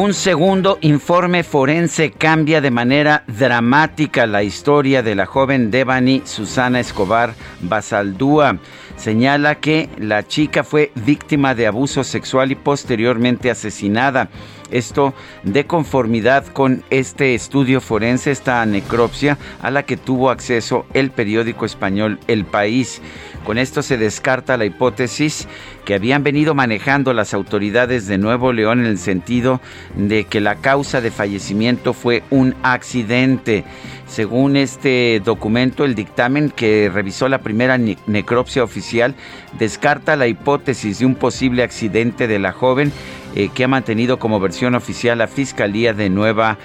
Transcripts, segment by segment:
Un segundo informe forense cambia de manera dramática la historia de la joven Devani Susana Escobar Basaldúa. Señala que la chica fue víctima de abuso sexual y posteriormente asesinada. Esto de conformidad con este estudio forense, esta necropsia a la que tuvo acceso el periódico español El País. Con esto se descarta la hipótesis que habían venido manejando las autoridades de Nuevo León en el sentido de que la causa de fallecimiento fue un accidente. Según este documento, el dictamen que revisó la primera necropsia oficial descarta la hipótesis de un posible accidente de la joven eh, que ha mantenido como versión oficial la Fiscalía de, Nueva,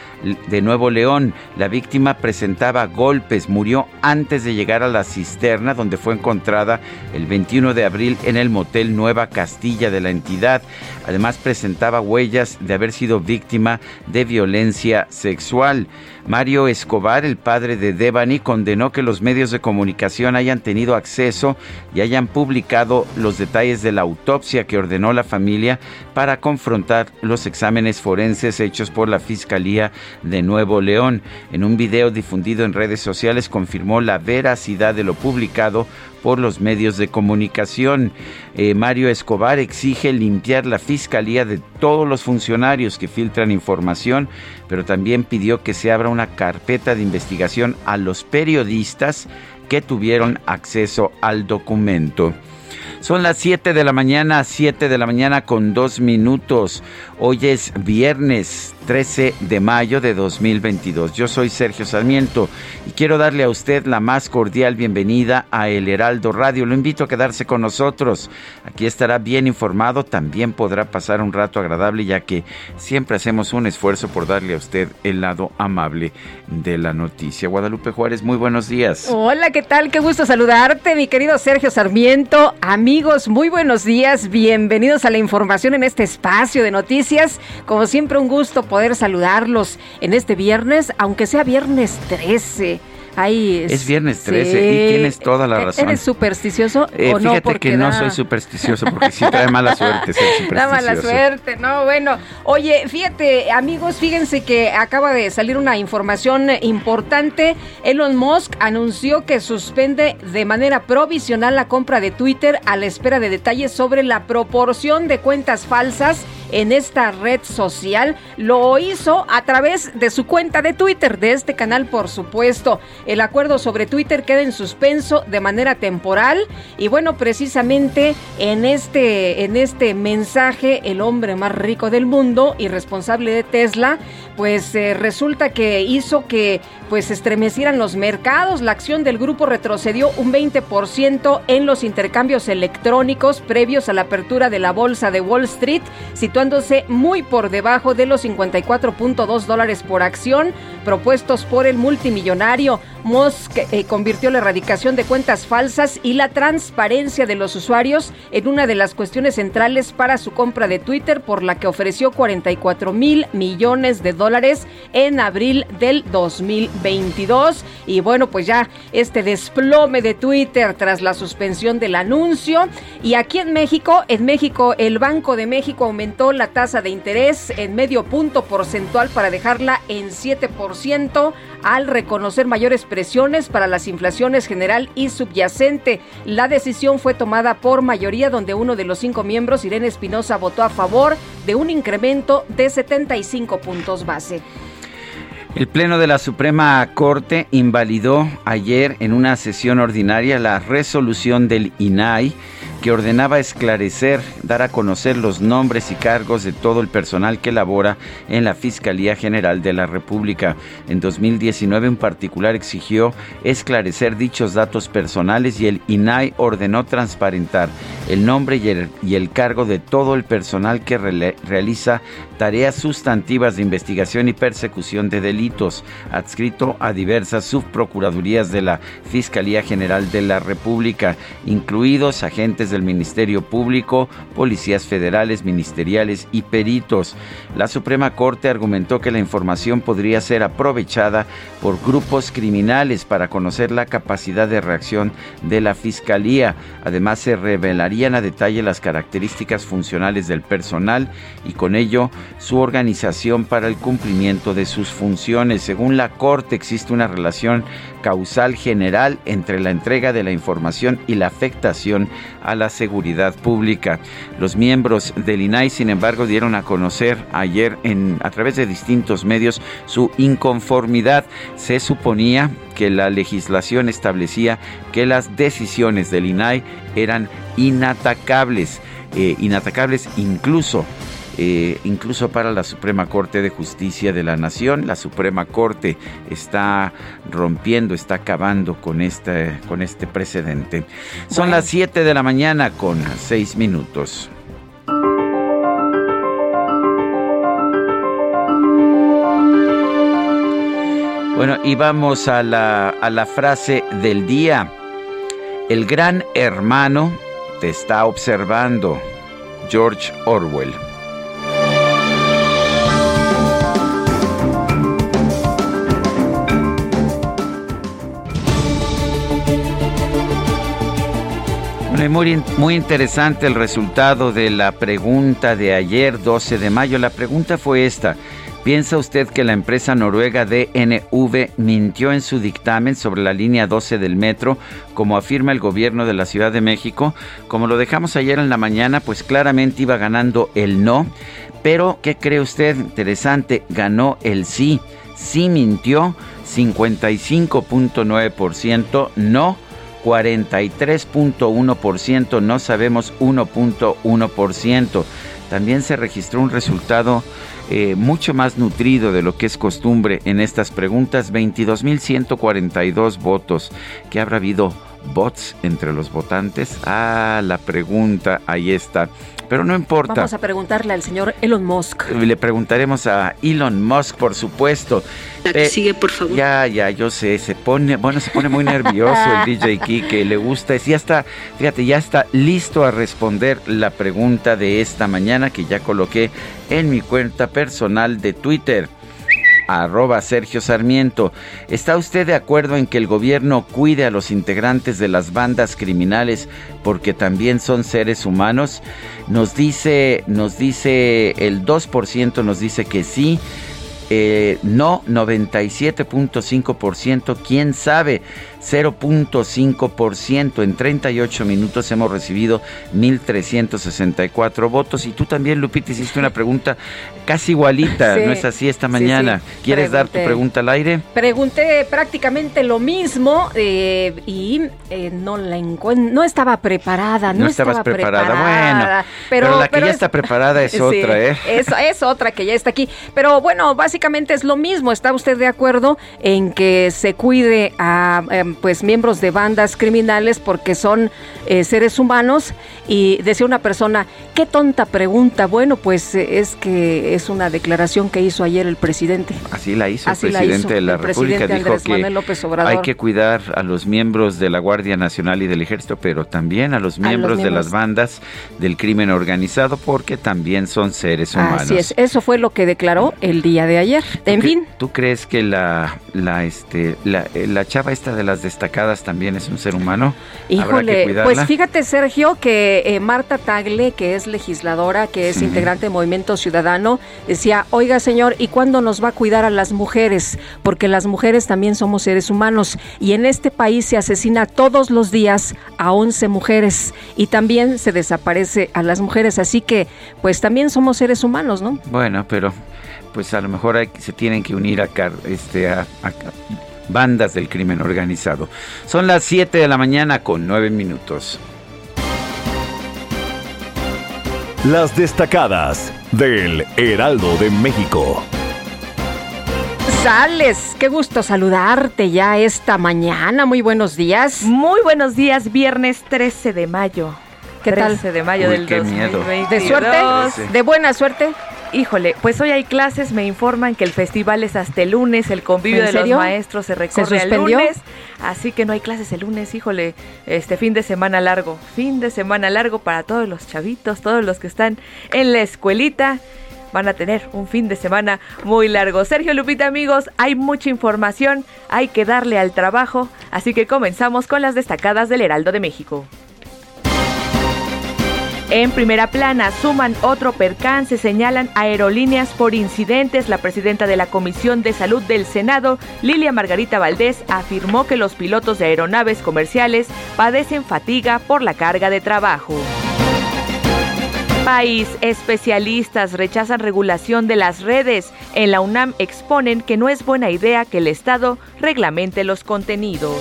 de Nuevo León. La víctima presentaba golpes, murió antes de llegar a la cisterna donde fue encontrada el 21 de abril en el motel Nueva Castilla de la entidad. Además presentaba huellas de haber sido víctima de violencia sexual. Mario Escobar, el padre de Devani, condenó que los medios de comunicación hayan tenido acceso y hayan publicado los detalles de la autopsia que ordenó la familia para confrontar los exámenes forenses hechos por la Fiscalía de Nuevo León. En un video difundido en redes sociales confirmó la veracidad de lo publicado por los medios de comunicación. Eh, Mario Escobar exige limpiar la fiscalía de todos los funcionarios que filtran información, pero también pidió que se abra una carpeta de investigación a los periodistas que tuvieron acceso al documento. Son las 7 de la mañana, 7 de la mañana con dos minutos. Hoy es viernes 13 de mayo de 2022. Yo soy Sergio Sarmiento y quiero darle a usted la más cordial bienvenida a El Heraldo Radio. Lo invito a quedarse con nosotros. Aquí estará bien informado, también podrá pasar un rato agradable ya que siempre hacemos un esfuerzo por darle a usted el lado amable de la noticia. Guadalupe Juárez, muy buenos días. Hola, ¿qué tal? Qué gusto saludarte, mi querido Sergio Sarmiento. Amigos, muy buenos días. Bienvenidos a la información en este espacio de noticias. Como siempre, un gusto poder saludarlos en este viernes, aunque sea viernes 13. es, viernes 13 y tienes toda la razón. ¿Eres supersticioso eh, o no? Fíjate que no soy supersticioso porque sí trae mala suerte ser supersticioso. Da mala suerte, no, bueno. Oye, fíjate, amigos, fíjense que acaba de salir una información importante. Elon Musk anunció que suspende de manera provisional la compra de Twitter a la espera de detalles sobre la proporción de cuentas falsas en esta red social. Lo hizo a través de su cuenta de Twitter, de este canal, por supuesto. El acuerdo sobre Twitter queda en suspenso de manera temporal y bueno, precisamente en este en este mensaje el hombre más rico del mundo y responsable de Tesla, pues eh, resulta que hizo que pues estremecieran los mercados. La acción del grupo retrocedió un 20% en los intercambios electrónicos previos a la apertura de la bolsa de Wall Street, situándose muy por debajo de los 54.2 dólares por acción propuestos por el multimillonario. Musk eh, convirtió la erradicación de cuentas falsas y la transparencia de los usuarios en una de las cuestiones centrales para su compra de Twitter, por la que ofreció 44 mil millones de dólares en abril del 2022. Y bueno, pues ya este desplome de Twitter tras la suspensión del anuncio. Y aquí en México, en México, el Banco de México aumentó la tasa de interés en medio punto porcentual para dejarla en 7% al reconocer mayores presiones para las inflaciones general y subyacente. La decisión fue tomada por mayoría donde uno de los cinco miembros, Irene Espinosa, votó a favor de un incremento de 75 puntos base. El Pleno de la Suprema Corte invalidó ayer en una sesión ordinaria la resolución del INAI que ordenaba esclarecer, dar a conocer los nombres y cargos de todo el personal que labora en la Fiscalía General de la República. En 2019 en particular exigió esclarecer dichos datos personales y el INAI ordenó transparentar el nombre y el, cargo de todo el personal que realiza tareas sustantivas de investigación y persecución de delitos, adscrito a diversas subprocuradurías de la Fiscalía General de la República, incluidos agentes del Ministerio Público, policías federales, ministeriales y peritos. La Suprema Corte argumentó que la información podría ser aprovechada por grupos criminales para conocer la capacidad de reacción de la Fiscalía. Además, se revelarían a detalle las características funcionales del personal y con ello su organización para el cumplimiento de sus funciones. Según la Corte, existe una relación causal general entre la entrega de la información y la afectación a la seguridad pública. Los miembros del INAI, sin embargo, dieron a conocer ayer en, a través de distintos medios su inconformidad. Se suponía que la legislación establecía que las decisiones del INAI eran inatacables, eh, inatacables incluso eh, incluso para la Suprema Corte de Justicia de la Nación. La Suprema Corte está rompiendo, está acabando con este, con este precedente. Son las 7 de la mañana con 6 minutos. Bueno, y vamos a la, a la frase del día. El gran hermano te está observando. George Orwell. Muy, muy interesante el resultado de la pregunta de ayer, 12 de mayo. La pregunta fue esta. ¿Piensa usted que la empresa noruega DNV mintió en su dictamen sobre la línea 12 del metro, como afirma el gobierno de la Ciudad de México? Como lo dejamos ayer en la mañana, pues claramente iba ganando el no. Pero, ¿qué cree usted? Interesante, ganó el sí. Sí mintió, 55.9%, no 43.1%, no sabemos 1.1%. También se registró un resultado eh, mucho más nutrido de lo que es costumbre en estas preguntas, 22.142 votos. ¿Qué habrá habido bots entre los votantes? Ah, la pregunta, ahí está. Pero no importa. Vamos a preguntarle al señor Elon Musk. Le preguntaremos a Elon Musk, por supuesto. La que sigue, por favor. Ya, ya, yo sé, se pone, bueno, se pone muy nervioso el DJ que le gusta, ya está, fíjate, ya está listo a responder la pregunta de esta mañana que ya coloqué en mi cuenta personal de Twitter arroba Sergio Sarmiento. ¿Está usted de acuerdo en que el gobierno cuide a los integrantes de las bandas criminales porque también son seres humanos? Nos dice, nos dice el 2% nos dice que sí. Eh, no 97.5%, quién sabe 0.5%. En 38 minutos hemos recibido 1.364 votos. Y tú también, Lupita, hiciste una pregunta casi igualita, ¿no es así esta mañana? ¿Quieres dar tu pregunta al aire? Pregunté prácticamente lo mismo eh, y eh, no la no estaba preparada. No, estabas preparada. Bueno, pero, la que ya está preparada es otra, ¿eh? Es, es otra que ya está aquí. Pero bueno, básicamente es lo mismo. ¿Está usted de acuerdo en que se cuide a em, pues miembros de bandas criminales porque son eh, seres humanos? Y decía una persona, qué tonta pregunta. Bueno, pues eh, es que es una declaración que hizo ayer el presidente. Así la hizo el presidente de la República. Dijo que hay que cuidar a los miembros de la Guardia Nacional y del Ejército, pero también a los miembros, de las bandas del crimen organizado porque también son seres humanos. Así es, eso fue lo que declaró el día de ayer. En fin. ¿Tú crees que la, la, este, la, eh, la chava esta de las destacadas también es un ser humano? Híjole, pues fíjate Sergio que eh, Marta Tagle, que es legisladora, que es integrante de Movimiento Ciudadano, decía, oiga señor, ¿y cuándo nos va a cuidar a las mujeres? Porque las mujeres también somos seres humanos y en este país se asesina todos los días a 11 mujeres y también se desaparece a las mujeres, así que pues también somos seres humanos, ¿no? Bueno, pero pues a lo mejor se tienen que unir a, este, a, bandas del crimen organizado. Son las 7 de la mañana con 9 minutos. Las destacadas del Heraldo de México. Sales, qué gusto saludarte ya esta mañana. Muy buenos días. Muy buenos días, viernes 13 de mayo. ¿Qué 13 de mayo del qué Miedo. ¿De suerte? ¿De buena suerte? Híjole, pues hoy hay clases, me informan que el festival es hasta el lunes, el convivio de los maestros se recorre el lunes, así que no hay clases el lunes, híjole, este fin de semana largo, fin de semana largo para todos los chavitos, todos los que están en la escuelita van a tener un fin de semana muy largo. Sergio Lupita, amigos, hay mucha información, hay que darle al trabajo, así que comenzamos con las destacadas del Heraldo de México. En primera plana, suman otro percance, señalan aerolíneas por incidentes. La presidenta de la Comisión de Salud del Senado, Lilia Margarita Valdés, afirmó que los pilotos de aeronaves comerciales padecen fatiga por la carga de trabajo. País, especialistas rechazan regulación de las redes. En la UNAM exponen que no es buena idea que el Estado reglamente los contenidos.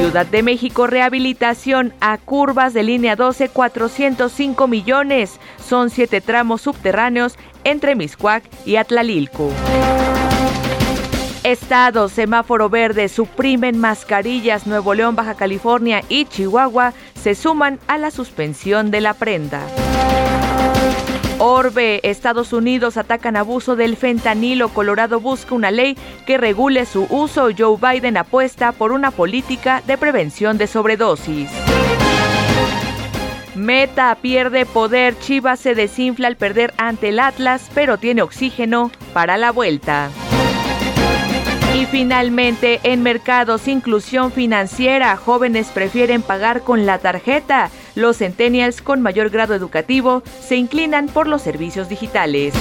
Ciudad de México, rehabilitación a curvas de línea 12, 405 millones. Son siete tramos subterráneos entre Miscuac y Atlalilco. Estado, semáforo verde, suprimen mascarillas. Nuevo León, Baja California y Chihuahua se suman a la suspensión de la prenda. Orbe, Estados Unidos atacan abuso del fentanilo. Colorado busca una ley que regule su uso. Joe Biden apuesta por una política de prevención de sobredosis. Meta pierde poder. Chivas se desinfla al perder ante el Atlas, pero tiene oxígeno para la vuelta. Y finalmente, en mercados, inclusión financiera, jóvenes prefieren pagar con la tarjeta. Los centennials con mayor grado educativo se inclinan por los servicios digitales.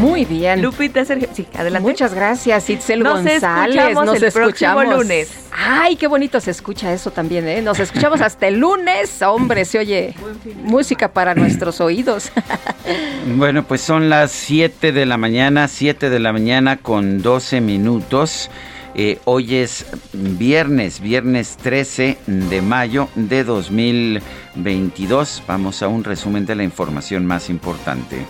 Muy bien. Lupita, Sergio. Sí, adelante. Muchas gracias, Itzel Nos González. Nos el escuchamos lunes. Ay, qué bonito se escucha eso también, ¿eh? Nos escuchamos hasta el lunes. Hombre, se oye música para nuestros oídos. bueno, pues son las 7 de la mañana, 7 de la mañana con 12 minutos. Eh, hoy es viernes, viernes 13 de mayo de 2022. Vamos a un resumen de la información más importante.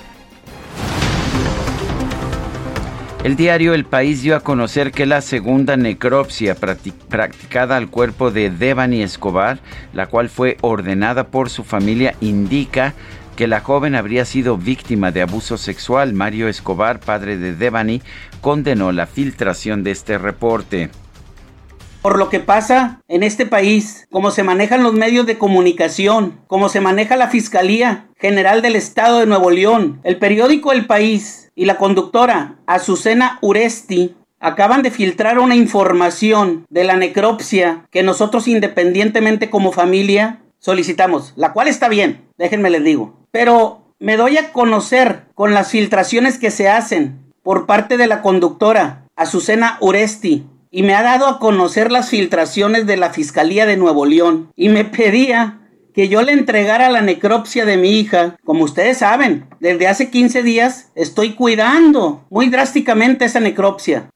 El diario El País dio a conocer que la segunda necropsia practicada al cuerpo de Devani Escobar, la cual fue ordenada por su familia, indica que la joven habría sido víctima de abuso sexual. Mario Escobar, padre de Devani, condenó la filtración de este reporte. Por lo que pasa en este país, cómo se manejan los medios de comunicación, cómo se maneja la Fiscalía General del Estado de Nuevo León, el periódico El País y la conductora Azucena Uresti acaban de filtrar una información de la necropsia que nosotros independientemente como familia solicitamos, la cual está bien, déjenme les digo, pero me doy a conocer con las filtraciones que se hacen por parte de la conductora Azucena Uresti y me ha dado a conocer las filtraciones de la Fiscalía de Nuevo León y me pedía que yo le entregara la necropsia de mi hija. Como ustedes saben, desde hace 15 días estoy cuidando muy drásticamente esa necropsia.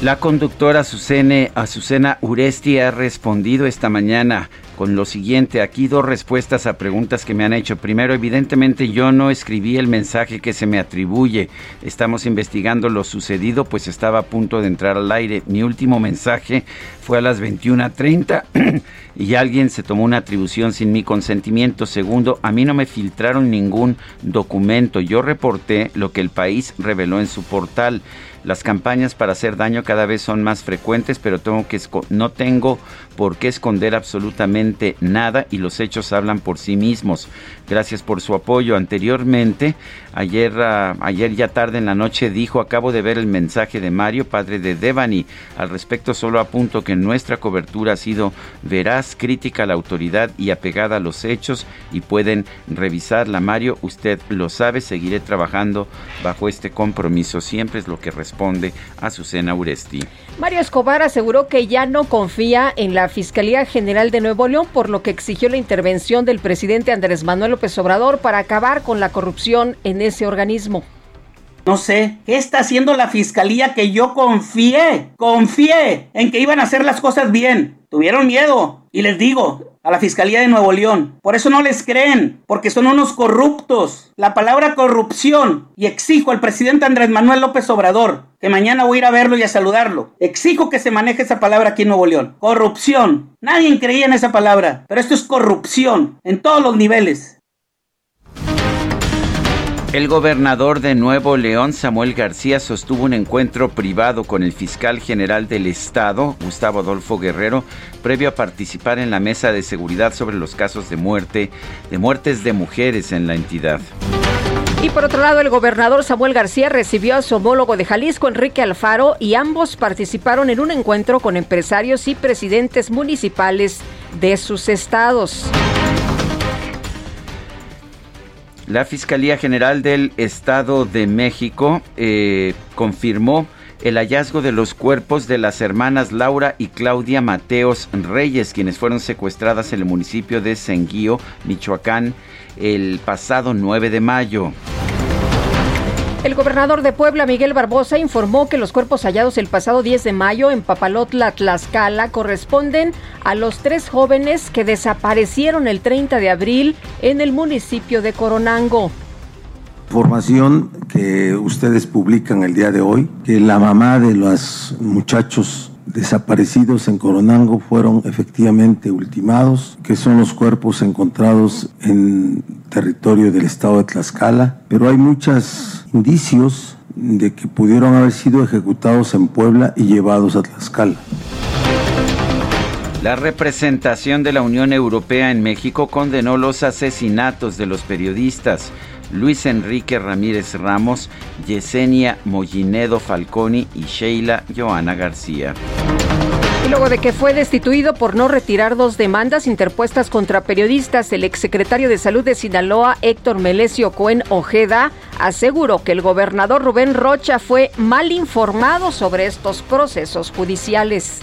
La conductora Azucena Uresti ha respondido esta mañana con lo siguiente. Aquí dos respuestas a preguntas que me han hecho. Primero, evidentemente yo no escribí el mensaje que se me atribuye. Estamos investigando lo sucedido, pues estaba a punto de entrar al aire. Mi último mensaje fue a las 21.30 y alguien se tomó una atribución sin mi consentimiento. Segundo, a mí no me filtraron ningún documento. Yo reporté lo que el país reveló en su portal. Las campañas para hacer daño cada vez son más frecuentes, pero tengo que no tengo por qué esconder absolutamente nada y los hechos hablan por sí mismos. Gracias por su apoyo. Anteriormente, ayer, ah, ayer ya tarde en la noche dijo, acabo de ver el mensaje de Mario, padre de Devani. Al respecto solo apunto que nuestra cobertura ha sido veraz, crítica a la autoridad y apegada a los hechos y pueden revisarla. Mario, usted lo sabe, seguiré trabajando bajo este compromiso. Siempre es lo que responde a Susana Uresti. Mario Escobar aseguró que ya no confía en la Fiscalía General de Nuevo León, por lo que exigió la intervención del presidente Andrés Manuel López Obrador para acabar con la corrupción en ese organismo. No sé, ¿qué está haciendo la fiscalía que yo confié? Confié en que iban a hacer las cosas bien. Tuvieron miedo. Y les digo, a la Fiscalía de Nuevo León. Por eso no les creen, porque son unos corruptos. La palabra corrupción, y exijo al presidente Andrés Manuel López Obrador, que mañana voy a ir a verlo y a saludarlo. Exijo que se maneje esa palabra aquí en Nuevo León. Corrupción. Nadie creía en esa palabra, pero esto es corrupción en todos los niveles. El gobernador de Nuevo León, Samuel García, sostuvo un encuentro privado con el fiscal general del estado, Gustavo Adolfo Guerrero, previo a participar en la mesa de seguridad sobre los casos de muerte, de muertes de mujeres en la entidad. Y por otro lado, el gobernador Samuel García recibió a su homólogo de Jalisco, Enrique Alfaro, y ambos participaron en un encuentro con empresarios y presidentes municipales de sus estados. La Fiscalía General del Estado de México eh, confirmó el hallazgo de los cuerpos de las hermanas Laura y Claudia Mateos Reyes, quienes fueron secuestradas en el municipio de Senguío, Michoacán, el pasado 9 de mayo. El gobernador de Puebla, Miguel Barbosa, informó que los cuerpos hallados el pasado 10 de mayo en Papalotla, Tlaxcala, corresponden a los tres jóvenes que desaparecieron el 30 de abril en el municipio de Coronango. Información que ustedes publican el día de hoy, que la mamá de los muchachos desaparecidos en Coronango fueron efectivamente ultimados, que son los cuerpos encontrados en territorio del estado de Tlaxcala, pero hay muchos indicios de que pudieron haber sido ejecutados en Puebla y llevados a Tlaxcala. La representación de la Unión Europea en México condenó los asesinatos de los periodistas Luis Enrique Ramírez Ramos, Yesenia Mollinedo Falconi y Sheila Joana García. Y luego de que fue destituido por no retirar dos demandas interpuestas contra periodistas, el exsecretario de Salud de Sinaloa, Héctor Melesio Cohen Ojeda, aseguró que el gobernador Rubén Rocha fue mal informado sobre estos procesos judiciales.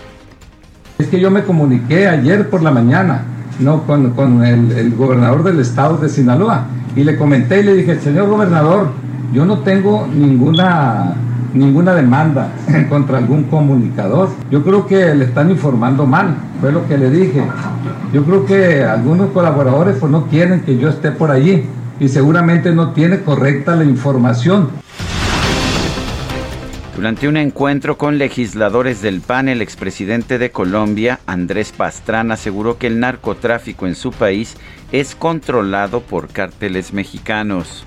Es que yo me comuniqué ayer por la mañana no con, el, el, gobernador del estado de Sinaloa y le comenté y le dije, señor gobernador, yo no tengo ninguna ninguna demanda contra algún comunicador. Yo creo que le están informando mal, fue lo que le dije. Yo creo que algunos colaboradores pues no quieren que yo esté por allí y seguramente no tiene correcta la información. Durante un encuentro con legisladores del PAN, el expresidente de Colombia, Andrés Pastrana, aseguró que el narcotráfico en su país es controlado por cárteles mexicanos.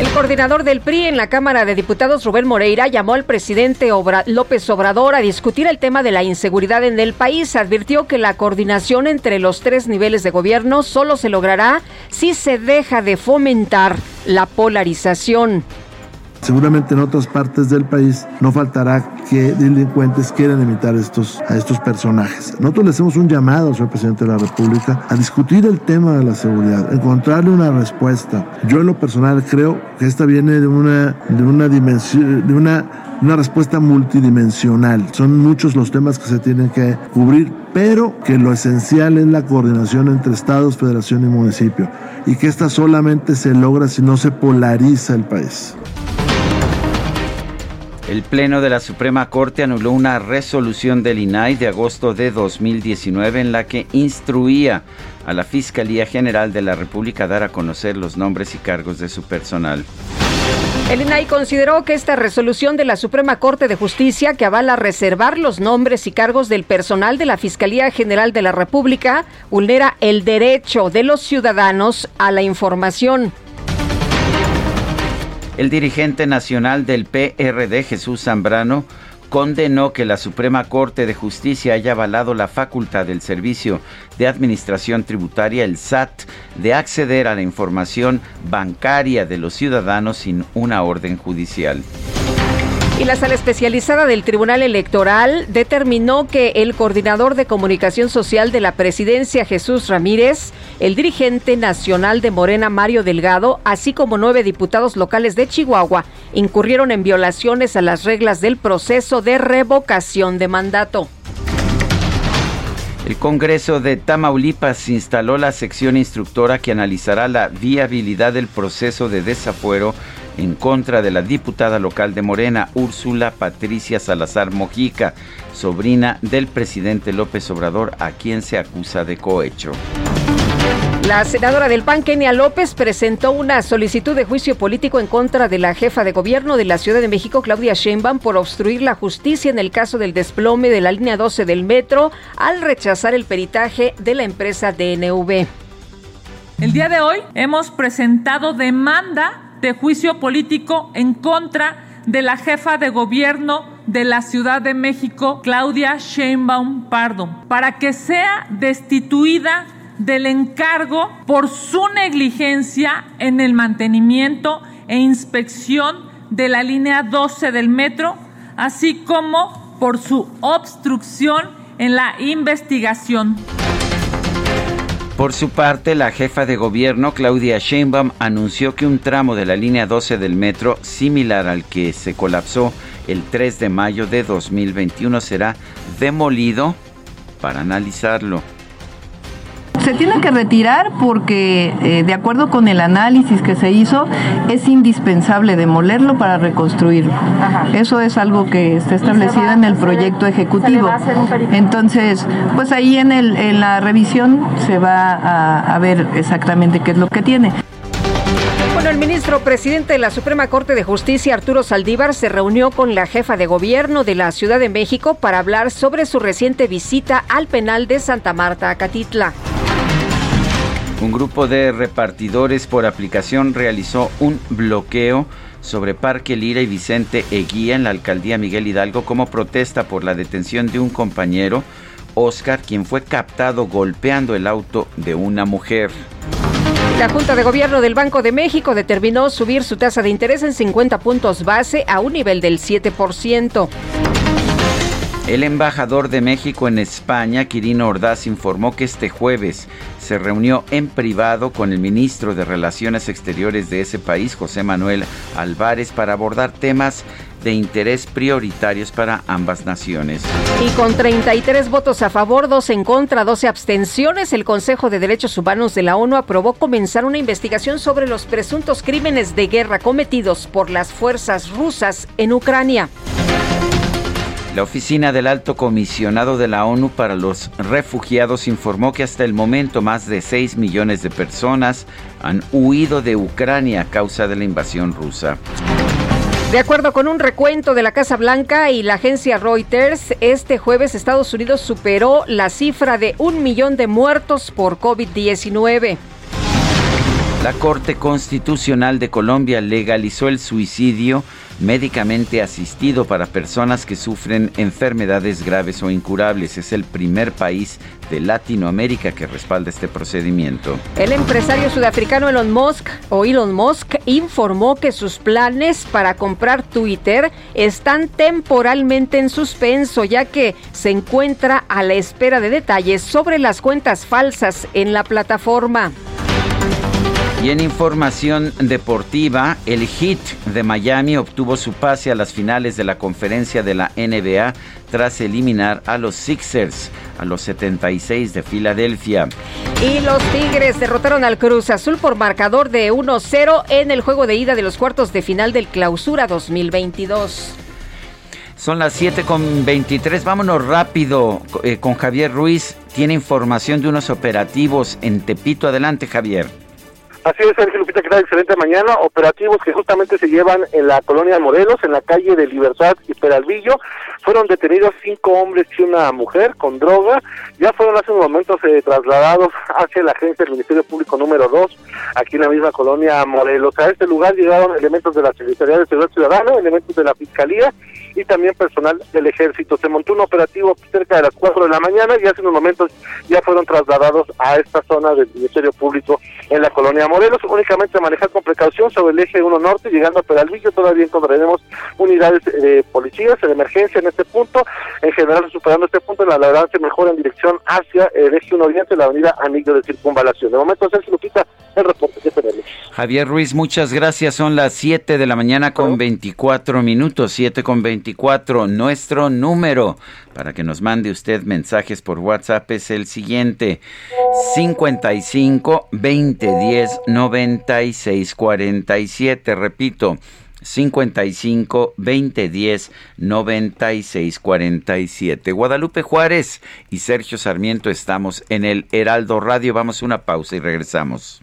El coordinador del PRI en la Cámara de Diputados, Rubén Moreira, llamó al presidente López Obrador a discutir el tema de la inseguridad en el país. Advirtió que la coordinación entre los tres niveles de gobierno solo se logrará si se deja de fomentar la polarización. Seguramente en otras partes del país no faltará que delincuentes quieran imitar estos, a estos personajes. Nosotros le hacemos un llamado, señor presidente de la República, a discutir el tema de la seguridad, encontrarle una respuesta. Yo en lo personal creo que esta viene de una, de una dimensión, de una una respuesta multidimensional. Son muchos los temas que se tienen que cubrir, pero que lo esencial es la coordinación entre estados, federación y municipio, y que esta solamente se logra si no se polariza el país. El Pleno de la Suprema Corte anuló una resolución del INAI de agosto de 2019 en la que instruía a la Fiscalía General de la República a dar a conocer los nombres y cargos de su personal. El INAI consideró que esta resolución de la Suprema Corte de Justicia que avala reservar los nombres y cargos del personal de la Fiscalía General de la República vulnera el derecho de los ciudadanos a la información. El dirigente nacional del PRD, Jesús Zambrano, condenó que la Suprema Corte de Justicia haya avalado la facultad del Servicio de Administración Tributaria, el SAT, de acceder a la información bancaria de los ciudadanos sin una orden judicial. Y la sala especializada del Tribunal Electoral determinó que el coordinador de comunicación social de la presidencia, Jesús Ramírez, el dirigente nacional de Morena, Mario Delgado, así como nueve diputados locales de Chihuahua, incurrieron en violaciones a las reglas del proceso de revocación de mandato. El Congreso de Tamaulipas instaló la sección instructora que analizará la viabilidad del proceso de desafuero en contra de la diputada local de Morena, Úrsula Patricia Salazar Mojica, sobrina del presidente López Obrador, a quien se acusa de cohecho. La senadora del PAN, Kenia López, presentó una solicitud de juicio político en contra de la jefa de gobierno de la Ciudad de México, Claudia Sheinbaum, por obstruir la justicia en el caso del desplome de la línea 12 del metro al rechazar el peritaje de la empresa DNV. El día de hoy hemos presentado demanda de juicio político en contra de la jefa de gobierno de la Ciudad de México, Claudia Sheinbaum Pardo, para que sea destituida del encargo por su negligencia en el mantenimiento e inspección de la línea 12 del metro, así como por su obstrucción en la investigación. Por su parte, la jefa de gobierno, Claudia Sheinbaum, anunció que un tramo de la línea 12 del metro, similar al que se colapsó el 3 de mayo de 2021, será demolido para analizarlo. Se tiene que retirar porque, eh, de acuerdo con el análisis que se hizo, es indispensable demolerlo para reconstruirlo. Eso es algo que está establecido en el proyecto ejecutivo. Entonces, pues ahí en, el, en la revisión se va a, a ver exactamente qué es lo que tiene. Bueno, el ministro presidente de la Suprema Corte de Justicia, Arturo Saldívar, se reunió con la jefa de gobierno de la Ciudad de México para hablar sobre su reciente visita al penal de Santa Marta, Acatitla. Un grupo de repartidores por aplicación realizó un bloqueo sobre Parque Lira y Vicente Eguía en la alcaldía Miguel Hidalgo como protesta por la detención de un compañero, Oscar, quien fue captado golpeando el auto de una mujer. La Junta de Gobierno del Banco de México determinó subir su tasa de interés en 50 puntos base a un nivel del 7%. El embajador de México en España, Quirino Ordaz, informó que este jueves se reunió en privado con el ministro de Relaciones Exteriores de ese país, José Manuel Álvarez, para abordar temas de interés prioritarios para ambas naciones. Y con 33 votos a favor, 2 en contra, 12 abstenciones, el Consejo de Derechos Humanos de la ONU aprobó comenzar una investigación sobre los presuntos crímenes de guerra cometidos por las fuerzas rusas en Ucrania. La oficina del Alto Comisionado de la ONU para los Refugiados informó que hasta el momento más de 6 millones de personas han huido de Ucrania a causa de la invasión rusa. De acuerdo con un recuento de la Casa Blanca y la agencia Reuters, este jueves Estados Unidos superó la cifra de un millón de muertos por COVID-19. La Corte Constitucional de Colombia legalizó el suicidio médicamente asistido para personas que sufren enfermedades graves o incurables. Es el primer país de Latinoamérica que respalda este procedimiento. El empresario sudafricano Elon Musk o Elon Musk informó que sus planes para comprar Twitter están temporalmente en suspenso ya que se encuentra a la espera de detalles sobre las cuentas falsas en la plataforma. Y en información deportiva, el Heat de Miami obtuvo su pase a las finales de la conferencia de la NBA tras eliminar a los Sixers a los 76 de Filadelfia. Y los Tigres derrotaron al Cruz Azul por marcador de 1-0 en el juego de ida de los cuartos de final del Clausura 2022. Son las 7 con 23. Vámonos rápido eh, con Javier Ruiz. Tiene información de unos operativos en Tepito. Adelante, Javier. Así es, Sergio Lupita, que tal? Excelente mañana. Operativos que justamente se llevan en la colonia de Morelos, en la calle de Libertad y Peralvillo. Fueron detenidos cinco hombres y una mujer con droga. Ya fueron hace unos momentos eh, trasladados hacia la agencia del Ministerio Público número 2, aquí en la misma colonia Morelos. A este lugar llegaron elementos de la Secretaría de Seguridad Ciudadana, elementos de la Fiscalía y también personal del ejército. Se montó un operativo cerca de las 4 de la mañana y hace unos momentos ya fueron trasladados a esta zona del Ministerio Público en la colonia Morelos. Únicamente manejar con precaución sobre el eje 1 norte, llegando a Peralvillo. Todavía encontraremos unidades de policías en emergencia en este punto. En general, superando este punto, la verdad se mejora en dirección hacia el eje 1 oriente, la avenida Anillo de Circunvalación. De momento, Sergio Lupita, el reporte que tenemos. Javier Ruiz, muchas gracias. Son las 7 de la mañana con 24 minutos, 7 con 24. Nuestro número para que nos mande usted mensajes por WhatsApp es el siguiente: 55 20 10 96 47. Repito, 55 20 10 96 47. Guadalupe Juárez y Sergio Sarmiento estamos en el Heraldo Radio. Vamos a una pausa y regresamos.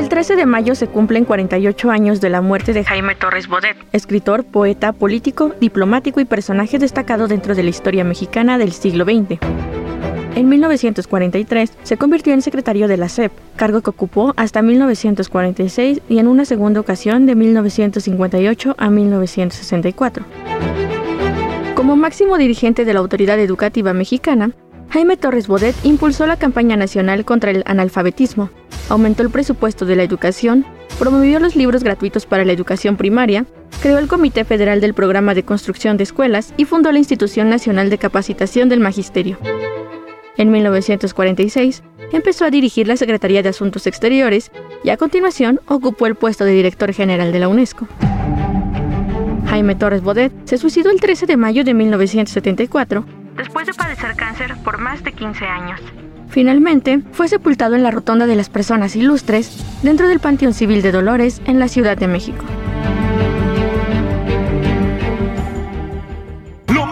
El 13 de mayo se cumplen 48 años de la muerte de Jaime Torres Bodet, escritor, poeta, político, diplomático y personaje destacado dentro de la historia mexicana del siglo XX. En 1943 se convirtió en secretario de la SEP, cargo que ocupó hasta 1946 y en una segunda ocasión de 1958 a 1964. Como máximo dirigente de la autoridad educativa mexicana, Jaime Torres Bodet impulsó la campaña nacional contra el analfabetismo, aumentó el presupuesto de la educación, promovió los libros gratuitos para la educación primaria, creó el Comité Federal del Programa de Construcción de Escuelas y fundó la Institución Nacional de Capacitación del Magisterio. En 1946 empezó a dirigir la Secretaría de Asuntos Exteriores y a continuación ocupó el puesto de director general de la UNESCO. Jaime Torres Bodet se suicidó el 13 de mayo de 1974 después de padecer cáncer por más de 15 años. Finalmente, fue sepultado en la Rotonda de las Personas Ilustres, dentro del Panteón Civil de Dolores, en la Ciudad de México.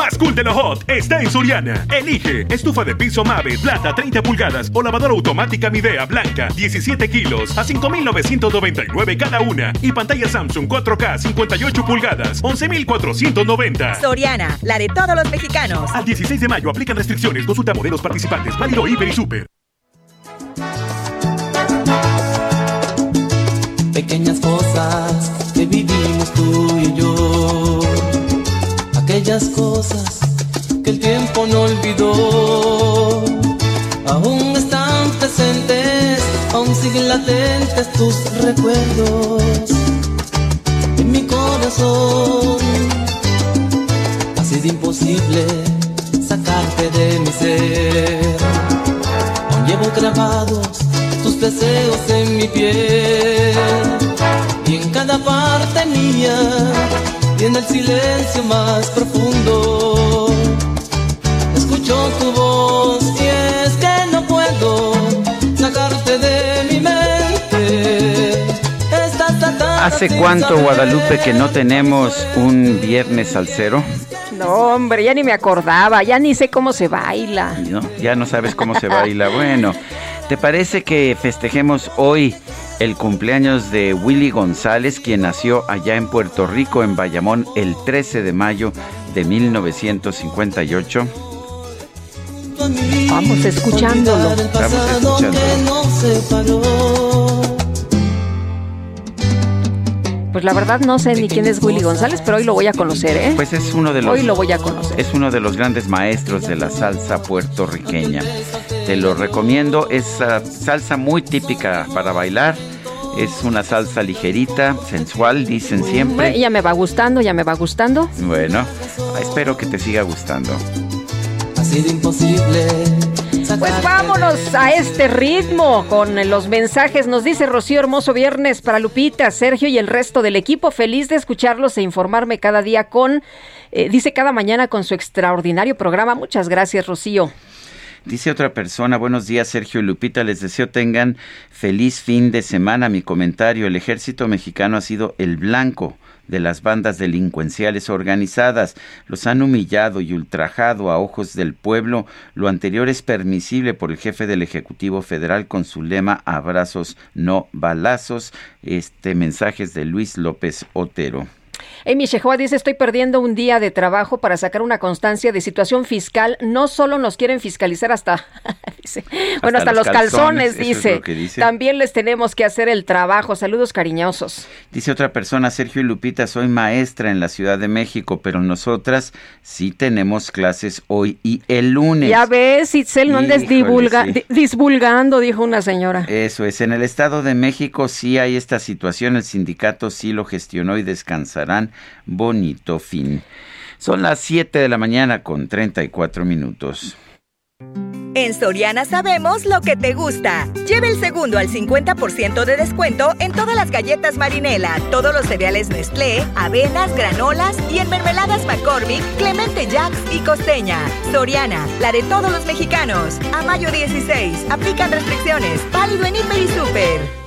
Más cool de lo hot está en Soriana. Elige estufa de piso Mave, plata 30 pulgadas o lavadora automática Midea blanca 17 kilos a 5,999 cada una. Y pantalla Samsung 4K 58 pulgadas 11,490. Soriana, la de todos los mexicanos. Al 16 de mayo aplican restricciones. Consulta modelos participantes. Válido Hiper y Super. Pequeñas cosas que vivimos tú y yo aquellas cosas que el tiempo no olvidó. Aún están presentes, aún siguen latentes tus recuerdos en mi corazón. Ha sido imposible sacarte de mi ser. Aún llevo grabados tus deseos en mi piel y en cada parte mía y en el silencio más profundo escucho tu voz y es que no puedo sacarte de mi mente. ¿Hace cuánto, Guadalupe, que no tenemos un viernes al cero? No, hombre, ya ni me acordaba, ya ni sé cómo se baila. No, ya no sabes cómo se baila. Bueno, ¿te parece que festejemos hoy el cumpleaños de Willy González, quien nació allá en Puerto Rico, en Bayamón, el 13 de mayo de 1958. Vamos escuchándolo. Vamos escuchándolo. Pues la verdad no sé ni quién es Willy González, pero hoy lo voy a conocer, ¿eh? Pues es uno de los. Hoy lo voy a conocer. Es uno de los grandes maestros de la salsa puertorriqueña. Te lo recomiendo. Es uh, salsa muy típica para bailar. Es una salsa ligerita, sensual, dicen siempre. Ya me va gustando, ya me va gustando. Bueno, espero que te siga gustando. Ha sido imposible pues vámonos a este ritmo con los mensajes. Nos dice Rocío Hermoso Viernes para Lupita, Sergio y el resto del equipo. Feliz de escucharlos e informarme cada día con, eh, dice cada mañana con su extraordinario programa. Muchas gracias, Rocío. Dice otra persona, buenos días Sergio y Lupita, les deseo tengan feliz fin de semana. Mi comentario, el ejército mexicano ha sido el blanco de las bandas delincuenciales organizadas. Los han humillado y ultrajado a ojos del pueblo. Lo anterior es permisible por el jefe del Ejecutivo Federal con su lema abrazos, no balazos. Este mensaje es de Luis López Otero. Amy Shehoa dice, estoy perdiendo un día de trabajo para sacar una constancia de situación fiscal. No solo nos quieren fiscalizar hasta, bueno, hasta los, calzones, dice. También les tenemos que hacer el trabajo. Saludos cariñosos. Dice otra persona, Sergio y Lupita, soy maestra en la Ciudad de México, pero nosotras sí tenemos clases hoy y el lunes. Ya ves, Itzel, no andes divulgando, dijo una señora. Eso es, en el Estado de México sí hay esta situación, el sindicato sí lo gestionó y descansarán bonito fin. Son las 7 de la mañana con 34 minutos. En Soriana sabemos lo que te gusta. Lleve el segundo al 50% de descuento en todas las galletas Marinela, todos los cereales Nestlé, avenas, granolas y en mermeladas McCormick, Clemente Jacks y Costeña. Soriana, la de todos los mexicanos. A mayo 16, aplican restricciones. Válido en Hiper y Super.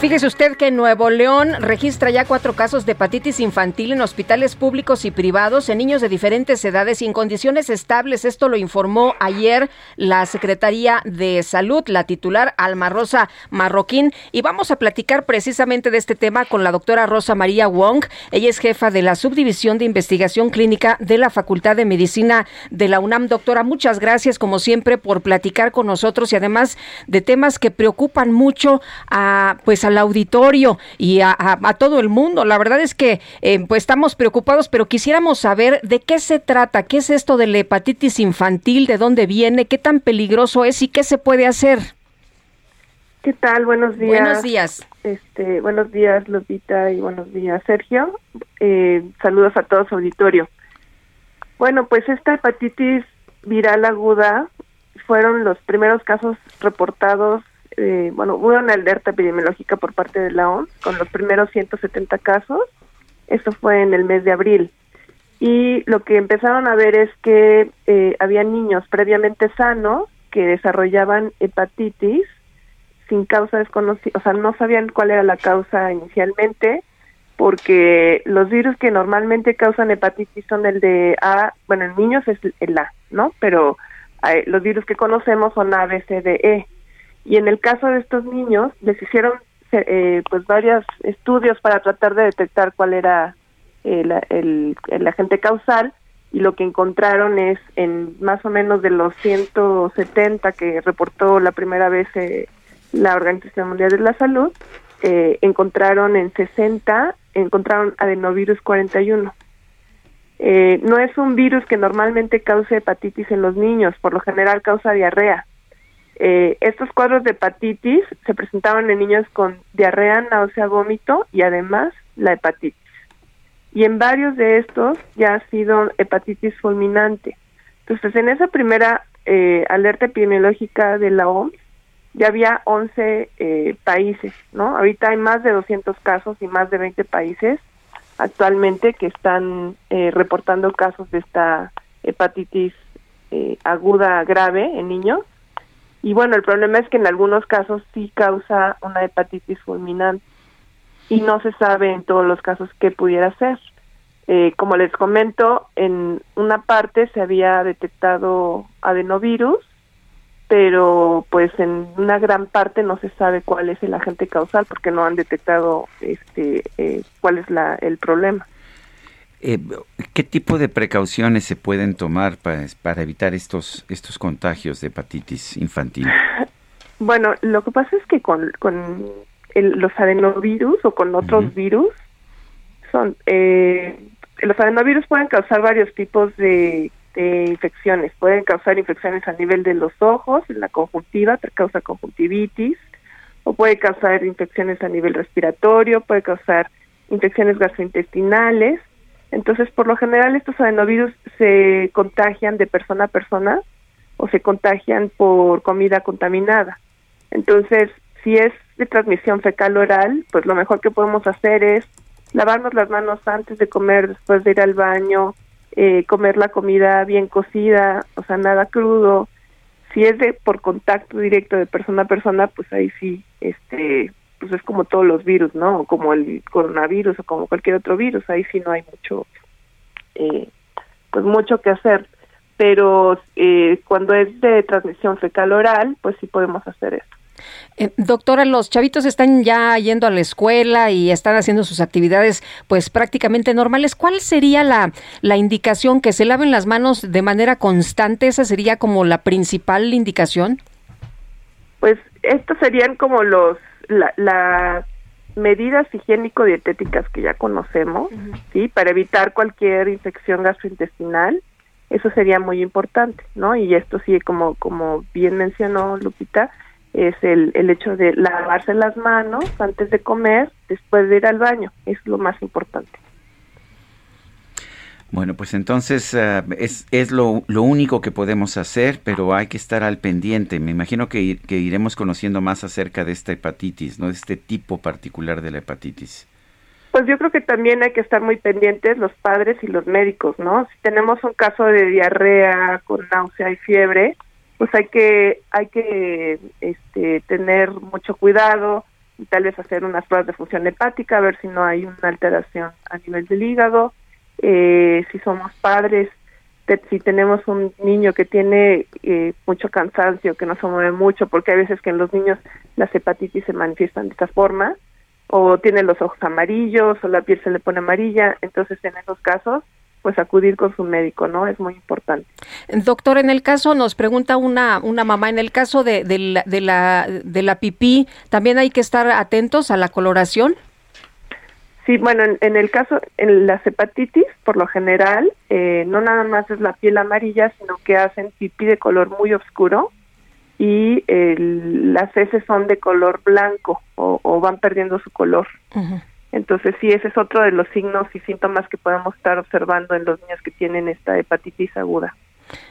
Fíjese usted que Nuevo León registra ya cuatro casos de hepatitis infantil en hospitales públicos y privados en niños de diferentes edades y en condiciones estables. Esto lo informó ayer la Secretaría de Salud, la titular Alma Rosa Marroquín. Y vamos a platicar precisamente de este tema con la doctora Rosa María Wong. Ella es jefa de la Subdivisión de Investigación Clínica de la Facultad de Medicina de la UNAM. Doctora, muchas gracias como siempre por platicar con nosotros y además de temas que preocupan mucho a pues a al auditorio y a, todo el mundo. La verdad es que eh, pues estamos preocupados, pero quisiéramos saber de qué se trata, qué es esto de la hepatitis infantil, de dónde viene, qué tan peligroso es y qué se puede hacer. ¿Qué tal? Buenos días. Buenos días. Este, buenos días, Lupita, y buenos días, Sergio. Eh, saludos a todos auditorio. Bueno, pues esta hepatitis viral aguda fueron los primeros casos reportados eh, bueno, hubo una alerta epidemiológica por parte de la OMS con los primeros 170 casos. Esto fue en el mes de abril. Y lo que empezaron a ver es que eh, había niños previamente sanos que desarrollaban hepatitis sin causa desconocida, o sea, no sabían cuál era la causa inicialmente, porque los virus que normalmente causan hepatitis son el de A, bueno, en niños es el A, ¿no? Pero eh, los virus que conocemos son A, B, C, D, E. Y en el caso de estos niños, les hicieron eh, pues varios estudios para tratar de detectar cuál era el, el, agente causal y lo que encontraron es en más o menos de los 170 que reportó la primera vez eh, la Organización Mundial de la Salud, eh, encontraron en 60, encontraron adenovirus 41. Eh, no es un virus que normalmente cause hepatitis en los niños, por lo general causa diarrea. Eh, estos cuadros de hepatitis se presentaban en niños con diarrea, náusea, vómito y además la hepatitis. Y en varios de estos ya ha sido hepatitis fulminante. Entonces, en esa primera eh, alerta epidemiológica de la OMS, ya había 11 eh, países, ¿no? Ahorita hay más de 200 casos y más de 20 países actualmente que están reportando casos de esta hepatitis aguda grave en niños y bueno, el problema es que en algunos casos sí causa una hepatitis fulminante y no se sabe en todos los casos qué pudiera ser. Eh, como les comento, en una parte se había detectado adenovirus pero pues en una gran parte no se sabe cuál es el agente causal porque no han detectado este eh, cuál es la, el problema. Eh, ¿Qué tipo de precauciones se pueden tomar para, para evitar estos, estos contagios de hepatitis infantil? Bueno, lo que pasa es que con, con los adenovirus o con otros virus, son eh, los adenovirus pueden causar varios tipos de, de, infecciones. Pueden causar infecciones a nivel de los ojos, en la conjuntiva, causa conjuntivitis, o puede causar infecciones a nivel respiratorio, puede causar infecciones gastrointestinales, entonces, por lo general, estos adenovirus se contagian de persona a persona o se contagian por comida contaminada. Entonces, si es de transmisión fecal oral, pues lo mejor que podemos hacer es lavarnos las manos antes de comer, después de ir al baño, eh, comer la comida bien cocida, o sea, nada crudo. Si es de por contacto directo de persona a persona, pues ahí sí, este, pues es como todos los virus, ¿no? Como el coronavirus o como cualquier otro virus, ahí sí no hay mucho, eh, pues mucho que hacer. Pero eh, cuando es de transmisión fecal oral, pues sí podemos hacer eso. Eh, doctora, los chavitos están ya yendo a la escuela y están haciendo sus actividades pues prácticamente normales. ¿Cuál sería la, la indicación? ¿Que se laven las manos de manera constante? ¿Esa sería como la principal indicación? Pues estos serían como los las medidas higiénico-dietéticas que ya conocemos, ¿sí? Para evitar cualquier infección gastrointestinal, eso sería muy importante, ¿no? Y esto sí, como, como bien mencionó Lupita, es el, el hecho de lavarse las manos antes de comer, después de ir al baño, es lo más importante. Bueno, pues entonces eh, es, lo, lo, único que podemos hacer, pero hay que estar al pendiente. Me imagino que, que, iremos conociendo más acerca de esta hepatitis, ¿no? De este tipo particular de la hepatitis. Pues yo creo que también hay que estar muy pendientes los padres y los médicos, ¿no? Si tenemos un caso de diarrea con náusea y fiebre, pues hay que hay que este, tener mucho cuidado y tal vez hacer unas pruebas de función hepática, a ver si no hay una alteración a nivel del hígado eh, si somos padres, si tenemos un niño que tiene eh, mucho cansancio, que no se mueve mucho, porque hay veces que en los niños las hepatitis se manifiestan de esta forma, o tiene los ojos amarillos, o la piel se le pone amarilla, entonces en esos casos pues acudir con su médico, ¿no? Es muy importante. Doctor, en el caso, nos pregunta una, una mamá, en el caso de, de, la, de, la, de la pipí, ¿también hay que estar atentos a la coloración? Sí, bueno, en, el caso, en las hepatitis, por lo general, eh, no nada más es la piel amarilla, sino que hacen pipí de color muy oscuro y las heces son de color blanco o, van perdiendo su color. Entonces, sí, ese es otro de los signos y síntomas que podemos estar observando en los niños que tienen esta hepatitis aguda.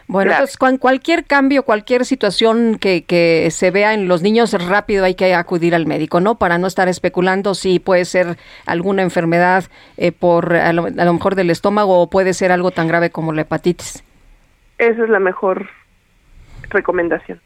Bueno, pues cualquier cambio, cualquier situación que, que, se vea en los niños, rápido hay que acudir al médico, ¿no? Para no estar especulando si puede ser alguna enfermedad eh, por a lo, mejor del estómago o puede ser algo tan grave como la hepatitis. Esa es la mejor recomendación.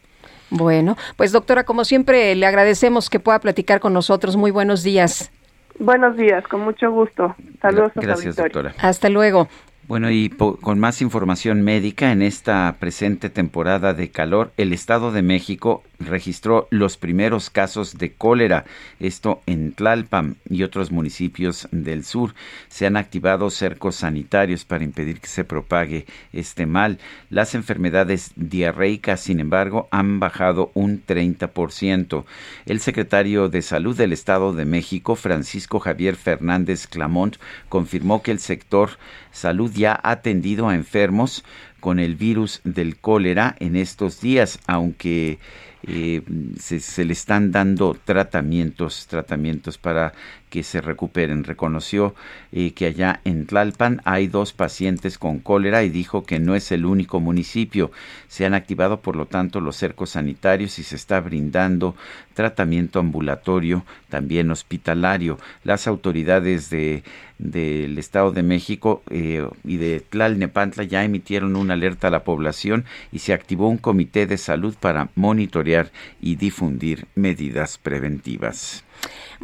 Bueno, pues doctora, como siempre, le agradecemos que pueda platicar con nosotros. Muy buenos días. Buenos días, con mucho gusto. Saludos Gracias, doctora. Hasta luego. Bueno, y con más información médica, en esta presente temporada de calor, el Estado de México registró los primeros casos de cólera, esto en Tlalpan y otros municipios del sur. Se han activado cercos sanitarios para impedir que se propague este mal. Las enfermedades diarreicas, sin embargo, han bajado un 30%. El secretario de Salud del Estado de México, Francisco Javier Fernández Clamont, confirmó que el sector salud ya ha atendido a enfermos con el virus del cólera en estos días, aunque eh, se, le están dando tratamientos, tratamientos para que se recuperen. Reconoció eh, que allá en Tlalpan hay dos pacientes con cólera y dijo que no es el único municipio. Se han activado, por lo tanto, los cercos sanitarios y se está brindando tratamiento ambulatorio, también hospitalario. Las autoridades de del Estado de México eh, y de Tlalnepantla ya emitieron una alerta a la población y se activó un comité de salud para monitorear y difundir medidas preventivas.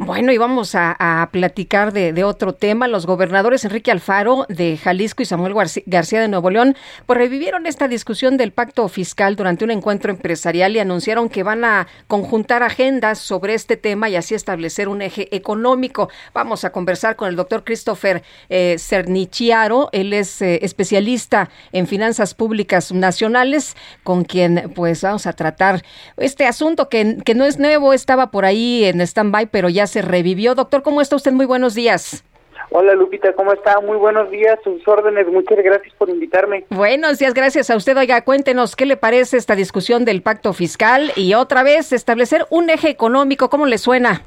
Bueno, y vamos a, platicar de, otro tema. Los gobernadores Enrique Alfaro de Jalisco y Samuel García de Nuevo León pues revivieron esta discusión del pacto fiscal durante un encuentro empresarial y anunciaron que van a conjuntar agendas sobre este tema y así establecer un eje económico. Vamos a conversar con el doctor Christopher eh, Cernichiaro. Él es eh, especialista en finanzas públicas nacionales, con quien pues vamos a tratar este asunto que, que no es nuevo, estaba por ahí en stand-by, pero ya se revivió. Doctor, ¿cómo está usted? Muy buenos días. Hola Lupita, ¿cómo está? Muy buenos días, sus órdenes, muchas gracias por invitarme. Buenos días, gracias a usted. Oiga, cuéntenos qué le parece esta discusión del pacto fiscal y otra vez establecer un eje económico, ¿cómo le suena?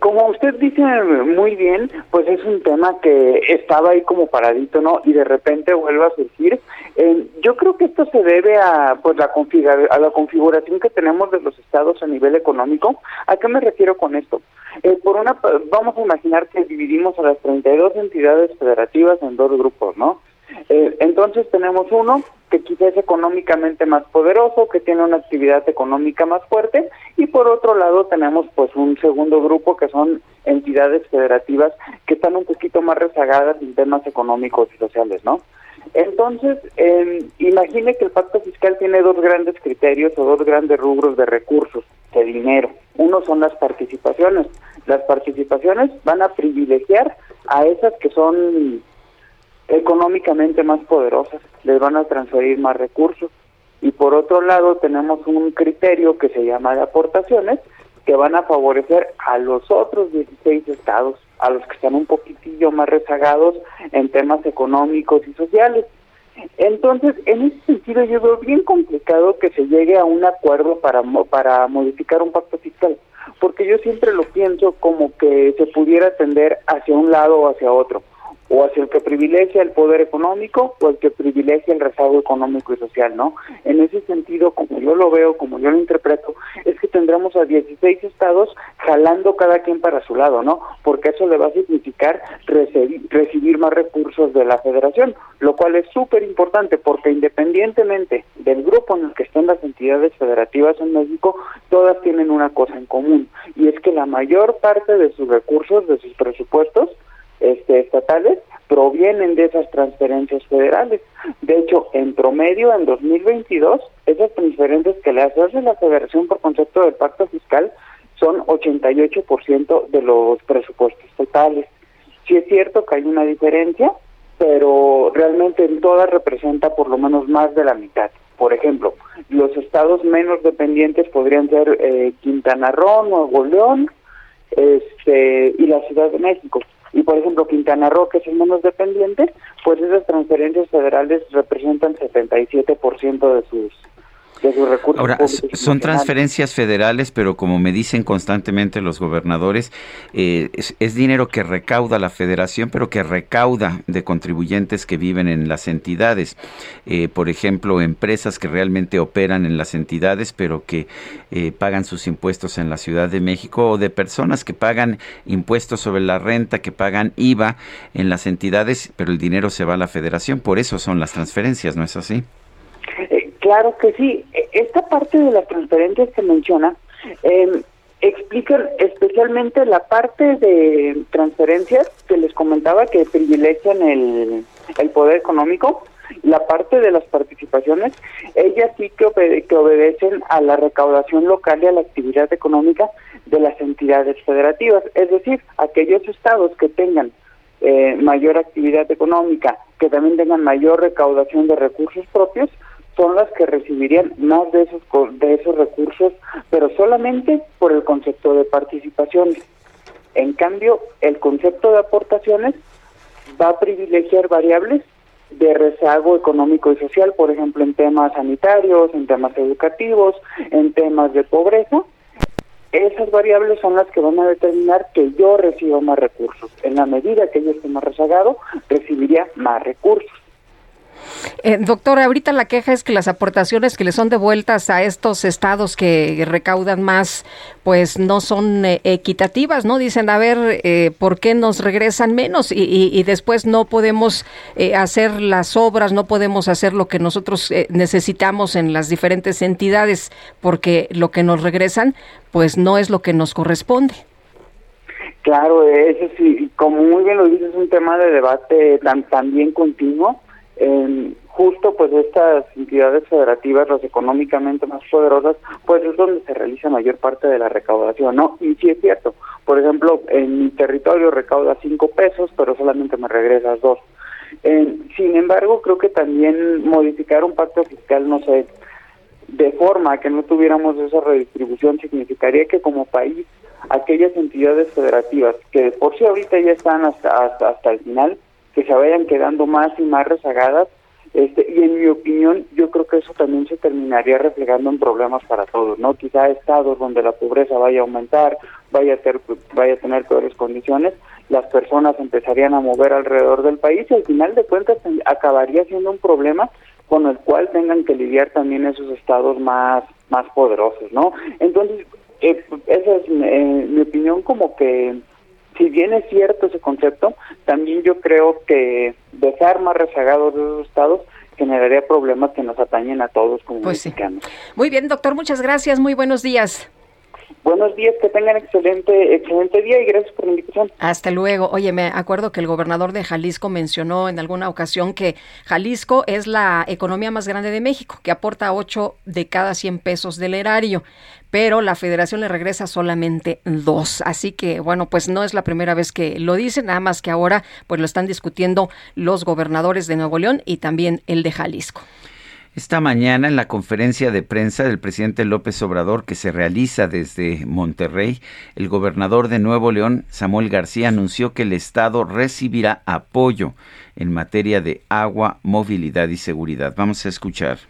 Como usted dice muy bien, pues es un tema que estaba ahí como paradito, ¿no? Y de repente vuelve a surgir. Eh, yo creo que esto se debe a pues la a la configuración que tenemos de los estados a nivel económico. ¿A qué me refiero con esto? Eh, por una vamos a imaginar que dividimos a las 32 entidades federativas en dos grupos, ¿no? Eh, entonces tenemos uno que quizás es económicamente más poderoso, que tiene una actividad económica más fuerte, y por otro lado tenemos pues un segundo grupo que son entidades federativas que están un poquito más rezagadas en temas económicos y sociales, ¿no? Entonces, eh, imagine que el pacto fiscal tiene dos grandes criterios o dos grandes rubros de recursos, de dinero. Uno son las participaciones. Las participaciones van a privilegiar a esas que son económicamente más poderosas, les van a transferir más recursos. Y por otro lado tenemos un criterio que se llama de aportaciones, que van a favorecer a los otros 16 estados, a los que están un poquitillo más rezagados en temas económicos y sociales. Entonces, en ese sentido, yo veo bien complicado que se llegue a un acuerdo para, para modificar un pacto fiscal, porque yo siempre lo pienso como que se pudiera tender hacia un lado o hacia otro o hacia el que privilegia el poder económico o el que privilegia el rezago económico y social, ¿no? En ese sentido, como yo lo veo, como yo lo interpreto, es que tendremos a 16 estados jalando cada quien para su lado, ¿no? Porque eso le va a significar recibir, más recursos de la federación, lo cual es súper importante porque independientemente del grupo en el que estén las entidades federativas en México, todas tienen una cosa en común y es que la mayor parte de sus recursos, de sus presupuestos, este, estatales provienen de esas transferencias federales. De hecho, en promedio, en 2022, esas transferencias que le hace la Federación por concepto del pacto fiscal son 88% de los presupuestos totales. Sí es cierto que hay una diferencia, pero realmente en todas representa por lo menos más de la mitad. Por ejemplo, los estados menos dependientes podrían ser eh, Quintana Roo, Nuevo León este, y la Ciudad de México y por ejemplo Quintana Roo, que es el menos dependiente, pues esas transferencias federales representan 77% de sus Ahora, son transferencias federales, pero como me dicen constantemente los gobernadores, eh, es, dinero que recauda la federación, pero que recauda de contribuyentes que viven en las entidades. Eh, por ejemplo, empresas que realmente operan en las entidades, pero que eh, pagan sus impuestos en la Ciudad de México, o de personas que pagan impuestos sobre la renta, que pagan IVA en las entidades, pero el dinero se va a la federación. Por eso son las transferencias, ¿no es así? Claro que sí. E, esta parte de las transferencias que menciona eh, explica especialmente la parte de transferencias que les comentaba que privilegian el, el poder económico, la parte de las participaciones, ellas sí que, que obedecen a la recaudación local y a la actividad económica de las entidades federativas, es decir, aquellos estados que tengan eh, mayor actividad económica, que también tengan mayor recaudación de recursos propios, son las que recibirían más de esos de esos recursos, pero solamente por el concepto de participaciones. En cambio, el concepto de aportaciones va a privilegiar variables de rezago económico y social, por ejemplo, en temas sanitarios, en temas educativos, en temas de pobreza. Esas variables son las que van a determinar que yo reciba más recursos. En la medida que yo esté más rezagado, recibiría más recursos. Eh, doctora, ahorita la queja es que las aportaciones que le son devueltas a estos estados que recaudan más, pues no son eh, equitativas, ¿no? Dicen, a ver, eh, ¿por qué nos regresan menos? Y, y después no podemos hacer las obras, no podemos hacer lo que nosotros necesitamos en las diferentes entidades, porque lo que nos regresan, pues no es lo que nos corresponde. Claro, eso sí, como muy bien lo dices, es un tema de debate tan, también continuo. Justo pues estas entidades federativas, las económicamente más poderosas, pues es donde se realiza mayor parte de la recaudación, ¿no? Y sí es cierto, por ejemplo, en mi territorio recauda cinco pesos, pero solamente me regresas dos. sin embargo, creo que también modificar un pacto fiscal, no sé, de forma que no tuviéramos esa redistribución significaría que como país aquellas entidades federativas que por sí ahorita ya están hasta, hasta, el final, que se vayan quedando más y más rezagadas, este, y en mi opinión, yo creo que eso también se terminaría reflejando en problemas para todos, ¿no? Quizá estados donde la pobreza vaya a aumentar, vaya a, ter, vaya a tener peores condiciones, las personas empezarían a mover alrededor del país y al final de cuentas acabaría siendo un problema con el cual tengan que lidiar también esos estados más, más poderosos, ¿no? Entonces, eh, esa es eh, mi opinión como que si bien es cierto ese concepto, también yo creo que dejar más rezagados esos estados generaría problemas que nos atañen a todos como pues mexicanos. Muy bien, doctor, muchas gracias, muy buenos días. Buenos días, que tengan excelente, excelente día y gracias por la invitación. Hasta luego. Oye, me acuerdo que el gobernador de Jalisco mencionó en alguna ocasión que Jalisco es la economía más grande de México, que aporta 8 de cada 100 pesos del erario, pero la federación le regresa solamente dos. Así que, bueno, pues no es la primera vez que lo dicen, nada más que ahora pues lo están discutiendo los gobernadores de Nuevo León y también el de Jalisco. Esta mañana en la conferencia de prensa del presidente López Obrador que se realiza desde Monterrey, el gobernador de Nuevo León, Samuel García, anunció que el Estado recibirá apoyo en materia de agua, movilidad y seguridad. Vamos a escuchar.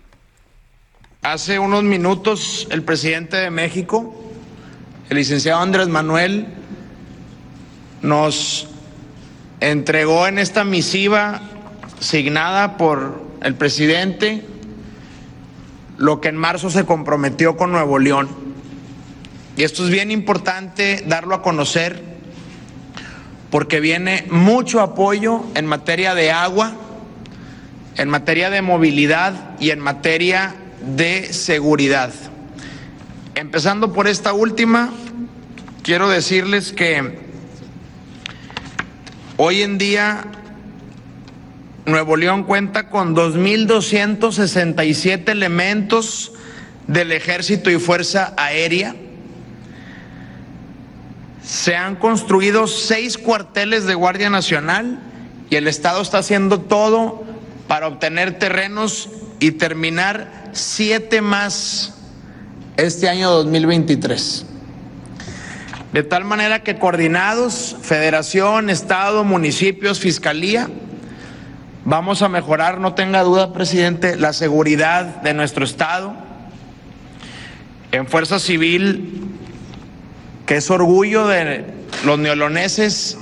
Hace unos minutos el presidente de México, el licenciado Andrés Manuel, nos entregó en esta misiva signada por el presidente lo que en marzo se comprometió con Nuevo León. Y esto es bien importante darlo a conocer porque viene mucho apoyo en materia de agua, en materia de movilidad y en materia de seguridad. Empezando por esta última, quiero decirles que hoy en día Nuevo León cuenta con 2.267 elementos del ejército y fuerza aérea. Se han construido seis cuarteles de Guardia Nacional y el Estado está haciendo todo para obtener terrenos y terminar siete más este año 2023. De tal manera que coordinados, federación, Estado, municipios, Fiscalía, Vamos a mejorar, no tenga duda, presidente, la seguridad de nuestro Estado. En Fuerza Civil, que es orgullo de los neoloneses,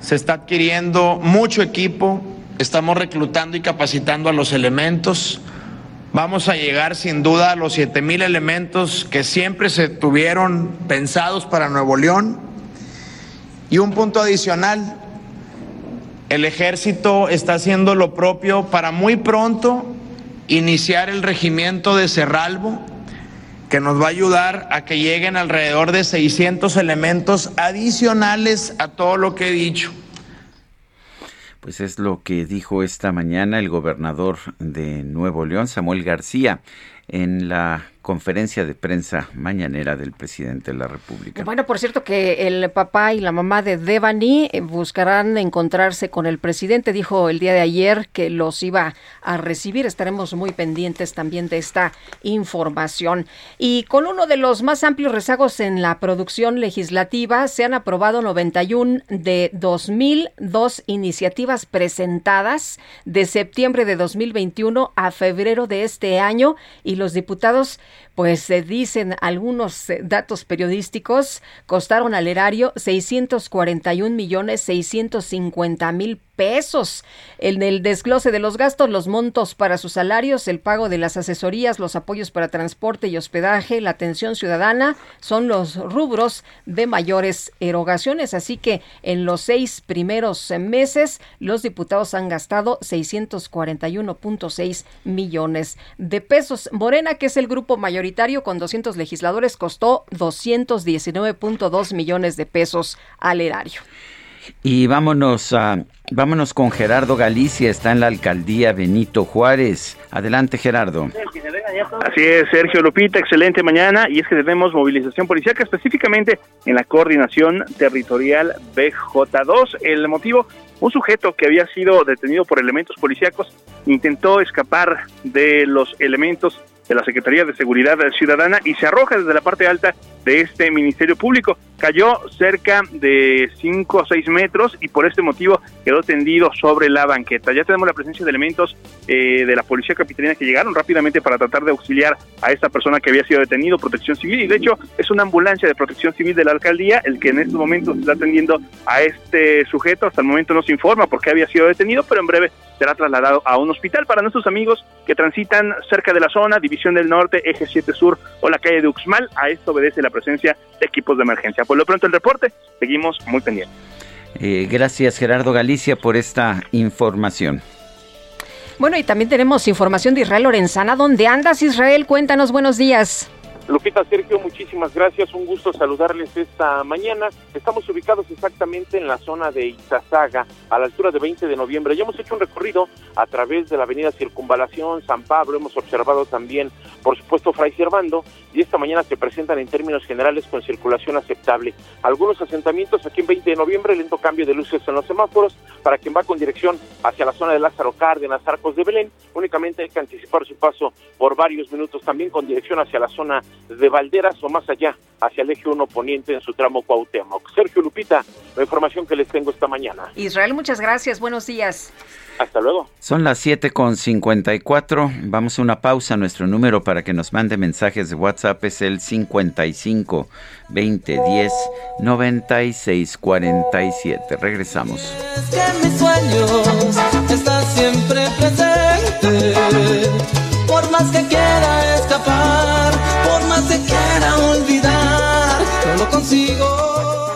se está adquiriendo mucho equipo, estamos reclutando y capacitando a los elementos. Vamos a llegar sin duda a los siete mil elementos que siempre se tuvieron pensados para Nuevo León. Y un punto adicional, el ejército está haciendo lo propio para muy pronto iniciar el regimiento de Cerralbo, que nos va a ayudar a que lleguen alrededor de 600 elementos adicionales a todo lo que he dicho. Pues es lo que dijo esta mañana el gobernador de Nuevo León, Samuel García, en la conferencia de prensa mañanera del presidente de la República. Bueno, por cierto que el papá y la mamá de Devani eh, buscarán encontrarse con el presidente. Dijo el día de ayer que los iba a recibir. Estaremos muy pendientes también de esta información. Y con uno de los más amplios rezagos en la producción legislativa, se han aprobado 91 de 2002 iniciativas presentadas de septiembre de 2021 a febrero de este año y los diputados pues se dicen algunos eh, datos periodísticos, costaron al erario 641 millones 650 mil pesos. En el desglose de los gastos, los montos para sus salarios, el pago de las asesorías, los apoyos para transporte y hospedaje, la atención ciudadana son los rubros de mayores erogaciones. Así que en los seis primeros meses, los diputados han gastado 641.6 millones de pesos. Morena, que es el grupo mayoritario con 200 legisladores, costó 219.2 millones de pesos al erario. Y vámonos a vámonos con Gerardo Galicia, está en la alcaldía Benito Juárez. Adelante, Gerardo. Así es, Sergio Lupita, excelente mañana. Y es que tenemos movilización policial, específicamente en la coordinación territorial BJ2. El motivo, un sujeto que había sido detenido por elementos policíacos intentó escapar de los elementos de la Secretaría de Seguridad Ciudadana y se arroja desde la parte alta de este Ministerio Público. Cayó cerca de 5 o 6 metros y por este motivo quedó tendido sobre la banqueta. Ya tenemos la presencia de elementos eh, de la Policía Capitalina que llegaron rápidamente para tratar de auxiliar a esta persona que había sido detenido, protección civil, y de hecho es una ambulancia de protección civil de la alcaldía el que en estos momentos está atendiendo a este sujeto. Hasta el momento no se informa por qué había sido detenido, pero en breve será trasladado a un hospital para nuestros amigos que transitan cerca de la zona, División del Norte, Eje 7 Sur o la calle de Uxmal. A esto obedece la presencia de equipos de emergencia. Por lo pronto el reporte, seguimos muy pendientes. Eh, gracias Gerardo Galicia por esta información. Bueno, y también tenemos información de Israel Lorenzana. ¿Dónde andas, Israel? Cuéntanos, buenos días. Lupita Sergio, muchísimas gracias. Un gusto saludarles esta mañana. Estamos ubicados exactamente en la zona de Izazaga, a la altura de 20 de noviembre. Ya hemos hecho un recorrido a través de la avenida Circunvalación, San Pablo. Hemos observado también, por supuesto, Fray Servando. Y esta mañana se presentan en términos generales con circulación aceptable. Algunos asentamientos aquí en 20 de noviembre, lento cambio de luces en los semáforos. Para quien va con dirección hacia la zona de Lázaro Cárdenas, Arcos de Belén, únicamente hay que anticipar su paso por varios minutos. También con dirección hacia la zona de Valderas o más allá, hacia el eje 1 poniente en su tramo Cuauhtémoc. Sergio Lupita, la información que les tengo esta mañana. Israel, muchas gracias, buenos días. Hasta luego. Son las 7 con 54. Vamos a una pausa. Nuestro número para que nos mande mensajes de WhatsApp es el 55 20 10 96 47. Regresamos. Es que mis sueños está siempre presente. Por más que quiera escapar, por más que quiera olvidar, no lo consigo.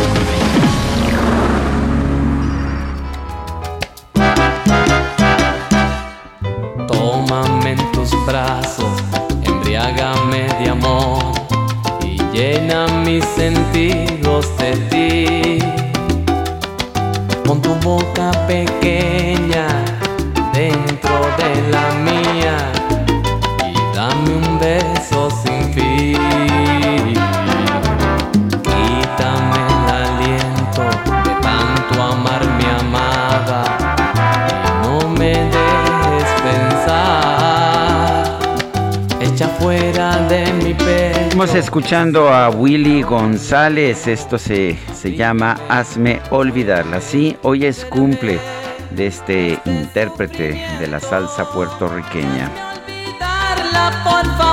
Tus brazos, embriágame de amor y llena mis sentidos de ti. Con tu boca pequeña dentro de la mía y dame un beso Estamos escuchando a Willy González. Esto se, se llama Hazme Olvidarla. Sí, hoy es cumple de este intérprete de la salsa puertorriqueña. olvidarla, por favor,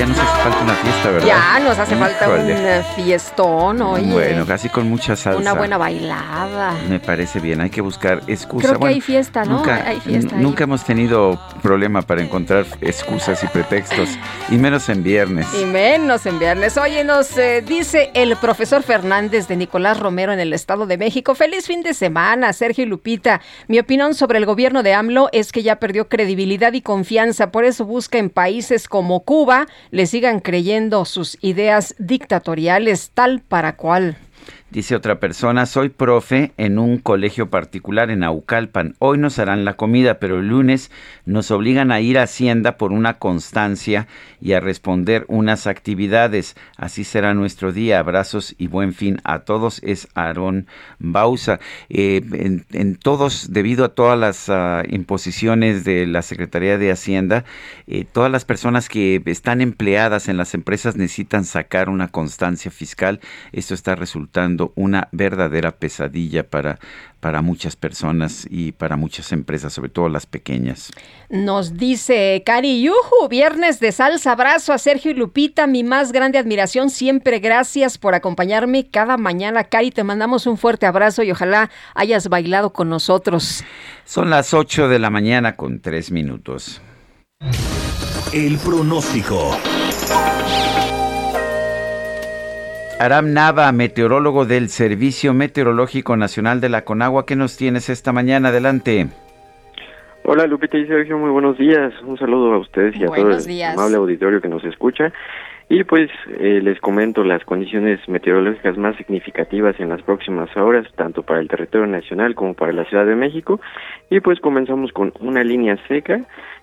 Ya nos hace falta una fiesta, ¿verdad? Ya nos hace falta un fiestón, oye. Bueno, casi con mucha salsa. Una buena bailada. Me parece bien, hay que buscar excusa. Creo que Bueno, hay fiesta, ¿no? Nunca, Hay fiesta ahí. nunca hemos tenido problema para encontrar excusas y pretextos, y menos en viernes. Y menos en viernes. Oye, nos eh, dice el profesor Fernández de Nicolás Romero en el Estado de México. Feliz fin de semana, Sergio y Lupita. Mi opinión sobre el gobierno de AMLO es que ya perdió credibilidad y confianza. Por eso busca en países como Cuba le sigan creyendo sus ideas dictatoriales tal para cual. Dice otra persona, soy profe en un colegio particular en Aucalpan. Hoy nos harán la comida, pero el lunes nos obligan a ir a Hacienda por una constancia y a responder unas actividades. Así será nuestro día. Abrazos y buen fin a todos. Es Aarón Bausa. Eh, en, todos, debido a todas las ah, imposiciones de la Secretaría de Hacienda, eh, todas las personas que están empleadas en las empresas necesitan sacar una constancia fiscal. Esto está resultando una verdadera pesadilla para, para muchas personas y para muchas empresas, sobre todo las pequeñas. Nos dice Cari Yuju, viernes de salsa, abrazo a Sergio y Lupita, mi más grande admiración, siempre gracias por acompañarme cada mañana. Cari, te mandamos un fuerte abrazo y ojalá hayas bailado con nosotros. Son las 8 de la mañana con 3 minutos. El pronóstico. Aram Nava, meteorólogo del Servicio Meteorológico Nacional de la Conagua, ¿qué nos tienes esta mañana? Adelante. Hola Lupita y Sergio, muy buenos días. Un saludo a ustedes y a todo el amable auditorio que nos escucha. Y pues eh, les comento las condiciones meteorológicas más significativas en las próximas horas, tanto para el territorio nacional como para la Ciudad de México. Y pues comenzamos con una línea seca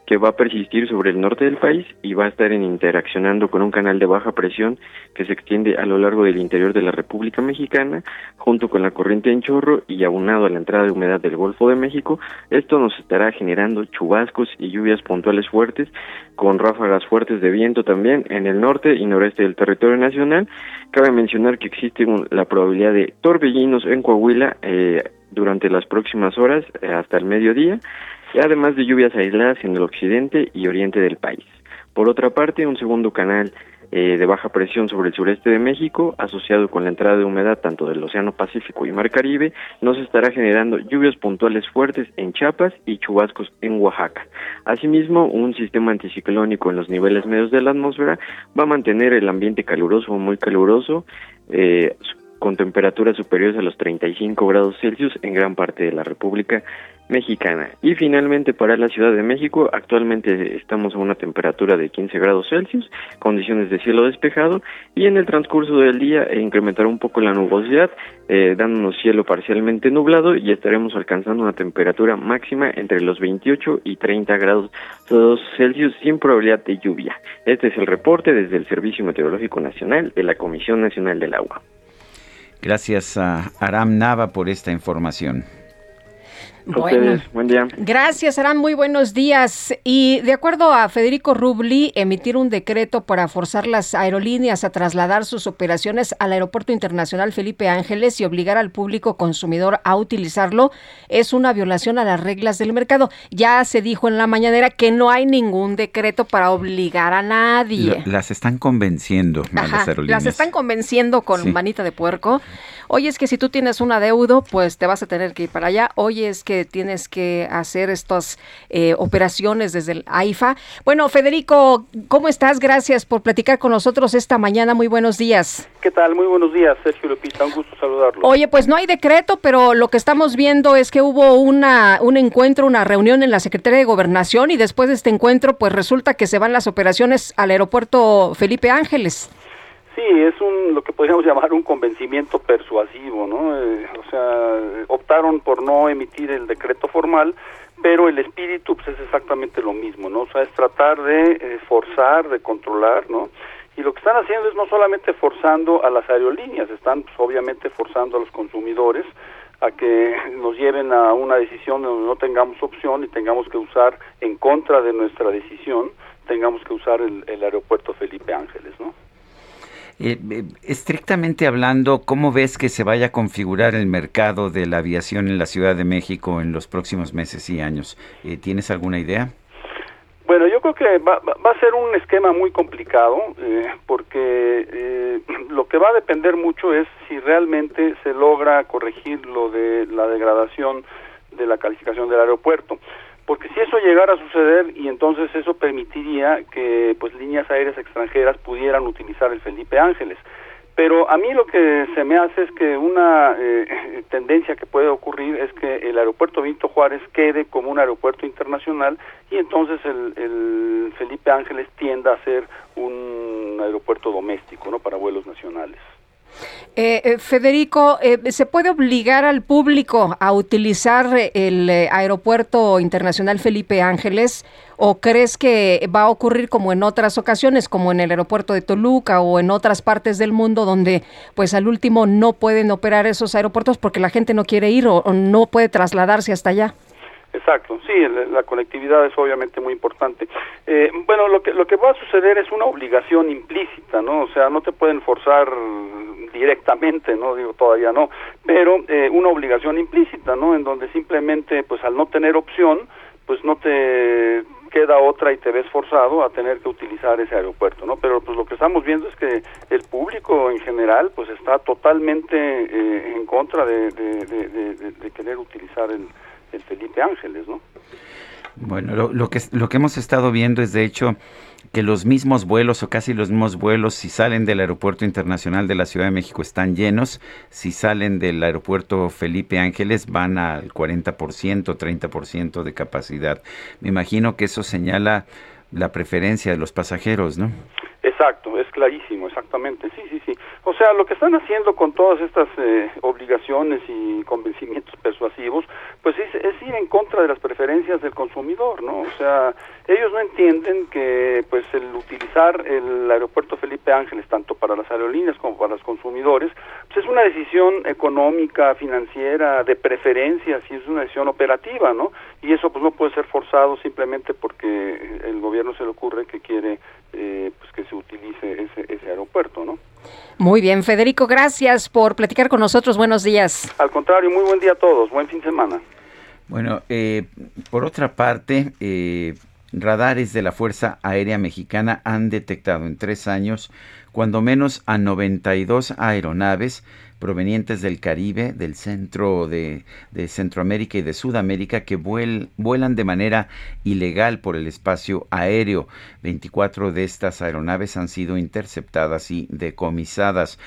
que va a persistir sobre el norte del país y va a estar en interaccionando con un canal de baja presión que se extiende a lo largo del interior de la República Mexicana, junto con la corriente en chorro y aunado a la entrada de humedad del Golfo de México. Esto nos estará generando chubascos y lluvias puntuales fuertes, con ráfagas fuertes de viento también en el norte y noreste del territorio nacional. Cabe mencionar que existe la probabilidad de torbellinos en Coahuila eh, durante las próximas horas eh, hasta el mediodía además de lluvias aisladas en el occidente y oriente del país. Por otra parte, un segundo canal eh, de baja presión sobre el sureste de México, asociado con la entrada de humedad tanto del Océano Pacífico y Mar Caribe, nos estará generando lluvias puntuales fuertes en Chiapas y chubascos en Oaxaca. Asimismo, un sistema anticiclónico en los niveles medios de la atmósfera va a mantener el ambiente caluroso o muy caluroso, eh, con temperaturas superiores a los 35 grados Celsius en gran parte de la República Mexicana. Y finalmente para la Ciudad de México, actualmente estamos a una temperatura de 15 grados Celsius, condiciones de cielo despejado y en el transcurso del día incrementará un poco la nubosidad, eh, dándonos cielo parcialmente nublado y estaremos alcanzando una temperatura máxima entre los 28 y 30 grados Celsius sin probabilidad de lluvia. Este es el reporte desde el Servicio Meteorológico Nacional de la Comisión Nacional del Agua. Gracias a Aram Nava por esta información. Bueno, buen día. Gracias, Aram. Muy buenos días. Y de acuerdo a Federico Rubli, emitir un decreto para forzar las aerolíneas a trasladar sus operaciones al Aeropuerto Internacional Felipe Ángeles y obligar al público consumidor a utilizarlo es una violación a las reglas del mercado. Ya se dijo en la mañanera que no hay ningún decreto para obligar a nadie. las están convenciendo a las aerolíneas. Las están convenciendo con manita de puerco. Oye, es que si tú tienes un adeudo, pues te vas a tener que ir para allá. Oye, es que tienes que hacer estas eh, operaciones desde el AIFA. Bueno, Federico, ¿cómo estás? Gracias por platicar con nosotros esta mañana. Muy buenos días. ¿Qué tal? Muy buenos días, Sergio Lupita. Un gusto saludarlo. Oye, pues no hay decreto, pero lo que estamos viendo es que hubo una, un encuentro, una reunión en la Secretaría de Gobernación y después de este encuentro, pues resulta que se van las operaciones al aeropuerto Felipe Ángeles. Sí, es un lo que podríamos llamar un convencimiento persuasivo, ¿no? Eh, o sea, optaron por no emitir el decreto formal, pero el espíritu pues, es exactamente lo mismo, ¿no? O sea, es tratar de eh, forzar, de controlar, ¿no? Y lo que están haciendo es no solamente forzando a las aerolíneas, están pues, obviamente forzando a los consumidores a que nos lleven a una decisión donde no tengamos opción y tengamos que usar en contra de nuestra decisión, tengamos que usar el, el aeropuerto Felipe Ángeles, ¿no? Eh, eh, estrictamente hablando, ¿cómo ves que se vaya a configurar el mercado de la aviación en la Ciudad de México en los próximos meses y años? Eh, ¿Tienes alguna idea? Bueno, yo creo que va, va a ser un esquema muy complicado porque lo que va a depender mucho es si realmente se logra corregir lo de la degradación de la calificación del aeropuerto porque si eso llegara a suceder y entonces eso permitiría que pues líneas aéreas extranjeras pudieran utilizar el Felipe Ángeles. Pero a mí lo que se me hace es que una eh, tendencia que puede ocurrir es que el aeropuerto Vinto Juárez quede como un aeropuerto internacional y entonces el Felipe Ángeles tienda a ser un aeropuerto doméstico, ¿no? Para vuelos nacionales. Eh, eh, Federico, eh, ¿se puede obligar al público a utilizar el aeropuerto internacional Felipe Ángeles o crees que va a ocurrir como en otras ocasiones, como en el aeropuerto de Toluca o en otras partes del mundo donde pues al último no pueden operar esos aeropuertos porque la gente no quiere ir o no puede trasladarse hasta allá? Exacto, sí, la conectividad es obviamente muy importante. Eh, bueno, lo que lo que va a suceder es una obligación implícita, ¿no? O sea, no te pueden forzar directamente, no digo todavía no, pero eh, una obligación implícita, ¿no? En donde simplemente, pues al no tener opción, pues no te queda otra y te ves forzado a tener que utilizar ese aeropuerto, ¿no? Pero pues lo que estamos viendo es que el público en general pues está totalmente eh, en contra de, de querer utilizar el, el Felipe Ángeles, ¿no? Bueno, lo, que, lo que hemos estado viendo es de hecho que los mismos vuelos o casi los mismos vuelos si salen del Aeropuerto Internacional de la Ciudad de México están llenos, si salen del Aeropuerto Felipe Ángeles van al 40%, 30% de capacidad. Me imagino que eso señala la preferencia de los pasajeros, ¿no? Exacto, es clarísimo, exactamente, sí, sí, sí. O sea, lo que están haciendo con todas estas eh, obligaciones y convencimientos persuasivos, pues es, es, ir en contra de las preferencias del consumidor, ¿no? O sea, ellos no entienden que, pues, el utilizar el aeropuerto Felipe Ángeles, tanto para las aerolíneas como para los consumidores, pues es una decisión económica, financiera, de preferencias y es una decisión operativa, ¿no? Y eso, pues, no puede ser forzado simplemente porque el gobierno se le ocurre que quiere, eh, pues, que se utilice ese, ese aeropuerto, ¿no? Muy bien, Federico, gracias por platicar con nosotros. Buenos días. Al contrario, muy buen día a todos. Buen fin de semana. Bueno, eh, por otra parte, eh, radares de la Fuerza Aérea Mexicana han detectado en tres años cuando menos a 92 aeronaves provenientes del Caribe, del centro de, Centroamérica y de Sudamérica que vuelan de manera ilegal por el espacio aéreo. 24 de estas aeronaves han sido interceptadas y decomisadas.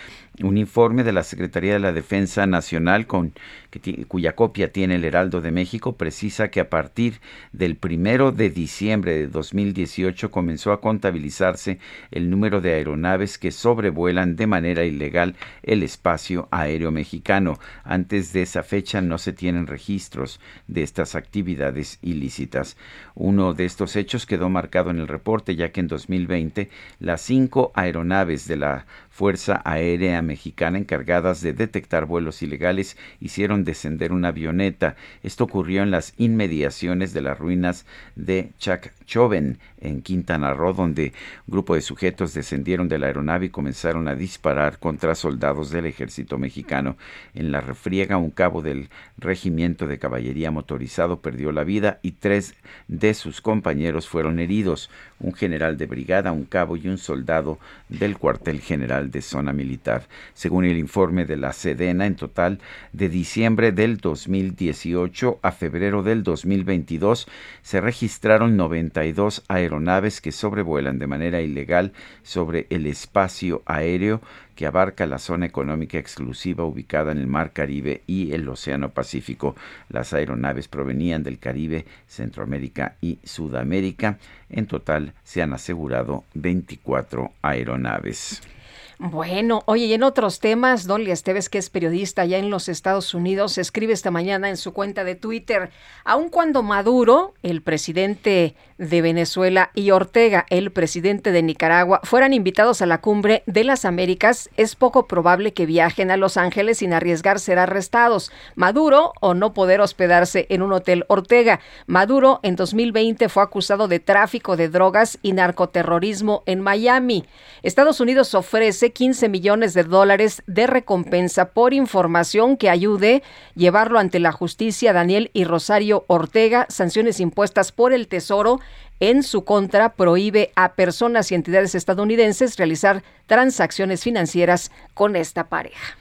Un informe de la Secretaría de la Defensa Nacional, cuya copia tiene el Heraldo de México, precisa que a partir del primero de diciembre de 2018 comenzó a contabilizarse el número de aeronaves que sobrevuelan de manera ilegal el espacio aéreo mexicano. Antes de esa fecha no se tienen registros de estas actividades ilícitas. Uno de estos hechos quedó marcado en el reporte, ya que en 2020 las cinco aeronaves de la Fuerza Aérea Mexicana encargadas de detectar vuelos ilegales hicieron descender una avioneta. Esto ocurrió en las inmediaciones de las ruinas de Chacchoven, en Quintana Roo, donde un grupo de sujetos descendieron de la aeronave y comenzaron a disparar contra soldados del ejército mexicano. En la refriega, un cabo del regimiento de caballería motorizado perdió la vida y tres de sus compañeros fueron heridos. Un general de brigada, un cabo y un soldado del cuartel general de Zona Militar. Según el informe de la Sedena, en total, de diciembre del 2018 a febrero del 2022, se registraron 92 aeronaves que sobrevuelan de manera ilegal sobre el espacio aéreo que abarca la zona económica exclusiva ubicada en el Mar Caribe y el Océano Pacífico. Las aeronaves provenían del Caribe, Centroamérica y Sudamérica. En total se han asegurado 24 aeronaves. Bueno, oye, y en otros temas, Dolly Esteves, que es periodista allá en los Estados Unidos, escribe esta mañana en su cuenta de Twitter, aun cuando Maduro, el presidente de Venezuela, y Ortega, el presidente de Nicaragua, fueran invitados a la cumbre de las Américas, es poco probable que viajen a Los Ángeles sin arriesgar ser arrestados. Maduro o no poder hospedarse en un hotel Ortega. Maduro en 2020 fue acusado de tráfico de drogas y narcoterrorismo en Miami. Estados Unidos ofrece 15 millones de dólares de recompensa por información que ayude llevarlo ante la justicia Daniel y Rosario Ortega, sanciones impuestas por el Tesoro en su contra prohíbe a personas y entidades estadounidenses realizar transacciones financieras con esta pareja.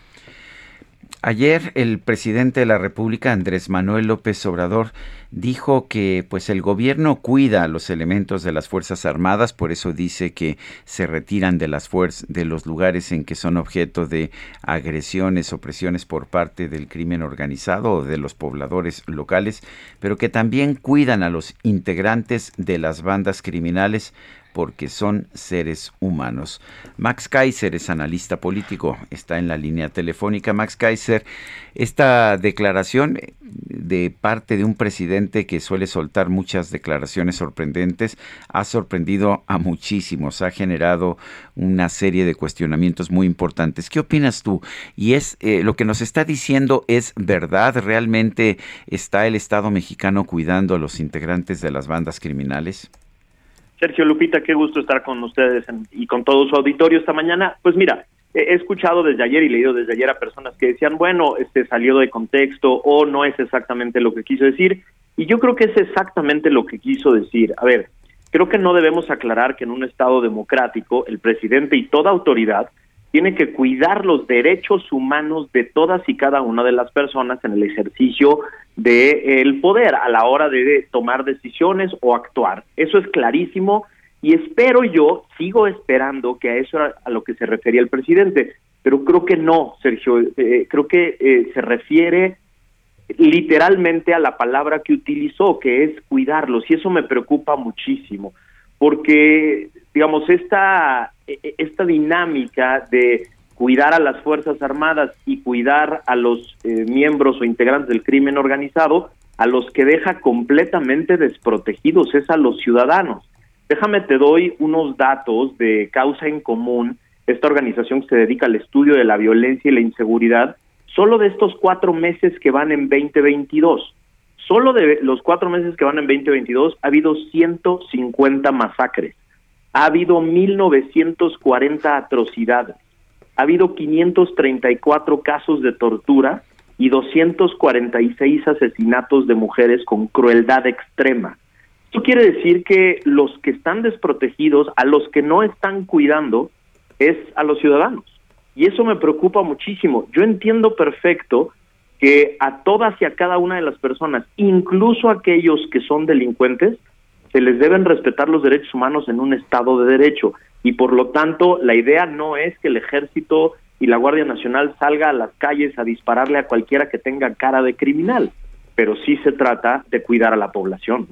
Ayer el presidente de la República, Andrés Manuel López Obrador, dijo que pues el gobierno cuida a los elementos de las Fuerzas Armadas, por eso dice que se retiran de las fuerzas de los lugares en que son objeto de agresiones o presiones por parte del crimen organizado o de los pobladores locales, pero que también cuidan a los integrantes de las bandas criminales porque son seres humanos. Max Kaiser es analista político, está en la línea telefónica. Max Kaiser, esta declaración de parte de un presidente que suele soltar muchas declaraciones sorprendentes ha sorprendido a muchísimos, ha generado una serie de cuestionamientos muy importantes. ¿Qué opinas tú? Y es eh, lo que nos está diciendo es verdad, realmente está el Estado mexicano cuidando a los integrantes de las bandas criminales. Sergio Lupita, qué gusto estar con ustedes y con todo su auditorio esta mañana. Pues mira, he escuchado desde ayer y leído desde ayer a personas que decían, bueno, este salió de contexto o no es exactamente lo que quiso decir. Y yo creo que es exactamente lo que quiso decir. A ver, creo que no debemos aclarar que en un Estado democrático el presidente y toda autoridad tiene que cuidar los derechos humanos de todas y cada una de las personas en el ejercicio del poder a la hora de tomar decisiones o actuar. Eso es clarísimo y espero yo, sigo esperando que a eso era a lo que se refería el presidente, pero creo que no, Sergio, eh, creo que eh, se refiere literalmente a la palabra que utilizó, que es cuidarlos, y eso me preocupa muchísimo, porque, digamos, esta e, e, esta dinámica de cuidar a las Fuerzas Armadas y cuidar a los eh, miembros o integrantes del crimen organizado, a los que deja completamente desprotegidos es a los ciudadanos. Déjame te doy unos datos de Causa en Común, esta organización que se dedica al estudio de la violencia y la inseguridad, solo de estos cuatro meses que van en 2022. Solo de los cuatro meses que van en 2022 ha habido 150 masacres ha habido 1.940 atrocidades, ha habido 534 casos de tortura y 246 asesinatos de mujeres con crueldad extrema. Esto quiere decir que los que están desprotegidos, a los que no están cuidando, es a los ciudadanos. Y eso me preocupa muchísimo. Yo entiendo perfecto que a todas y a cada una de las personas, incluso aquellos que son delincuentes, se les deben respetar los derechos humanos en un Estado de Derecho y por lo tanto la idea no es que el ejército y la Guardia Nacional salga a las calles a dispararle a cualquiera que tenga cara de criminal, pero sí se trata de cuidar a la población.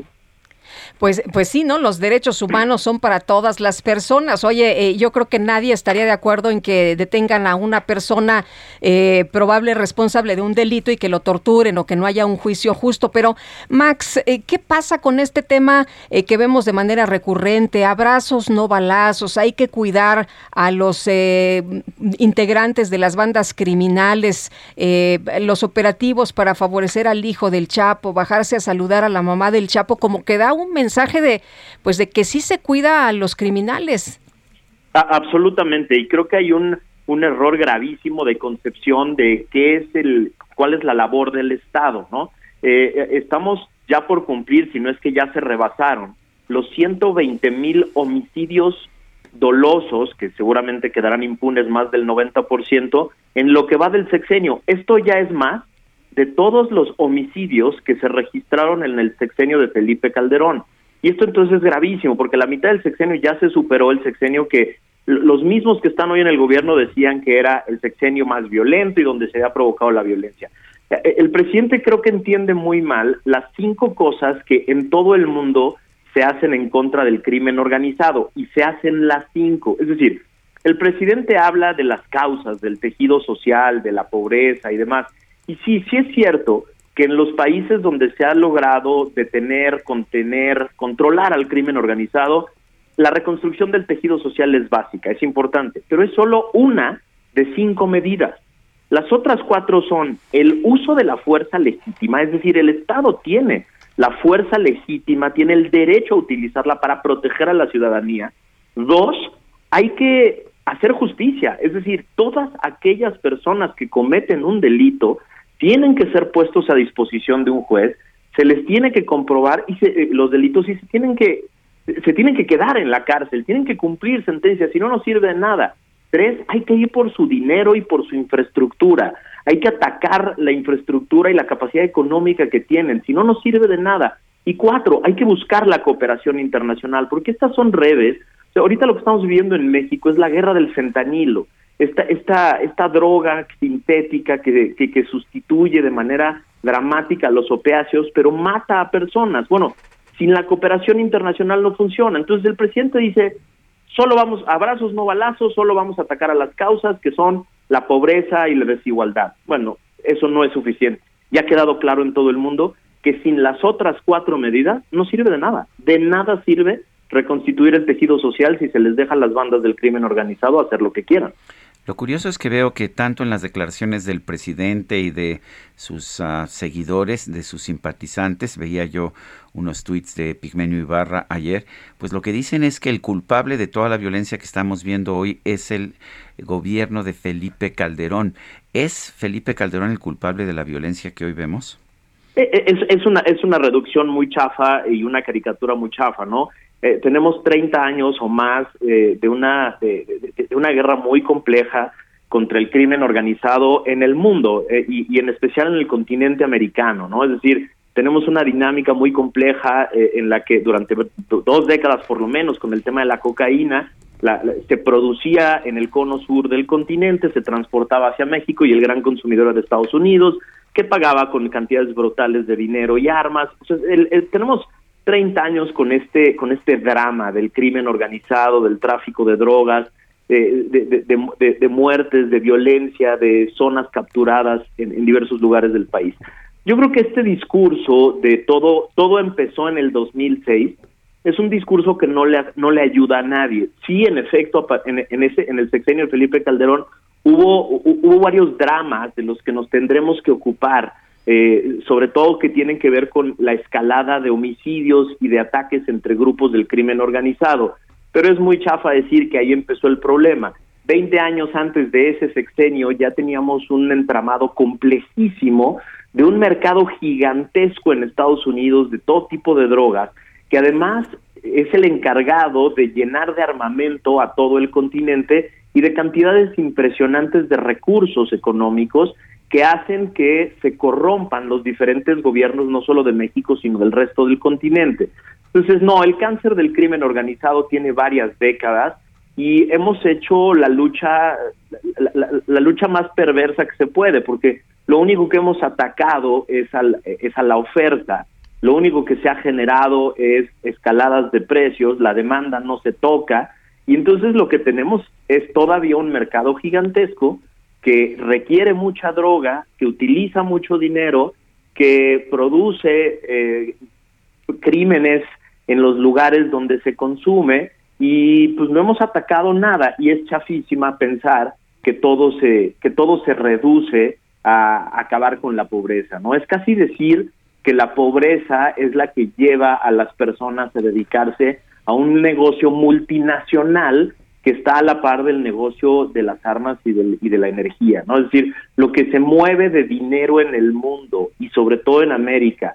Pues, pues sí, ¿no? Los derechos humanos son para todas las personas. Oye, eh, yo creo que nadie estaría de acuerdo en que detengan a una persona eh, probable responsable de un delito y que lo torturen o que no haya un juicio justo. Pero, Max, eh, ¿qué pasa con este tema que vemos de manera recurrente? Abrazos, no balazos. Hay que cuidar a los integrantes de las bandas criminales, los operativos para favorecer al hijo del Chapo, bajarse a saludar a la mamá del Chapo, como que da un mensaje de, pues, de que sí se cuida a los criminales. absolutamente, y creo que hay un, un error gravísimo de concepción de qué es el, cuál es la labor del Estado, ¿no? Eh, eh, estamos ya por cumplir, si no es que ya se rebasaron, los 120 mil homicidios dolosos, que seguramente quedarán impunes más del 90%, en lo que va del sexenio. Esto ya es más de todos los homicidios que se registraron en el sexenio de Felipe Calderón. Y esto entonces es gravísimo, porque la mitad del sexenio ya se superó el sexenio que los mismos que están hoy en el gobierno decían que era el sexenio más violento y donde se había provocado la violencia. E, el presidente creo que entiende muy mal las cinco cosas que en todo el mundo se hacen en contra del crimen organizado y se hacen las cinco. Es decir, el presidente habla de las causas, del tejido social, de la pobreza y demás, y sí, sí es cierto que en los países donde se ha logrado detener, contener, controlar al crimen organizado, la reconstrucción del tejido social es básica, es importante, pero es solo una de cinco medidas. Las otras cuatro son el uso de la fuerza legítima, es decir, el Estado tiene la fuerza legítima, tiene el derecho a utilizarla para proteger a la ciudadanía. Dos, hay que hacer justicia, es decir, todas aquellas personas que cometen un delito tienen que ser puestos a disposición de un juez, se les tiene que comprobar y eh, los delitos y se tienen que se tienen que quedar en la cárcel, tienen que cumplir sentencias, si no no sirve de nada. Tres, hay que ir por su dinero y por su infraestructura. Hay que atacar la infraestructura y la capacidad económica que tienen, si no no sirve de nada. Y cuatro, hay que buscar la cooperación internacional, porque estas son redes. ahorita lo que estamos viviendo en México es la guerra del fentanilo esta, esta, esta droga sintética que, que, sustituye de manera dramática los opiáceos, pero mata a personas. Bueno, sin la cooperación internacional no funciona. Entonces el presidente dice, solo vamos, abrazos, no balazos, solo vamos a atacar a las causas que son la pobreza y la desigualdad. Bueno, eso no es suficiente. Ya ha quedado claro en todo el mundo que sin las otras cuatro medidas no sirve de nada. De nada sirve reconstituir el tejido social si se les deja a las bandas del crimen organizado hacer lo que quieran. Lo curioso es que veo que tanto en las declaraciones del presidente y de sus ah, seguidores, de sus simpatizantes, veía yo unos tweets de Pigmenio Ibarra ayer, pues lo que dicen es que el culpable de toda la violencia que estamos viendo hoy es el gobierno de Felipe Calderón. ¿Es Felipe Calderón el culpable de la violencia que hoy vemos? Eh, eh, es, una, es una reducción muy chafa y una caricatura muy chafa, ¿no? Eh, tenemos 30 años o más eh, de, una, de, una guerra muy compleja contra el crimen organizado en el mundo eh, y, en especial en el continente americano, ¿no? Es decir, tenemos una dinámica muy compleja en la que durante dos décadas por lo menos con el tema de la cocaína se producía en el cono sur del continente, se transportaba hacia México y el gran consumidor era de Estados Unidos, que pagaba con cantidades brutales de dinero y armas. tenemos 30 años con este, con este drama del crimen organizado, del tráfico de drogas, de, muertes, de violencia, de zonas capturadas en, diversos lugares del país. Yo creo que este discurso de todo, todo empezó en el 2006, es un discurso que no le, no le ayuda a nadie. Sí, en efecto, en, ese, en el sexenio de Felipe Calderón hubo, hubo varios dramas de los que nos tendremos que ocupar eh, sobre todo que tienen que ver con la escalada de homicidios y de ataques entre grupos del crimen organizado. Pero es muy chafa decir que ahí empezó el problema. Veinte años antes de ese sexenio ya teníamos un entramado complejísimo de un mercado gigantesco en Estados Unidos de todo tipo de drogas, que además es el encargado de llenar de armamento a todo el continente y de cantidades impresionantes de recursos económicos que hacen que se corrompan los diferentes gobiernos, no solo de México, sino del resto del continente. Entonces, no, el cáncer del crimen organizado tiene varias décadas y hemos hecho la lucha, la, lucha más perversa que se puede, porque lo único que hemos atacado es, al, es a la oferta, lo único que se ha generado es escaladas de precios, la demanda no se toca, y entonces lo que tenemos es todavía un mercado gigantesco que requiere mucha droga, que utiliza mucho dinero, que produce eh, crímenes en los lugares donde se consume y pues no hemos atacado nada y es chafísima pensar que todo se que todo se reduce a acabar con la pobreza, ¿no? Es casi decir que la pobreza es la que lleva a las personas a dedicarse a un negocio multinacional que está a la par del negocio de las armas y, y de la energía, ¿no? Es decir, lo que se mueve de dinero en el mundo y sobre todo en América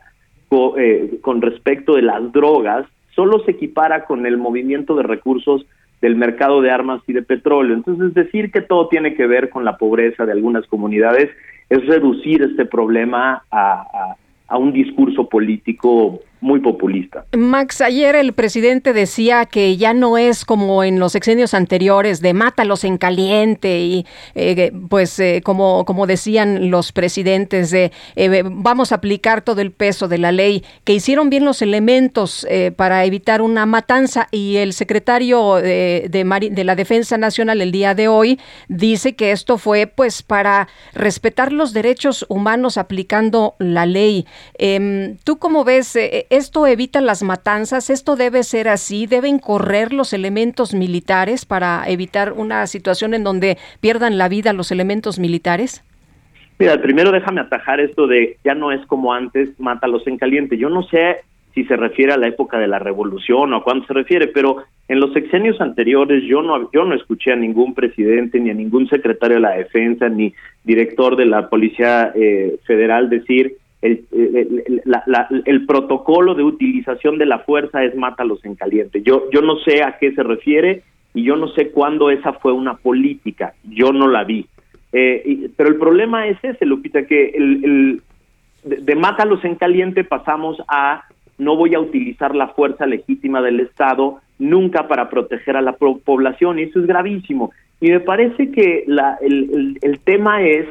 eh, con respecto de las drogas, solo se equipara con el movimiento de recursos del mercado de armas y de petróleo. Entonces, decir que todo tiene que ver con la pobreza de algunas comunidades es reducir este problema a un discurso político muy populista. Max, ayer el presidente decía que ya no es como en los exenios anteriores de mátalos en caliente y eh, pues eh, como, como decían los presidentes de eh, vamos a aplicar todo el peso de la ley, que hicieron bien los elementos para evitar una matanza y el secretario de, de, la Defensa Nacional el día de hoy dice que esto fue pues para respetar los derechos humanos aplicando la ley. Em, ¿Tú cómo ves? ¿Esto evita las matanzas? ¿Esto debe ser así? ¿Deben correr los elementos militares para evitar una situación en donde pierdan la vida los elementos militares? Mira, primero déjame atajar esto de ya no es como antes, mátalos en caliente. Yo no sé si se refiere a la época de la revolución o a cuándo se refiere, pero en los sexenios anteriores yo no yo no escuché a ningún presidente ni a ningún secretario de la defensa ni director de la policía eh, federal decir el, el, protocolo de utilización de la fuerza es mátalos en caliente. Yo, yo no sé a qué se refiere y yo no sé cuándo esa fue una política, yo no la vi. Eh, pero el problema es ese, Lupita, que el, de, de mátalos en caliente pasamos a no voy a utilizar la fuerza legítima del Estado nunca para proteger a la población y eso es gravísimo. Y me parece que la, el, el tema es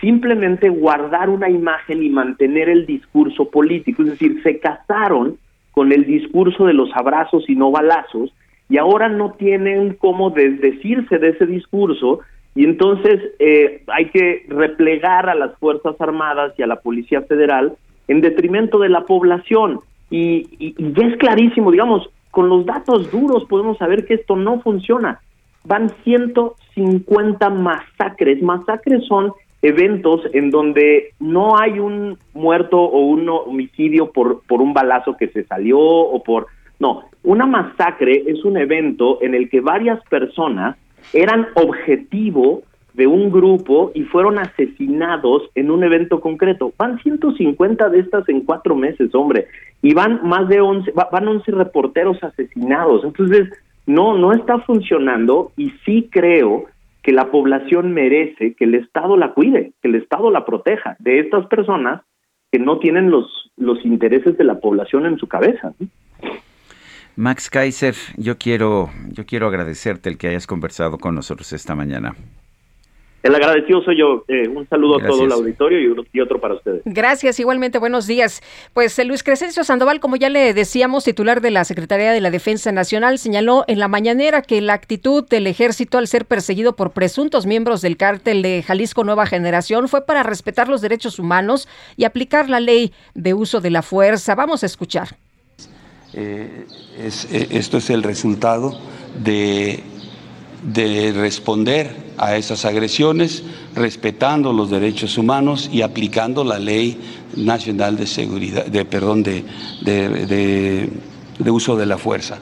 simplemente guardar una imagen y mantener el discurso político. Es decir, se casaron con el discurso de los abrazos y no balazos, y ahora no tienen cómo desdecirse de ese discurso, y entonces eh, hay que replegar a las Fuerzas Armadas y a la Policía Federal en detrimento de la población. Y, y, y es clarísimo, digamos, con los datos duros podemos saber que esto no funciona. Van 150 masacres. Masacres son eventos en donde no hay un muerto o un homicidio por, por un balazo que se salió o por... No, una masacre es un evento en el que varias personas eran objetivo de un grupo y fueron asesinados en un evento concreto. Van 150 de estas en cuatro meses, hombre, y van más de 11, van 11 reporteros asesinados. Entonces, no, no está funcionando y sí creo que la población merece que el Estado la cuide, que el Estado la proteja de estas personas que no tienen los, los intereses de la población en su cabeza. Max Kaiser, yo quiero, yo quiero agradecerte el que hayas conversado con nosotros esta mañana. El agradecido soy yo. Eh, un saludo a todo el auditorio y otro para ustedes. Gracias, igualmente. Buenos días. Pues eh, Luis Crescencio Sandoval, como ya le decíamos, titular de la Secretaría de la Defensa Nacional, señaló en la mañanera que la actitud del ejército al ser perseguido por presuntos miembros del cártel de Jalisco Nueva Generación fue para respetar los derechos humanos y aplicar la ley de uso de la fuerza. Vamos a escuchar. Eh, esto es el resultado de de responder a esas agresiones respetando los derechos humanos y aplicando la ley nacional de seguridad, de perdón, de, de, uso de la fuerza.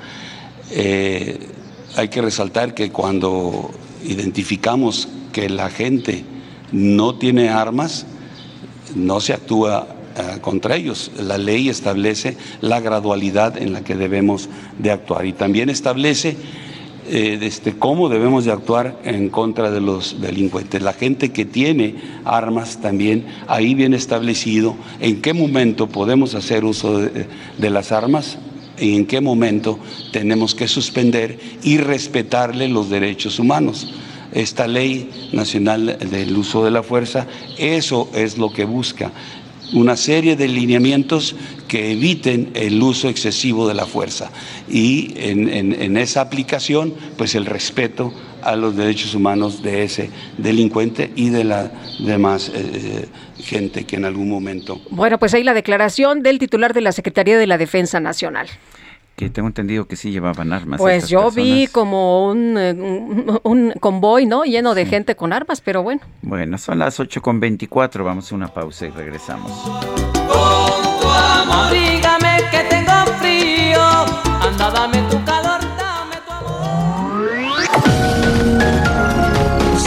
Eh, hay que resaltar que cuando identificamos que la gente no tiene armas, no se actúa eh, contra ellos. La ley establece la gradualidad en la que debemos de actuar y también establece eh, este, cómo debemos de actuar en contra de los delincuentes. La gente que tiene armas también, ahí viene establecido en qué momento podemos hacer uso de, de las armas y en qué momento tenemos que suspender y respetarle los derechos humanos. Esta ley nacional del uso de la fuerza, eso es lo que busca una serie de lineamientos que eviten el uso excesivo de la fuerza y en, esa aplicación pues el respeto a los derechos humanos de ese delincuente y de la demás eh, gente que en algún momento. Bueno, pues ahí la declaración del titular de la Secretaría de la Defensa Nacional que tengo entendido que sí llevaban armas. Pues yo vi como un, eh, un, convoy, ¿no? Lleno de gente con armas, pero bueno. Bueno, son las 8 con 24, vamos a una pausa y regresamos. Con tu amor,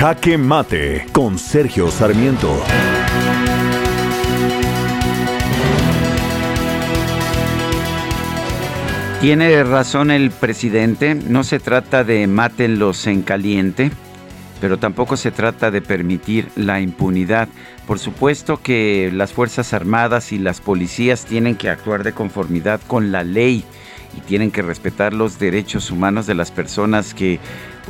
Jaque Mate con Sergio Sarmiento. Tiene razón el presidente, no se trata de mátenlos en caliente, pero tampoco se trata de permitir la impunidad. Por supuesto que las Fuerzas Armadas y las policías tienen que actuar de conformidad con la ley y tienen que respetar los derechos humanos de las personas que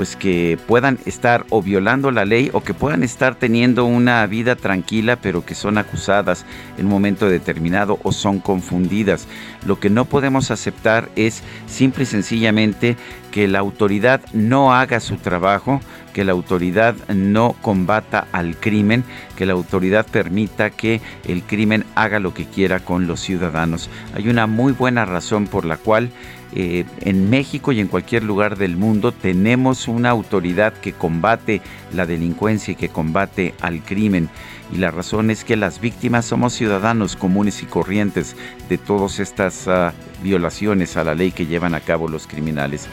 pues que puedan estar o violando la ley o que puedan estar teniendo una vida tranquila pero que son acusadas en un momento determinado o son confundidas. Lo que no podemos aceptar es simple y sencillamente que la autoridad no haga su trabajo, que la autoridad no combata al crimen, que la autoridad permita que el crimen haga lo que quiera con los ciudadanos. Hay una muy buena razón por la cual eh, en México y en cualquier lugar del mundo tenemos una autoridad que combate la delincuencia y que combate al crimen. Y la razón es que las víctimas somos ciudadanos comunes y corrientes de todas estas ah, violaciones a la ley que llevan a cabo los criminales.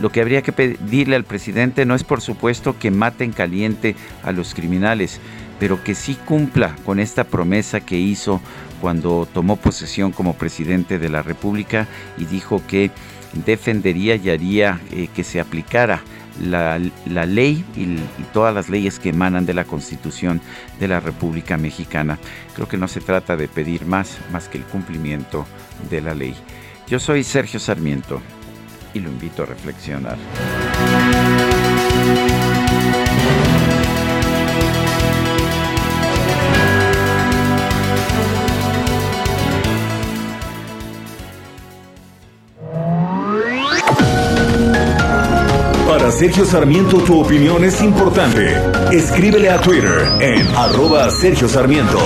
Lo que habría que pedirle al presidente no es por supuesto que maten caliente a los criminales, pero que sí cumpla con esta promesa que hizo cuando tomó posesión como presidente de la República y dijo que defendería y haría eh, que se aplicara la, ley y, y, todas las leyes que emanan de la Constitución de la República Mexicana. Creo que no se trata de pedir más, más que el cumplimiento de la ley. Yo soy Sergio Sarmiento y lo invito a reflexionar. Sergio Sarmiento tu opinión es importante. Escríbele a Twitter en arroba Sergio Sarmiento.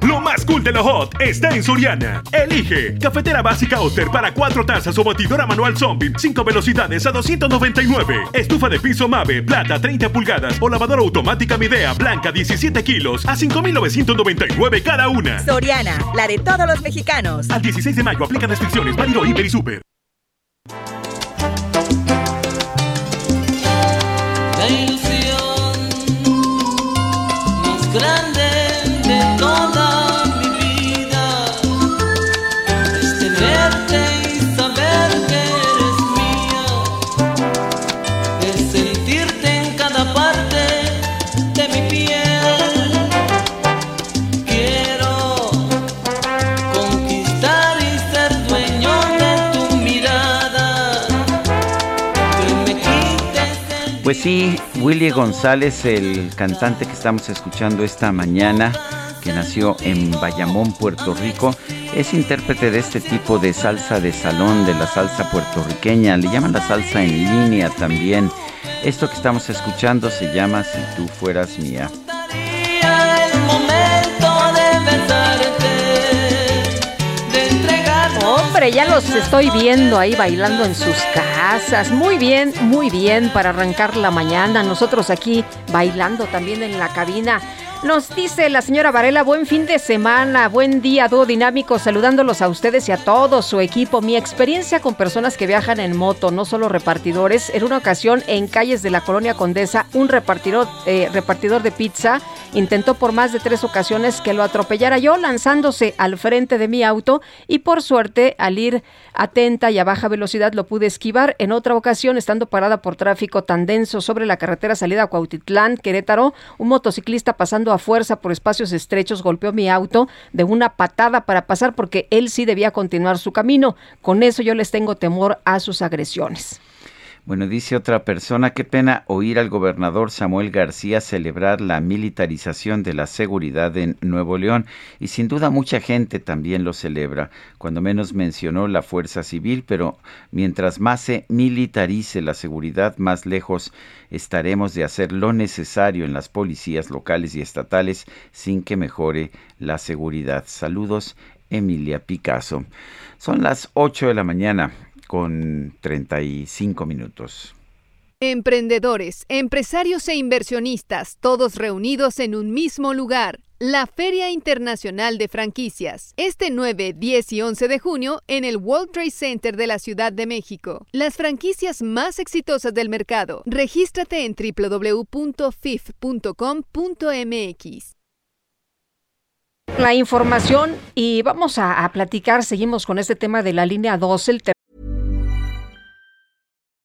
Lo más cool de lo hot está en Soriana. Elige cafetera básica Oster para cuatro tazas o batidora manual Zombie, 5 velocidades a 299. Estufa de piso Mave, plata 30 pulgadas o lavadora automática Midea, blanca 17 kilos a 5,999 cada una. Soriana, la de todos los mexicanos. Al 16 de mayo aplica restricciones, válido Hiper y Super. La Pues sí, Willy González, el cantante que estamos escuchando esta mañana, que nació en Bayamón, Puerto Rico, es intérprete de este tipo de salsa de salón, de la salsa puertorriqueña, le llaman la salsa en línea también. Esto que estamos escuchando se llama Si tú fueras mía. Hombre, ya los estoy viendo ahí bailando en sus casas. Muy bien, muy bien para arrancar la mañana. Nosotros aquí bailando también en la cabina. Nos dice la señora Varela, buen fin de semana, buen día, dúo dinámico, saludándolos a ustedes y a todo su equipo. Mi experiencia con personas que viajan en moto, no solo repartidores. En una ocasión, en calles de la colonia Condesa, un repartidor, eh, repartidor de pizza intentó por más de tres ocasiones que lo atropellara yo, lanzándose al frente de mi auto y por suerte, al ir atenta y a baja velocidad, lo pude esquivar. En otra ocasión, estando parada por tráfico tan denso sobre la carretera salida a Cuautitlán, Querétaro, un motociclista pasando a fuerza por espacios estrechos golpeó mi auto de una patada para pasar porque él sí debía continuar su camino. Con eso yo les tengo temor a sus agresiones. Bueno, dice otra persona, qué pena oír al gobernador Samuel García celebrar la militarización de la seguridad en Nuevo León y sin duda mucha gente también lo celebra, cuando menos mencionó la fuerza civil, pero mientras más se militarice la seguridad, más lejos estaremos de hacer lo necesario en las policías locales y estatales sin que mejore la seguridad. Saludos, Emilia Picasso. Son las 8 de la mañana con 35 minutos. Emprendedores, empresarios e inversionistas, todos reunidos en un mismo lugar. La Feria Internacional de Franquicias, este 9, 10 y 11 de junio en el World Trade Center de la Ciudad de México. Las franquicias más exitosas del mercado. Regístrate en www.fif.com.mx. La información y vamos a, a, platicar, seguimos con este tema de la línea 12, el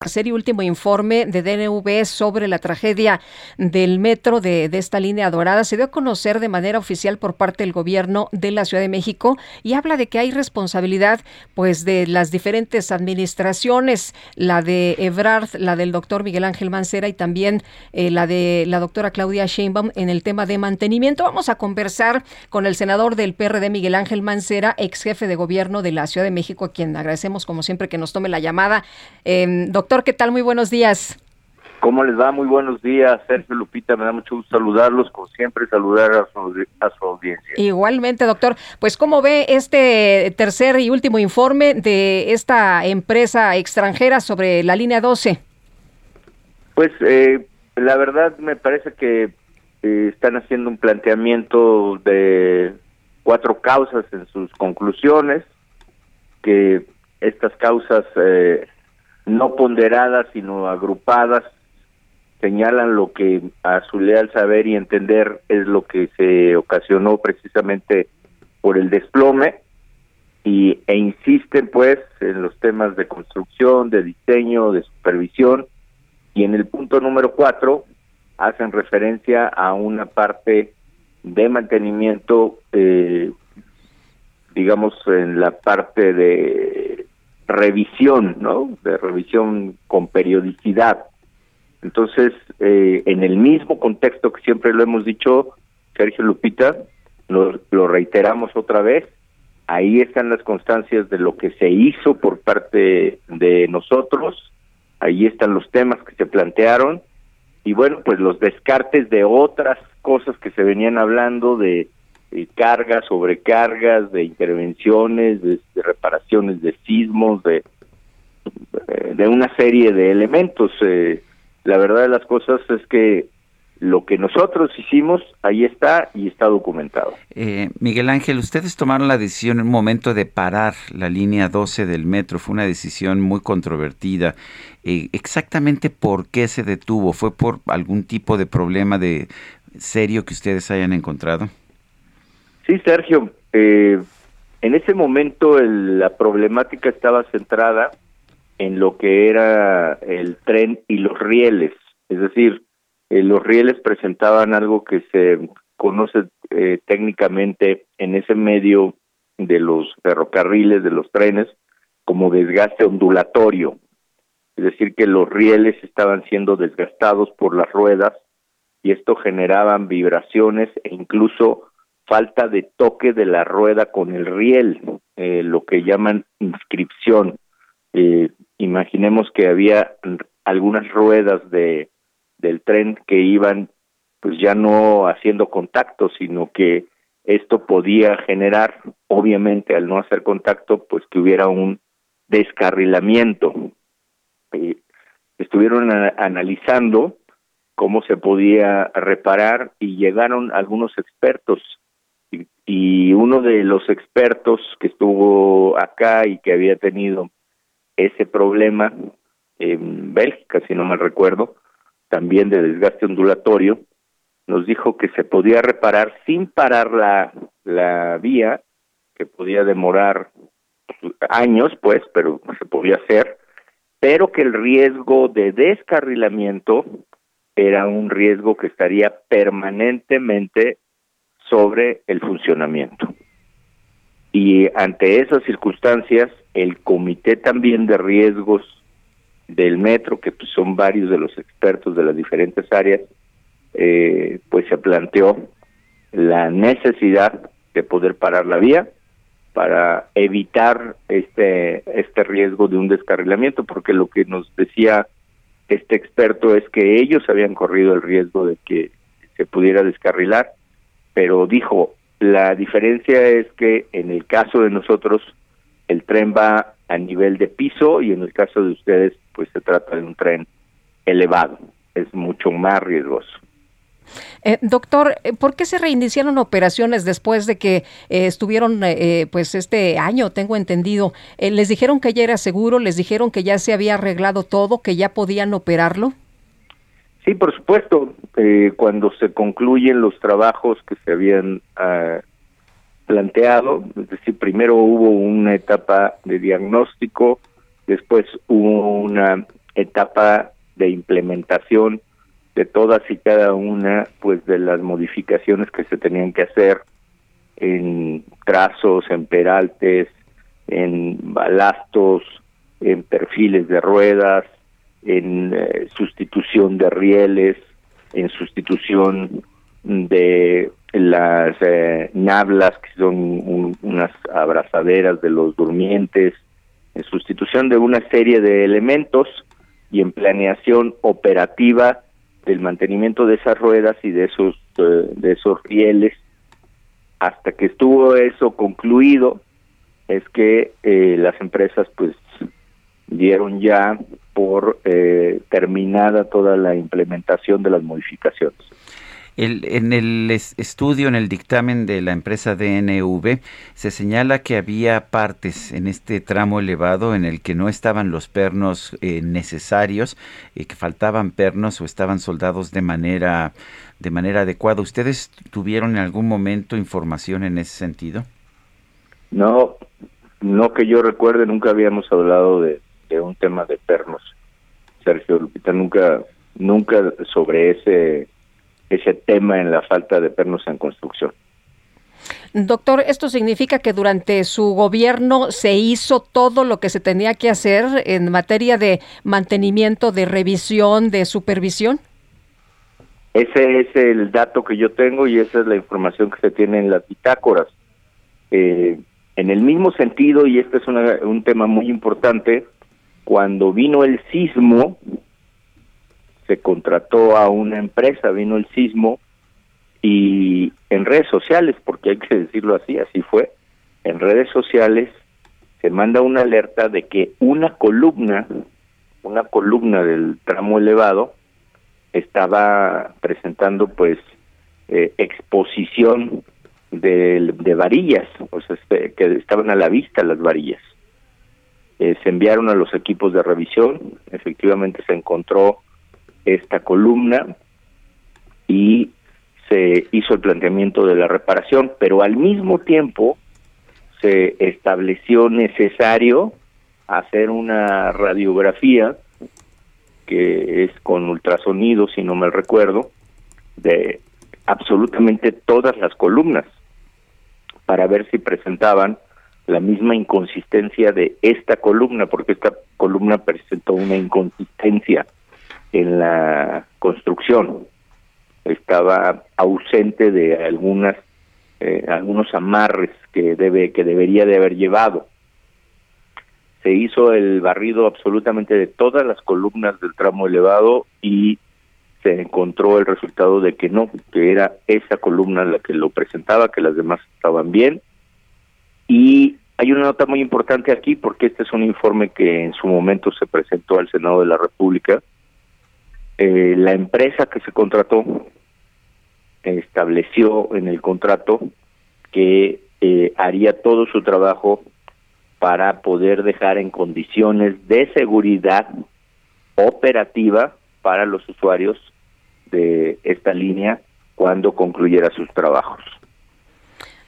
Tercer y último informe de DNV sobre la tragedia del metro de, esta línea dorada se dio a conocer de manera oficial por parte del gobierno de la Ciudad de México y habla de que hay responsabilidad pues de las diferentes administraciones, la de Ebrard, la del doctor Miguel Ángel Mancera y también eh, la de la doctora Claudia Sheinbaum en el tema de mantenimiento. Vamos a conversar con el senador del PRD Miguel Ángel Mancera, ex jefe de gobierno de la Ciudad de México, a quien agradecemos como siempre que nos tome la llamada. Eh, doctor ¿qué tal? Muy buenos días. ¿Cómo les va? Muy buenos días, Sergio Lupita. Me da mucho gusto saludarlos, como siempre, saludar a su, a su audiencia. Igualmente, doctor. Pues, ¿cómo ve este tercer y último informe de esta empresa extranjera sobre la línea 12? Pues, eh, la verdad, me parece que eh, están haciendo un planteamiento de cuatro causas en sus conclusiones, que estas causas eh, no ponderadas, sino agrupadas, señalan lo que a su leal saber y entender es lo que se ocasionó precisamente por el desplome y e insisten pues en los temas de construcción, de diseño, de supervisión y en el punto número cuatro hacen referencia a una parte de mantenimiento, eh, digamos en la parte de revisión, ¿no? De revisión con periodicidad entonces, eh, en el mismo contexto que siempre lo hemos dicho, Sergio Lupita, lo, lo reiteramos otra vez, ahí están las constancias de lo que se hizo por parte de nosotros, ahí están los temas que se plantearon y bueno, pues los descartes de otras cosas que se venían hablando de, cargas, sobrecargas, de intervenciones, de, reparaciones de sismos, de, de una serie de elementos. Eh, la verdad de las cosas es que lo que nosotros hicimos ahí está y está documentado. Eh, Miguel Ángel, ustedes tomaron la decisión en un momento de parar la línea 12 del metro. Fue una decisión muy controvertida. Eh, ¿Exactamente por qué se detuvo? ¿Fue por algún tipo de problema de serio que ustedes hayan encontrado? Sí, Sergio. Eh, en ese momento la problemática estaba centrada en lo que era el tren y los rieles. Es decir, eh, los rieles presentaban algo que se conoce eh, técnicamente en ese medio de los ferrocarriles, de los trenes, como desgaste ondulatorio. Es decir, que los rieles estaban siendo desgastados por las ruedas y esto generaban vibraciones e incluso falta de toque de la rueda con el riel, eh, lo que llaman inscripción. Eh, imaginemos que había algunas ruedas de del tren que iban pues ya no haciendo contacto, sino que esto podía generar, obviamente al no hacer contacto, pues que hubiera un descarrilamiento. Eh, estuvieron analizando cómo se podía reparar y llegaron algunos expertos y, uno de los expertos que estuvo acá y que había tenido ese problema en Bélgica, si no me recuerdo, también de desgaste ondulatorio, nos dijo que se podía reparar sin parar la, la vía, que podía demorar años, pues, pero se podía hacer, pero que el riesgo de descarrilamiento era un riesgo que estaría permanentemente sobre el funcionamiento. Y ante esas circunstancias, el comité también de riesgos del metro, que pues, son varios de los expertos de las diferentes áreas, eh, pues se planteó la necesidad de poder parar la vía para evitar este este riesgo de un descarrilamiento, porque lo que nos decía este experto es que ellos habían corrido el riesgo de que se pudiera descarrilar, pero dijo la diferencia es que en el caso de nosotros el tren va a nivel de piso y en el caso de ustedes pues se trata de un tren elevado, es mucho más riesgoso. Eh, doctor, eh, ¿por qué se reiniciaron operaciones después de que eh, estuvieron, pues este año, tengo entendido? ¿Les dijeron que ya era seguro? ¿Les dijeron que ya se había arreglado todo, que ya podían operarlo? Sí, por supuesto. Eh, cuando se concluyen los trabajos que se habían ah, planteado, es decir, primero hubo una etapa de diagnóstico, después hubo una etapa de implementación de todas y cada una pues de las modificaciones que se tenían que hacer en trazos, en peraltes, en balastos, en perfiles de ruedas, en eh, sustitución de rieles, en sustitución de las eh, nablas, que son unas abrazaderas de los durmientes, en sustitución de una serie de elementos y en planeación operativa del mantenimiento de esas ruedas y de esos eh, de esos rieles. Hasta que estuvo eso concluido es que eh, las empresas pues dieron ya por eh, terminada toda la implementación de las modificaciones. El, en el estudio, en el dictamen de la empresa DNV, se señala que había partes en este tramo elevado en el que no estaban los pernos eh, necesarios, eh, que faltaban pernos o estaban soldados de manera, de manera adecuada. ¿Ustedes tuvieron en algún momento información en ese sentido? No, no que yo recuerde, nunca habíamos hablado de, un tema de pernos. Sergio Lupita, nunca, nunca sobre ese ese tema en la falta de pernos en construcción. Doctor, ¿esto significa que durante su gobierno se hizo todo lo que se tenía que hacer en materia de mantenimiento, de revisión, de supervisión? Ese es el dato que yo tengo y esa es la información que se tiene en las bitácoras. Eh, en el mismo sentido, y este es un tema muy importante, cuando vino el sismo, se contrató a una empresa, vino el sismo y en redes sociales, porque hay que decirlo así, así fue, en redes sociales se manda una alerta de que una columna, una columna del tramo elevado estaba presentando pues eh, exposición de, de varillas, o sea, este, que estaban a la vista las varillas. Eh, se enviaron a los equipos de revisión, efectivamente se encontró esta columna y se hizo el planteamiento de la reparación, pero al mismo tiempo se estableció necesario hacer una radiografía que es con ultrasonido, si no me recuerdo, de absolutamente todas las columnas para ver si presentaban la misma inconsistencia de esta columna, porque esta columna presentó una inconsistencia en la construcción. Estaba ausente de algunas eh, algunos amarres que debe que debería de haber llevado. Se hizo el barrido absolutamente de todas las columnas del tramo elevado y se encontró el resultado de que no, que era esa columna la que lo presentaba, que las demás estaban bien. Y hay una nota muy importante aquí porque este es un informe que en su momento se presentó al Senado de la República eh, la empresa que se contrató estableció en el contrato que eh, haría todo su trabajo para poder dejar en condiciones de seguridad operativa para los usuarios de esta línea cuando concluyera sus trabajos.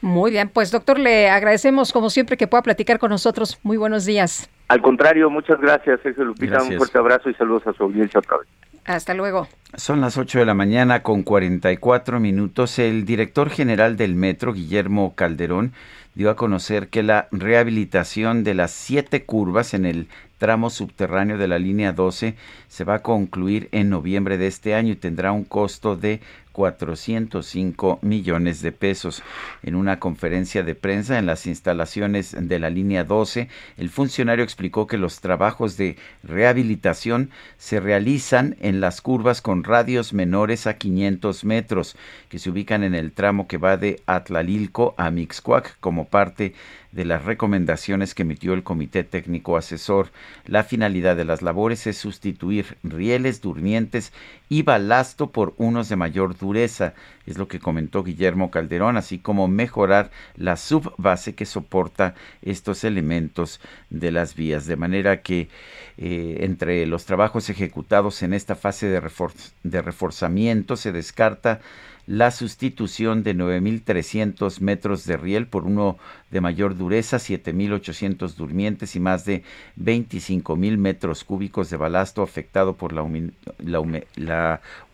Muy bien, pues doctor, le agradecemos como siempre que pueda platicar con nosotros. Muy buenos días. Al contrario, muchas gracias, Sergio Lupita. Un fuerte abrazo y saludos a su audiencia otra vez. Hasta luego. Son las 8 de la mañana con 44 minutos. El director general del Metro, Guillermo Calderón, dio a conocer que la rehabilitación de las siete curvas en el tramo subterráneo de la línea 12 se va a concluir en noviembre de este año y tendrá un costo de 405 millones de pesos. En una conferencia de prensa en las instalaciones de la línea 12, el funcionario explicó que los trabajos de rehabilitación se realizan en las curvas con radios menores a 500 metros, que se ubican en el tramo que va de Atlalilco a Mixcuac como parte de las recomendaciones que emitió el Comité Técnico Asesor. La finalidad de las labores es sustituir rieles durmientes y balasto por unos de mayor dureza, es lo que comentó Guillermo Calderón, así como mejorar la subbase que soporta estos elementos de las vías, de manera que eh, entre los trabajos ejecutados en esta fase de, de reforzamiento se descarta la sustitución de 9.300 metros de riel por uno de mayor dureza, 7.800 durmientes y más de 25.000 metros cúbicos de balasto afectado por la,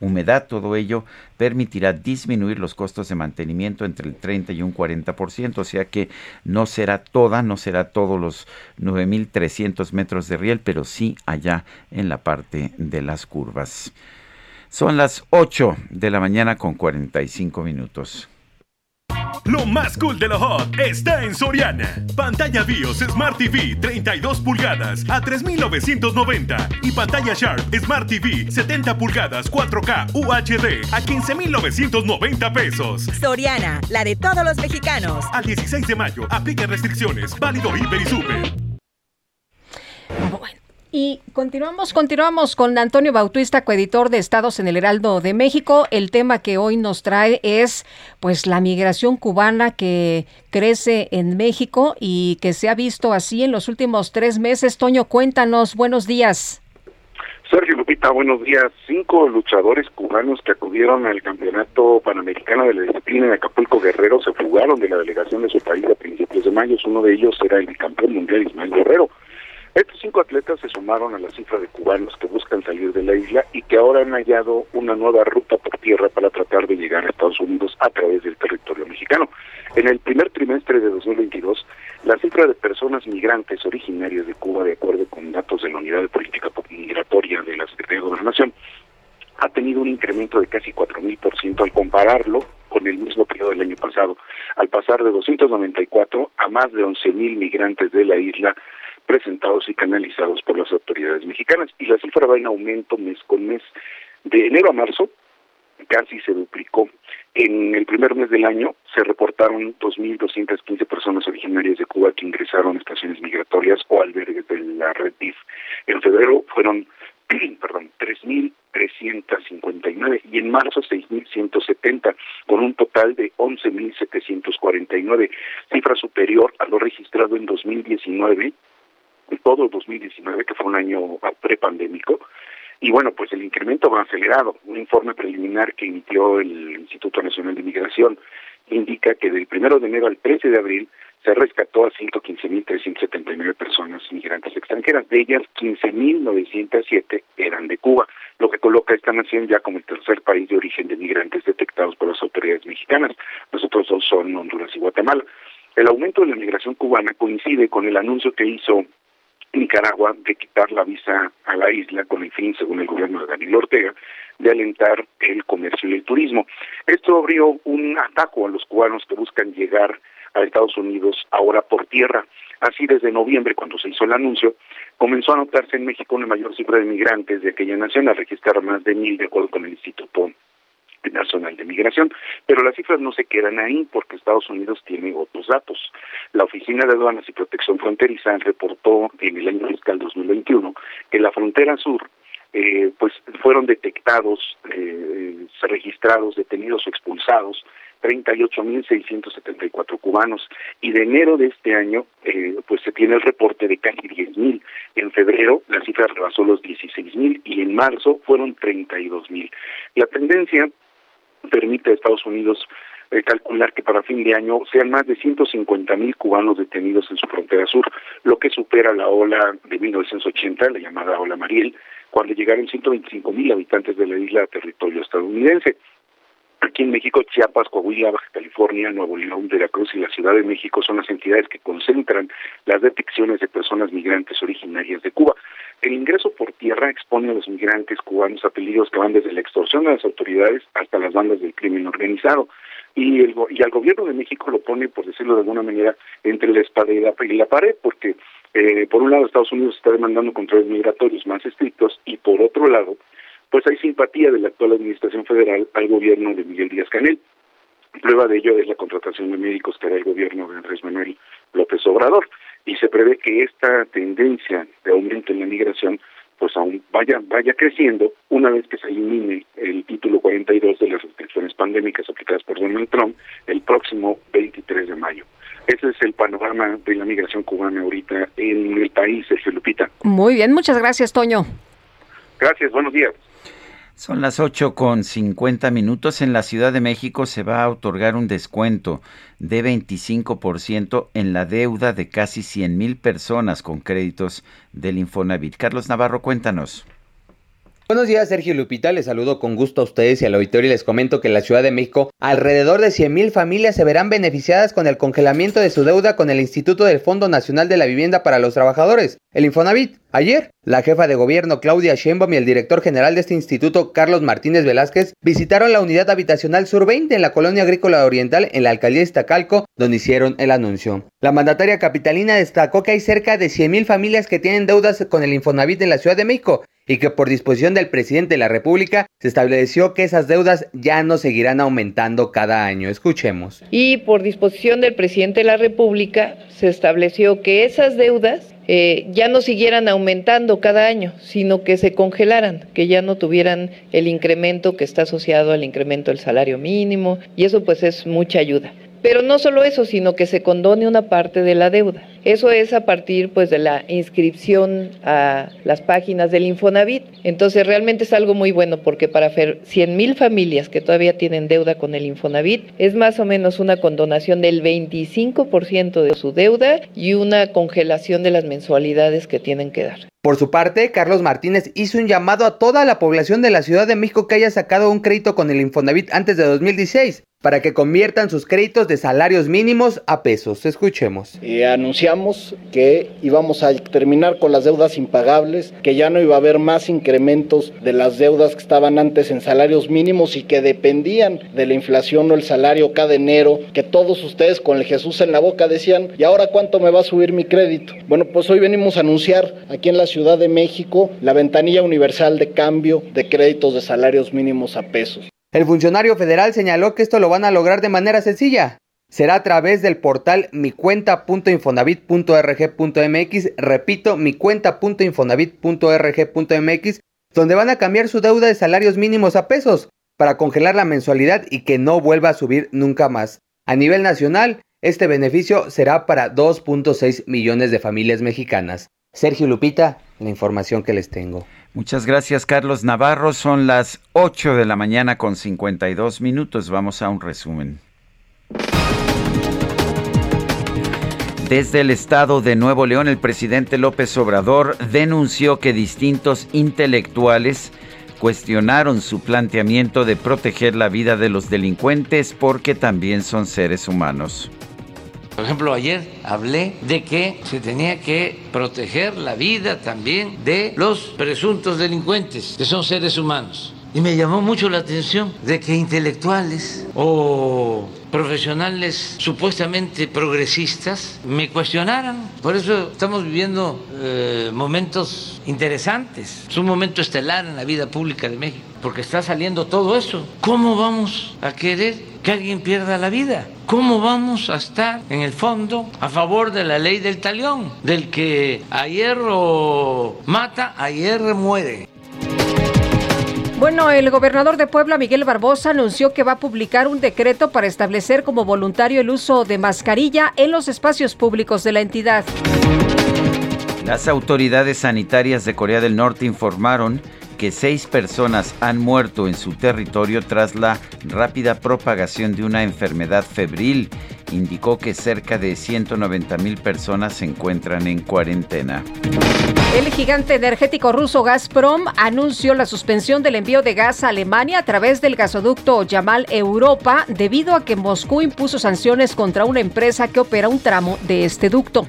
humedad. Todo ello permitirá disminuir los costos de mantenimiento entre el 30 y un 40%, o sea que no será toda, no será todos los 9.300 metros de riel, pero sí allá en la parte de las curvas. Son las 8 de la mañana con 45 minutos. Lo más cool de lo hot está en Soriana. Pantalla BIOS Smart TV 32 pulgadas a 3,990 y pantalla Sharp Smart TV 70 pulgadas 4K UHD a 15,990 pesos. Soriana, la de todos los mexicanos. Al 16 de mayo, aplica restricciones. Válido Hiper y Super. Y continuamos, continuamos con Antonio Bautista, coeditor de Estados en el Heraldo de México. El tema que hoy nos trae es pues la migración cubana que crece en México y que se ha visto así en los últimos tres meses. Toño, cuéntanos, buenos días. Sergio Lupita, buenos días. Cinco luchadores cubanos que acudieron al Campeonato Panamericano de la Disciplina en Acapulco Guerrero se fugaron de la delegación de su país a principios de mayo. Uno de ellos era el campeón mundial Ismael Guerrero. Estos cinco atletas se sumaron a la cifra de cubanos que buscan salir de la isla y que ahora han hallado una nueva ruta por tierra para tratar de llegar a Estados Unidos a través del territorio mexicano. En el primer trimestre de 2022, la cifra de personas migrantes originarias de Cuba, de acuerdo con datos de la Unidad de Política Migratoria de la Secretaría de Gobernación, ha tenido un incremento de casi 4.000% al compararlo con el mismo periodo del año pasado, al pasar de 294 a más de 11.000 migrantes de la isla presentados y canalizados por las autoridades mexicanas. Y la cifra va en aumento mes con mes. De enero a marzo casi se duplicó. En el primer mes del año se reportaron 2.215 personas originarias de Cuba que ingresaron a estaciones migratorias o albergues de la red DIF. En febrero fueron perdón, 3.359 y en marzo 6.170, con un total de 11.749, cifra superior a lo registrado en 2019 todo 2019, que fue un año prepandémico, y bueno, pues el incremento va acelerado. Un informe preliminar que emitió el Instituto Nacional de Migración indica que del 1 de enero al 13 de abril se rescató a 115.379 personas migrantes extranjeras. De ellas, 15.907 eran de Cuba, lo que coloca a esta nación ya como el tercer país de origen de migrantes detectados por las autoridades mexicanas. Los otros dos son Honduras y Guatemala. El aumento de la migración cubana coincide con el anuncio que hizo Nicaragua de quitar la visa a la isla con el fin, según el gobierno de Daniel Ortega, de alentar el comercio y el turismo. Esto abrió un ataco a los cubanos que buscan llegar a Estados Unidos ahora por tierra. Así desde noviembre, cuando se hizo el anuncio, comenzó a notarse en México una mayor cifra de migrantes de aquella nación, a registrar más de mil de acuerdo con el Instituto Nacional de Migración, pero las cifras no se quedan ahí porque Estados Unidos tiene otros datos. La Oficina de Aduanas y Protección Fronteriza reportó en el año fiscal 2021 que la frontera sur eh, pues fueron detectados, eh, registrados, detenidos o expulsados 38.674 cubanos y de enero de este año eh, pues se tiene el reporte de casi 10.000. En febrero la cifra rebasó los 16.000 y en marzo fueron 32.000. La tendencia permite a Estados Unidos eh, calcular que para fin de año sean más de 150 mil cubanos detenidos en su frontera sur, lo que supera la ola de 1980, la llamada ola Mariel, cuando llegaron 125 mil habitantes de la isla a territorio estadounidense. Aquí en México, Chiapas, Coahuila, Baja California, Nuevo León, Veracruz y la Ciudad de México son las entidades que concentran las detecciones de personas migrantes originarias de Cuba. El ingreso por tierra expone a los migrantes cubanos a peligros que van desde la extorsión de las autoridades hasta las bandas del crimen organizado. Y, el, y al gobierno de México lo pone, por decirlo de alguna manera, entre la espada y la, pared, porque eh, por un lado Estados Unidos está demandando controles migratorios más estrictos y por otro lado, pues hay simpatía de la actual administración federal al gobierno de Miguel Díaz Canel. Prueba de ello es la contratación de médicos que hará el gobierno de Andrés Manuel López Obrador y se prevé que esta tendencia de aumento en la migración pues aún vaya vaya creciendo una vez que se elimine el título 42 de las restricciones pandémicas aplicadas por Donald Trump el próximo 23 de mayo. Ese es el panorama de la migración cubana ahorita en el país, Sergio Lupita. Muy bien, muchas gracias, Toño. Gracias, buenos días. Son las 8 con 50 minutos. En la Ciudad de México se va a otorgar un descuento de 25% en la deuda de casi 100 mil personas con créditos del Infonavit. Carlos Navarro, cuéntanos. Buenos días, Sergio Lupita. Les saludo con gusto a ustedes y al auditorio y les comento que en la Ciudad de México alrededor de 100.000 familias se verán beneficiadas con el congelamiento de su deuda con el Instituto del Fondo Nacional de la Vivienda para los Trabajadores, el Infonavit. Ayer, la jefa de gobierno Claudia Sheinbaum y el director general de este instituto Carlos Martínez Velázquez visitaron la unidad habitacional Sur 20 en la colonia agrícola oriental en la alcaldía de Iztacalco, donde hicieron el anuncio. La mandataria capitalina destacó que hay cerca de 100.000 familias que tienen deudas con el Infonavit en la Ciudad de México y que por disposición del presidente de la República se estableció que esas deudas ya no seguirán aumentando cada año. Escuchemos. Y por disposición del presidente de la República se estableció que esas deudas eh, ya no siguieran aumentando cada año, sino que se congelaran, que ya no tuvieran el incremento que está asociado al incremento del salario mínimo, y eso pues es mucha ayuda. Pero no solo eso, sino que se condone una parte de la deuda. Eso es a partir pues de la inscripción a las páginas del Infonavit. Entonces realmente es algo muy bueno porque para 100 mil familias que todavía tienen deuda con el Infonavit es más o menos una condonación del 25% de su deuda y una congelación de las mensualidades que tienen que dar. Por su parte, Carlos Martínez hizo un llamado a toda la población de la Ciudad de México que haya sacado un crédito con el Infonavit antes de 2016 para que conviertan sus créditos de salarios mínimos a pesos. Escuchemos. Eh, que íbamos a terminar con las deudas impagables, que ya no iba a haber más incrementos de las deudas que estaban antes en salarios mínimos y que dependían de la inflación o el salario cada enero, que todos ustedes con el Jesús en la boca decían, ¿y ahora cuánto me va a subir mi crédito? Bueno, pues hoy venimos a anunciar aquí en la Ciudad de México la ventanilla universal de cambio de créditos de salarios mínimos a pesos. El funcionario federal señaló que esto lo van a lograr de manera sencilla. Será a través del portal micuenta.infonavit.rg.mx, repito, micuenta.infonavit.rg.mx, donde van a cambiar su deuda de salarios mínimos a pesos para congelar la mensualidad y que no vuelva a subir nunca más. A nivel nacional, este beneficio será para 2.6 millones de familias mexicanas. Sergio Lupita, la información que les tengo. Muchas gracias, Carlos Navarro. Son las 8 de la mañana con 52 minutos. Vamos a un resumen. Desde el estado de Nuevo León, el presidente López Obrador denunció que distintos intelectuales cuestionaron su planteamiento de proteger la vida de los delincuentes porque también son seres humanos. Por ejemplo, ayer hablé de que se tenía que proteger la vida también de los presuntos delincuentes, que son seres humanos. Y me llamó mucho la atención de que intelectuales o profesionales supuestamente progresistas me cuestionaran. Por eso estamos viviendo eh, momentos interesantes. Es un momento estelar en la vida pública de México, porque está saliendo todo eso. ¿Cómo vamos a querer que alguien pierda la vida? ¿Cómo vamos a estar en el fondo a favor de la ley del talión, del que a hierro mata, a hierro muere? Bueno, el gobernador de Puebla, Miguel Barbosa, anunció que va a publicar un decreto para establecer como voluntario el uso de mascarilla en los espacios públicos de la entidad. Las autoridades sanitarias de Corea del Norte informaron que seis personas han muerto en su territorio tras la rápida propagación de una enfermedad febril. Indicó que cerca de 190 mil personas se encuentran en cuarentena. El gigante energético ruso Gazprom anunció la suspensión del envío de gas a Alemania a través del gasoducto Yamal Europa debido a que Moscú impuso sanciones contra una empresa que opera un tramo de este ducto.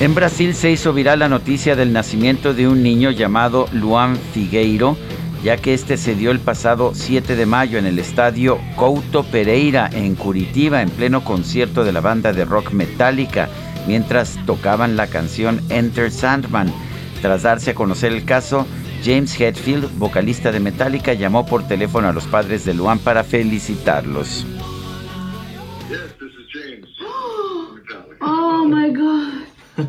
En Brasil se hizo viral la noticia del nacimiento de un niño llamado Luan Figueiro, ya que este se dio el pasado 7 de mayo en el estadio Couto Pereira en Curitiba en pleno concierto de la banda de rock Metallica, mientras tocaban la canción Enter Sandman. Tras darse a conocer el caso, James Hetfield, vocalista de Metallica, llamó por teléfono a los padres de Luan para felicitarlos. Oh my God.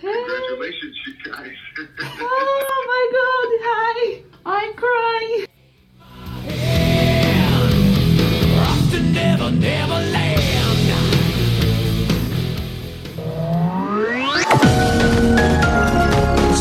Congratulations, you guys. oh my god, hi. I'm crying. Never, never land.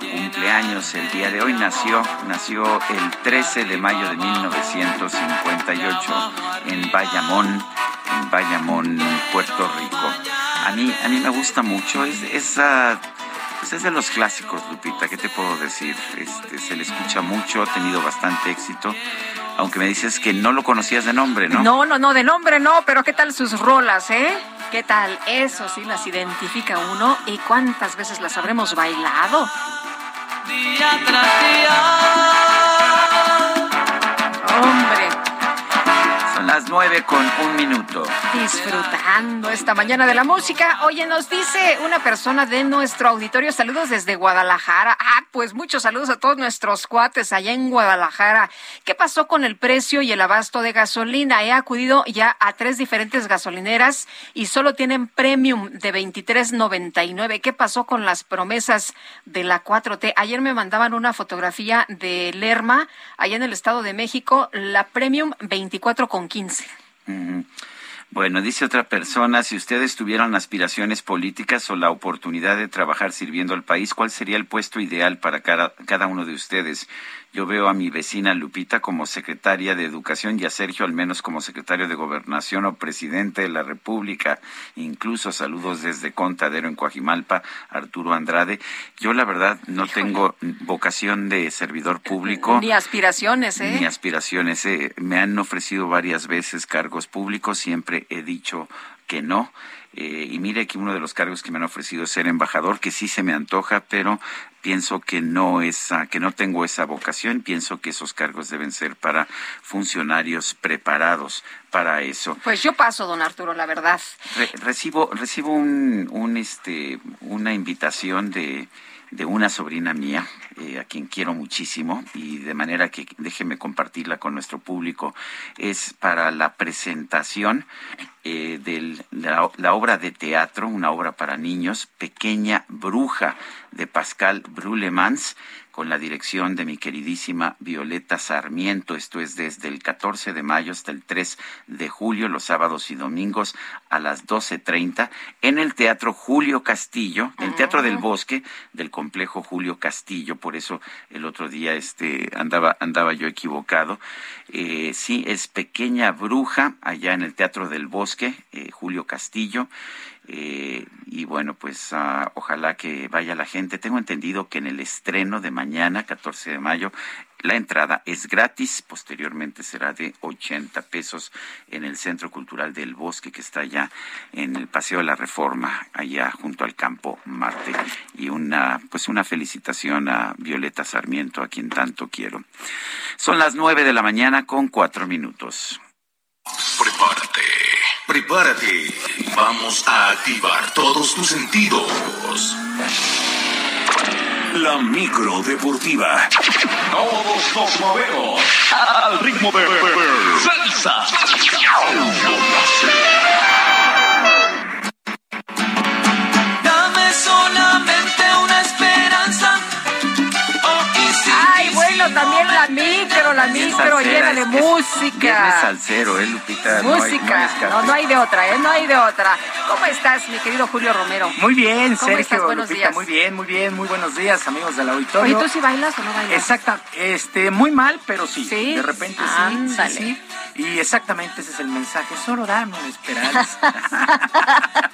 Cumpleaños el día de hoy, nació, nació el 13 de mayo de 1958 en Bayamón, en Bayamón, Puerto Rico. A mí, a mí me gusta mucho, es, es, pues es de los clásicos, Lupita, ¿qué te puedo decir? Este, se le escucha mucho, ha tenido bastante éxito aunque me dices que no lo conocías de nombre, ¿no? No, no, no, de nombre no, pero ¿qué tal sus rolas, eh? ¿Qué tal? Eso sí las identifica uno y cuántas veces las habremos bailado. Día tras día. Hombre las nueve con un minuto. Disfrutando esta mañana de la música. Oye, nos dice una persona de nuestro auditorio, saludos desde Guadalajara. Ah, pues muchos saludos a todos nuestros cuates allá en Guadalajara. ¿Qué pasó con el precio y el abasto de gasolina? He acudido ya a tres diferentes gasolineras y solo tienen premium de 23.99. ¿Qué pasó con las promesas de la 4T? Ayer me mandaban una fotografía de Lerma, allá en el Estado de México, la premium 24 con bueno, dice otra persona, si ustedes tuvieran aspiraciones políticas o la oportunidad de trabajar sirviendo al país, ¿cuál sería el puesto ideal para cada uno de ustedes? Yo veo a mi vecina Lupita como secretaria de Educación y a Sergio al menos como secretario de Gobernación o presidente de la República. Incluso saludos desde Contadero en Coajimalpa, Arturo Andrade. Yo la verdad no tengo vocación de servidor público. Ni aspiraciones, ¿eh? Ni aspiraciones. ¿eh? Me han ofrecido varias veces cargos públicos, siempre he dicho que no. Eh, y mire que uno de los cargos que me han ofrecido es ser embajador, que sí se me antoja, pero pienso que no es, que no tengo esa vocación, pienso que esos cargos deben ser para funcionarios preparados para eso. Pues yo paso, don Arturo, la verdad. recibo recibo un, un este una invitación de de una sobrina mía, eh, a quien quiero muchísimo, y de manera que déjeme compartirla con nuestro público, es para la presentación eh, de la, la, obra de teatro, una obra para niños, Pequeña Bruja, de Pascal Brulemans, con la dirección de mi queridísima Violeta Sarmiento. Esto es desde el 14 de mayo hasta el 3 de julio, los sábados y domingos a las 12.30 en el Teatro Julio Castillo, el Teatro del ah. Bosque del complejo Julio Castillo. Por eso el otro día este, andaba, andaba yo equivocado. Eh, sí, es Pequeña Bruja allá en el Teatro del Bosque, eh, Julio Castillo. Eh, y bueno, pues ah, ojalá que vaya la gente. Tengo entendido que en el estreno de mañana, 14 de mayo, la entrada es gratis, posteriormente será de 80 pesos en el Centro Cultural del Bosque que está allá en el Paseo de la Reforma, allá junto al Campo Marte. Y una pues una felicitación a Violeta Sarmiento, a quien tanto quiero. Son las nueve de la mañana con cuatro minutos. Prepárate, prepárate. Vamos a activar todos tus sentidos. La micro deportiva. Todos nos movemos al ritmo de salsa. Micro, micro llena música. Viernes salsero, ¿eh, Lupita? Música. No, no, hay de otra, ¿eh? No hay de otra. ¿Cómo estás, mi querido Julio Romero? Muy bien, ¿Cómo Sergio. Estás? Buenos Lupita, días. muy bien, muy bien, muy buenos días, amigos del auditorio. Oye, ¿tú sí bailas o no bailas? Exacta, este, muy mal, pero sí. ¿Sí? De repente sí, sí, sí. Y exactamente ese es el mensaje. Solo dame una esperanza.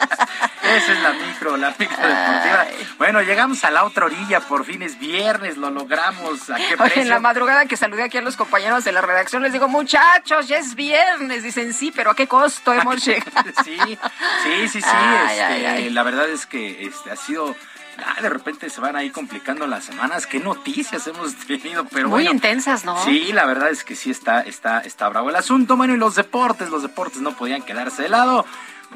Esa es la micro, la micro deportiva. Bueno, llegamos a la otra orilla, por fin es viernes, lo logramos. ¿A qué Oye, precio? en la madrugada que saludé aquí a los compañeros de la redacción, les digo, muchachos, ya es viernes. Dicen, sí, pero ¿a qué costo hemos llegado? Sí, sí, sí, sí. Ay, este, ay, ay. La verdad es que este, ha sido... ah, de repente se van ahí complicando las semanas. ¿Qué noticias hemos tenido? Pero Muy bueno, intensas, ¿no? Sí, la verdad es que sí está, está, está bravo el asunto. Bueno, y los deportes, los deportes no podían quedarse de lado.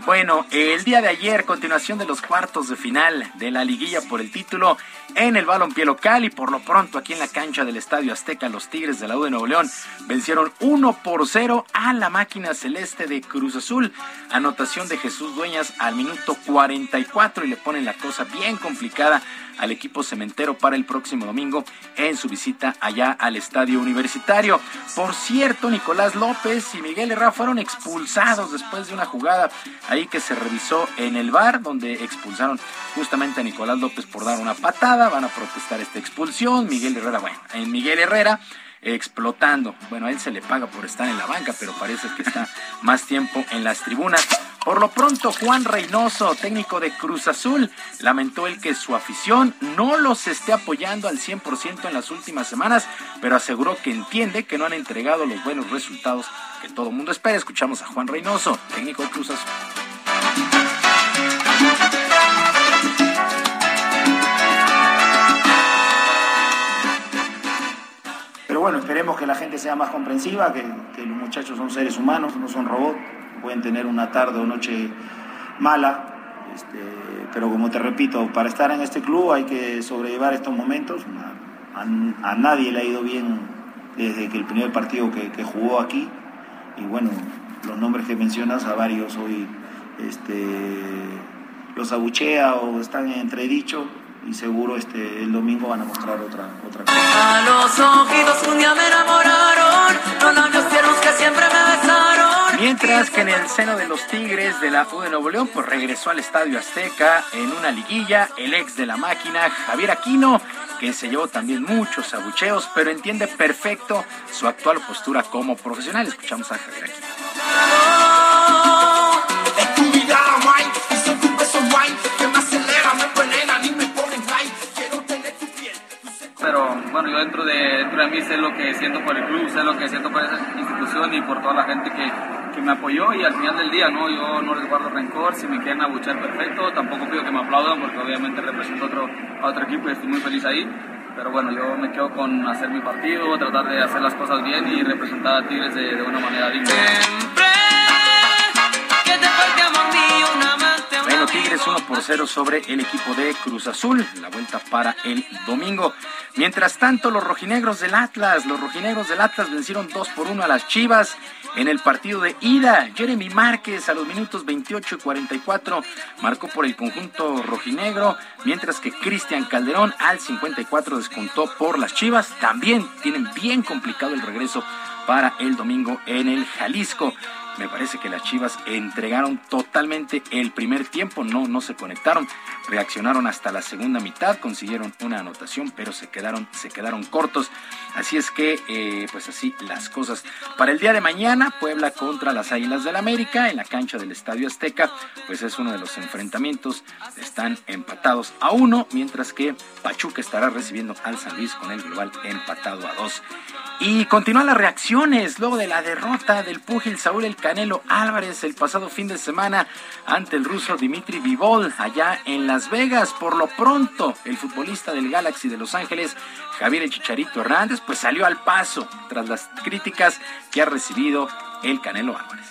Bueno, el día de ayer, continuación de los cuartos de final de la liguilla por el título en el balompié local y por lo pronto aquí en la cancha del Estadio Azteca, los Tigres de la U de Nuevo León vencieron 1 por 0 a la máquina celeste de Cruz Azul. Anotación de Jesús Dueñas al minuto 44 y le ponen la cosa bien complicada al equipo cementero para el próximo domingo en su visita allá al estadio universitario. Por cierto, Nicolás López y Miguel Herrera fueron expulsados después de una jugada ahí que se revisó en el bar, donde expulsaron justamente a Nicolás López por dar una patada. Van a protestar esta expulsión. Miguel Herrera, bueno, en Miguel Herrera explotando. Bueno, a él se le paga por estar en la banca, pero parece que está más tiempo en las tribunas. Por lo pronto, Juan Reynoso, técnico de Cruz Azul, lamentó el que su afición no los esté apoyando al 100% en las últimas semanas, pero aseguró que entiende que no han entregado los buenos resultados que todo mundo espera. Escuchamos a Juan Reynoso, técnico de Cruz Azul. Pero bueno, esperemos que la gente sea más comprensiva, que, que los muchachos son seres humanos, no son robots, pueden tener una tarde o noche mala, este, pero como te repito, para estar en este club hay que sobrellevar estos momentos. A, nadie le ha ido bien desde que el primer partido que, jugó aquí, y bueno, los nombres que mencionas, a varios hoy este, los abuchea o están en entredicho, y seguro este, el domingo van a mostrar otra, otra cosa. Los ojitos un día me enamoraron, los labios tiernos que siempre. Mientras que en el seno de los Tigres de la U de Nuevo León, pues regresó al Estadio Azteca en una liguilla el ex de la máquina, Javier Aquino, que se llevó también muchos abucheos, pero entiende perfecto su actual postura como profesional. Escuchamos a Javier Aquino. Pero bueno, yo dentro de, dentro de mí sé lo que siento por el club, sé lo que siento por esa institución y por toda la gente que, que me apoyó y al final del día, ¿no? Yo no les guardo rencor, si me quieren abuchar perfecto, tampoco pido que me aplaudan porque obviamente represento otro, a otro equipo y estoy muy feliz ahí, pero bueno, yo me quedo con hacer mi partido, tratar de hacer las cosas bien y representar a Tigres de, de una manera digna. Tigres 1 por 0 sobre el equipo de Cruz Azul. La vuelta para el domingo. Mientras tanto, los rojinegros del Atlas, los rojinegros del Atlas vencieron 2 por 1 a las Chivas en el partido de ida. Jeremy Márquez a los minutos 28 y 44 marcó por el conjunto rojinegro, mientras que Cristian Calderón al 54 descontó por las Chivas. También tienen bien complicado el regreso para el domingo en el Jalisco. Me parece que las Chivas entregaron totalmente el primer tiempo, no, no se conectaron, reaccionaron hasta la segunda mitad, consiguieron una anotación, pero se quedaron, se quedaron cortos. Así es que, eh, pues así las cosas. Para el día de mañana, Puebla contra las Águilas del América en la cancha del Estadio Azteca, pues es uno de los enfrentamientos. Están empatados a uno, mientras que Pachuca estará recibiendo al San Luis con el global empatado a dos. Y continúan las reacciones luego de la derrota del púgil Saúl El Canelo Álvarez el pasado fin de semana ante el ruso Dimitri Vivol allá en Las Vegas. Por lo pronto, el futbolista del Galaxy de Los Ángeles, Javier El Chicharito Hernández, pues salió al paso tras las críticas que ha recibido el Canelo Álvarez.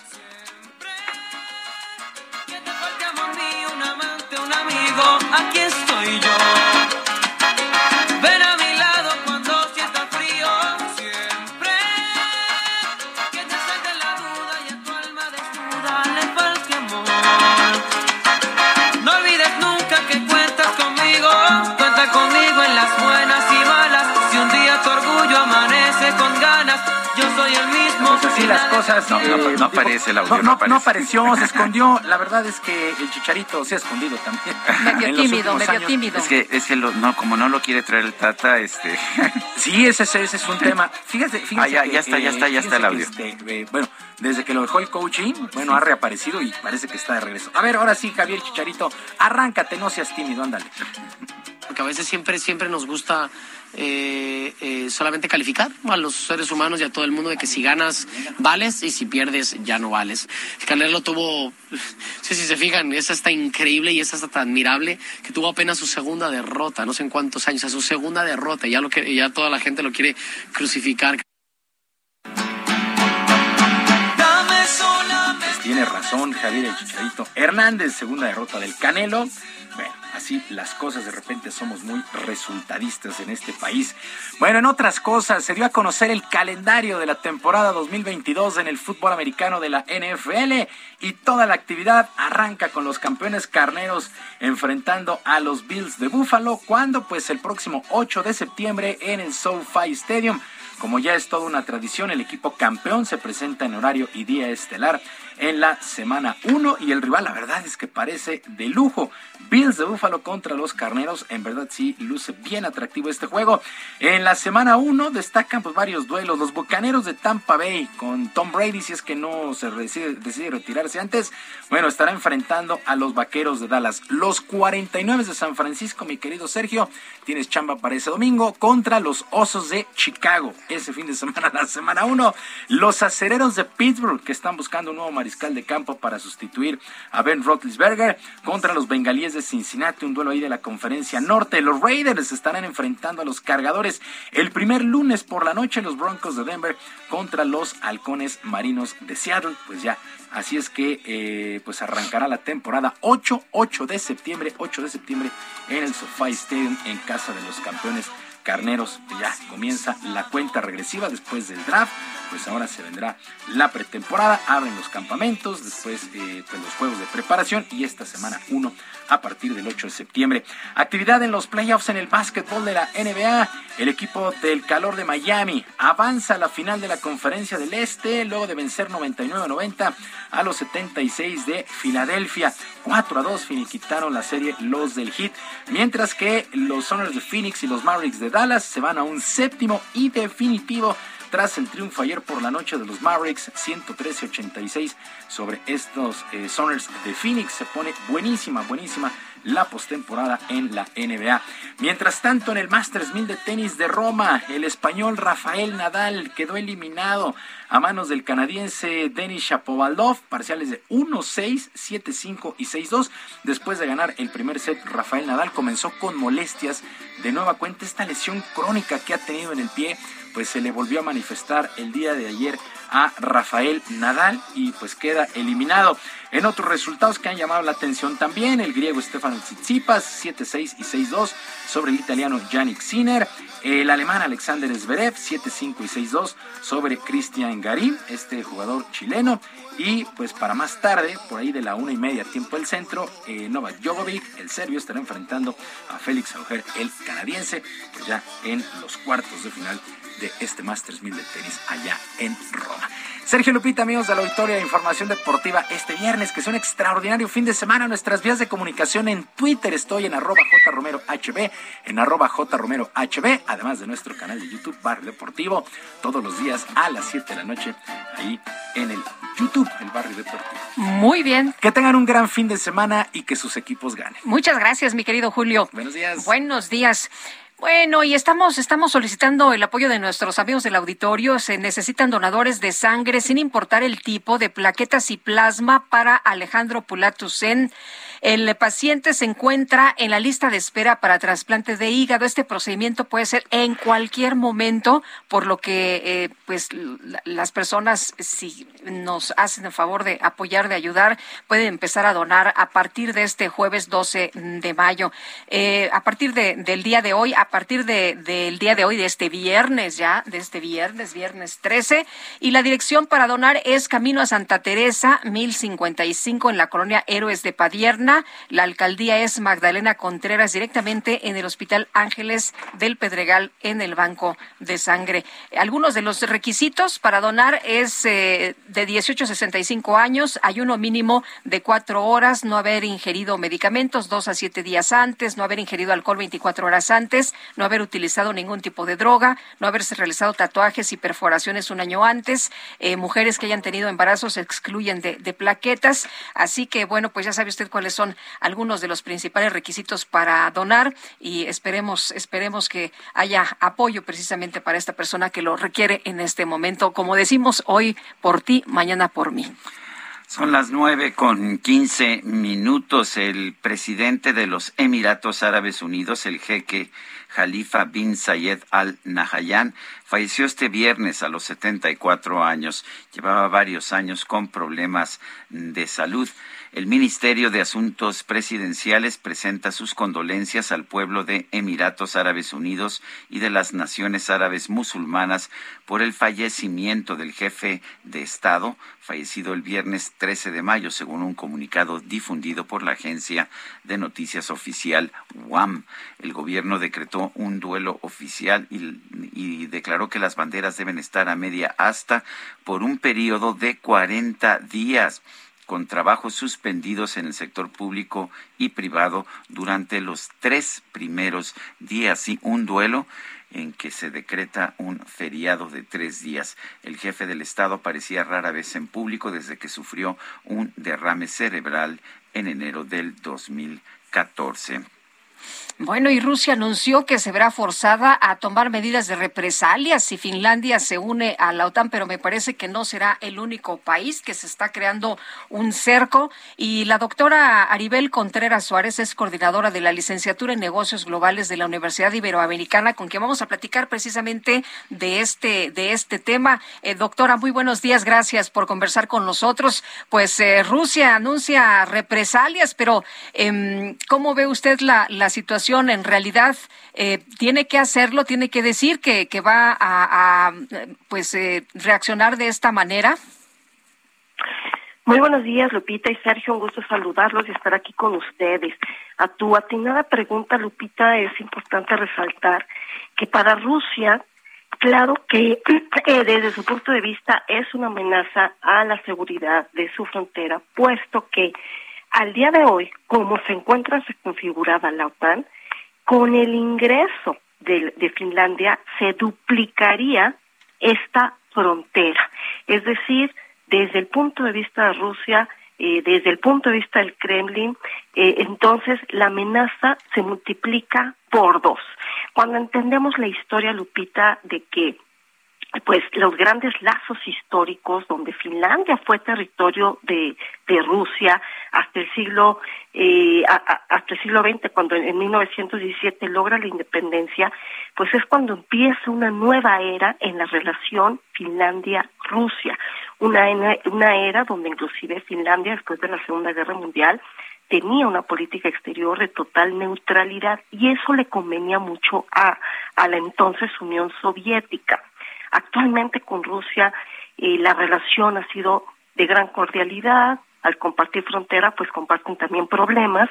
Cosas. No, no, eh, no aparece el audio, No, no no, aparece. no apareció, se escondió. La verdad es que el chicharito se ha escondido también. Medio tímido, medio años. tímido. Es que, es que lo- no, como no lo quiere traer el Tata, este. Sí, ese, ese ese es un tema. Fíjate, fíjate Ah, ya- que, ya está, ya está, ya está el audio. este, eh, bueno, desde que lo dejó el coaching, bueno, ha reaparecido y parece que está de regreso. A ver, ahora sí, Javier Chicharito, arráncate, no seas tímido, ándale. porque a veces siempre, siempre nos gusta eh, eh, solamente calificar a los seres humanos y a todo el mundo de que si ganas vales y si pierdes ya no vales. Canelo tuvo, si se fijan, es hasta increíble y es hasta tan admirable que tuvo apenas su segunda derrota, no sé en cuántos años, a su segunda derrota, ya lo que ya toda la gente lo quiere crucificar. Tiene razón Javier el Chicharito Hernández, segunda derrota del Canelo. Así las cosas de repente somos muy resultadistas en este país. Bueno, en otras cosas, se dio a conocer el calendario de la temporada 2022 en el fútbol americano de la NFL y toda la actividad arranca con los campeones carneros enfrentando a los Bills de Buffalo cuando pues el próximo 8 de septiembre en el SoFi Stadium como ya es toda una tradición, el equipo campeón se presenta en horario y día estelar en la semana 1 y el rival la verdad es que parece de lujo. Bills de Búfalo contra los Carneros, en verdad sí luce bien atractivo este juego. En la semana 1 destacan pues varios duelos, los Bucaneros de Tampa Bay con Tom Brady si es que no se decide, retirarse antes, bueno, estará enfrentando a los Vaqueros de Dallas. Los 49 de San Francisco, mi querido Sergio, tienes chamba para ese domingo contra los Osos de Chicago. Ese fin de semana, la semana 1, los Acereros de Pittsburgh que están buscando un nuevo mariscal de campo para sustituir a Ben Roethlisberger contra los Bengalíes de Cincinnati, un duelo ahí de la conferencia norte. Los Raiders estarán enfrentando a los cargadores el primer lunes por la noche, los Broncos de Denver contra los Halcones Marinos de Seattle. Pues ya, así es que eh, pues arrancará la temporada 8, 8 de septiembre, 8 de septiembre en el SoFi Stadium en casa de los campeones carneros. Ya comienza la cuenta regresiva después del draft. Pues ahora se vendrá la pretemporada, abren los campamentos, después eh, pues los juegos de preparación y esta semana 1 a partir del 8 de septiembre. Actividad en los playoffs en el básquetbol de la NBA. El equipo del calor de Miami avanza a la final de la conferencia del Este luego de vencer 99-90 a los 76 de Filadelfia. 4 a 2 finiquitaron la serie los del Heat, mientras que los Soners de Phoenix y los Mavericks de Dallas se van a un séptimo y definitivo tras el triunfo ayer por la noche de los Mavericks 113-86 sobre estos eh, Soners de Phoenix. Se pone buenísima, buenísima la postemporada en la NBA. Mientras tanto, en el Masters 1000 de tenis de Roma, el español Rafael Nadal quedó eliminado a manos del canadiense Denis Shapovalov, parciales de 1-6, 7-5 y 6-2. Después de ganar el primer set, Rafael Nadal comenzó con molestias de nueva cuenta. Esta lesión crónica que ha tenido en el pie, pues se le volvió a manifestar el día de ayer a Rafael Nadal y pues queda eliminado. En otros resultados que han llamado la atención también, el griego Stefano Tsitsipas 7-6 y 6-2 sobre el italiano Yannick Sinner, el alemán Alexander Zverev 7-5 y 6-2 sobre Cristian Garín, este jugador chileno. Y pues para más tarde, por ahí de la una y media tiempo del centro, eh, Novak Djokovic, el serbio, estará enfrentando a Félix Auger, el canadiense, pues ya en los cuartos de final de este Masters 1000 de tenis allá en Roma. Sergio Lupita, amigos de la Auditoria de Información Deportiva, este viernes, que es un extraordinario fin de semana, nuestras vías de comunicación en Twitter, estoy en arroba jromerohb, en arroba jromerohb, además de nuestro canal de YouTube, Barrio Deportivo, todos los días a las 7 de la noche, ahí en el YouTube, el Barrio Deportivo. Muy bien. Que tengan un gran fin de semana y que sus equipos ganen. Muchas gracias, mi querido Julio. Buenos días. Buenos días. Bueno, y estamos, estamos solicitando el apoyo de nuestros amigos del auditorio. Se necesitan donadores de sangre sin importar el tipo de plaquetas y plasma para Alejandro Pulatusen. El paciente se encuentra en la lista de espera para trasplante de hígado. Este procedimiento puede ser en cualquier momento, por lo que eh, pues la- las personas, si nos hacen el favor de apoyar, de ayudar, pueden empezar a donar a partir de este jueves 12 de mayo. Eh, a partir de- del día de hoy, a partir de- del día de hoy, de este viernes ya, de este viernes, viernes 13, y la dirección para donar es Camino a Santa Teresa, 1055 en la colonia Héroes de Padierna. La alcaldía es Magdalena Contreras, directamente en el Hospital Ángeles del Pedregal, en el Banco de Sangre. Algunos de los requisitos para donar es eh, de 18 a 65 años, ayuno mínimo de cuatro horas, no haber ingerido medicamentos dos a siete días antes, no haber ingerido alcohol 24 horas antes, no haber utilizado ningún tipo de droga, no haberse realizado tatuajes y perforaciones un año antes, eh, mujeres que hayan tenido embarazos se excluyen de, de plaquetas. Así que, bueno, pues ya sabe usted cuáles son algunos de los principales requisitos para donar y esperemos, esperemos que haya apoyo precisamente para esta persona que lo requiere en este momento. Como decimos, hoy por ti, mañana por mí. Son las nueve con quince minutos. El presidente de los Emiratos Árabes Unidos, el jeque Khalifa bin Zayed Al Nahyan, falleció este viernes a los 74 años. Llevaba varios años con problemas de salud. El Ministerio de Asuntos Presidenciales presenta sus condolencias al pueblo de Emiratos Árabes Unidos y de las Naciones Árabes Musulmanas por el fallecimiento del jefe de Estado, fallecido el viernes 13 de mayo, según un comunicado difundido por la agencia de noticias oficial WAM. El gobierno decretó un duelo oficial y, declaró que las banderas deben estar a media asta por un periodo de 40 días con trabajos suspendidos en el sector público y privado durante los tres primeros días y un duelo en que se decreta un feriado de tres días. El jefe del Estado aparecía rara vez en público desde que sufrió un derrame cerebral en enero del 2014. Bueno, y Rusia anunció que se verá forzada a tomar medidas de represalias si Finlandia se une a la OTAN, pero me parece que no será el único país que se está creando un cerco. Y la doctora Aribel Contreras Suárez es coordinadora de la licenciatura en negocios globales de la Universidad Iberoamericana, con quien vamos a platicar precisamente de este, de este tema. Eh, doctora, muy buenos días, gracias por conversar con nosotros. Pues eh, Rusia anuncia represalias, pero eh, ¿cómo ve usted la, la situación? En realidad eh, tiene que hacerlo, tiene que decir que, va a, a pues eh, reaccionar de esta manera? Muy buenos días, Lupita y Sergio. Un gusto saludarlos y estar aquí con ustedes. A tu atinada pregunta, Lupita, es importante resaltar que para Rusia, claro que eh, desde su punto de vista es una amenaza a la seguridad de su frontera, puesto que al día de hoy, como se encuentra configurada la OTAN, con el ingreso de, Finlandia se duplicaría esta frontera. Es decir, desde el punto de vista de Rusia, eh, desde el punto de vista del Kremlin, eh, entonces la amenaza se multiplica por dos. Cuando entendemos la historia, Lupita, de que pues los grandes lazos históricos donde Finlandia fue territorio de, de Rusia hasta el siglo eh, hasta el siglo XX cuando en, en 1917 logra la independencia pues es cuando empieza una nueva era en la relación Finlandia-Rusia una una era donde inclusive Finlandia después de la Segunda Guerra Mundial tenía una política exterior de total neutralidad y eso le convenía mucho a, a la entonces Unión Soviética. Actualmente con Rusia eh, la relación ha sido de gran cordialidad, al compartir frontera pues comparten también problemas,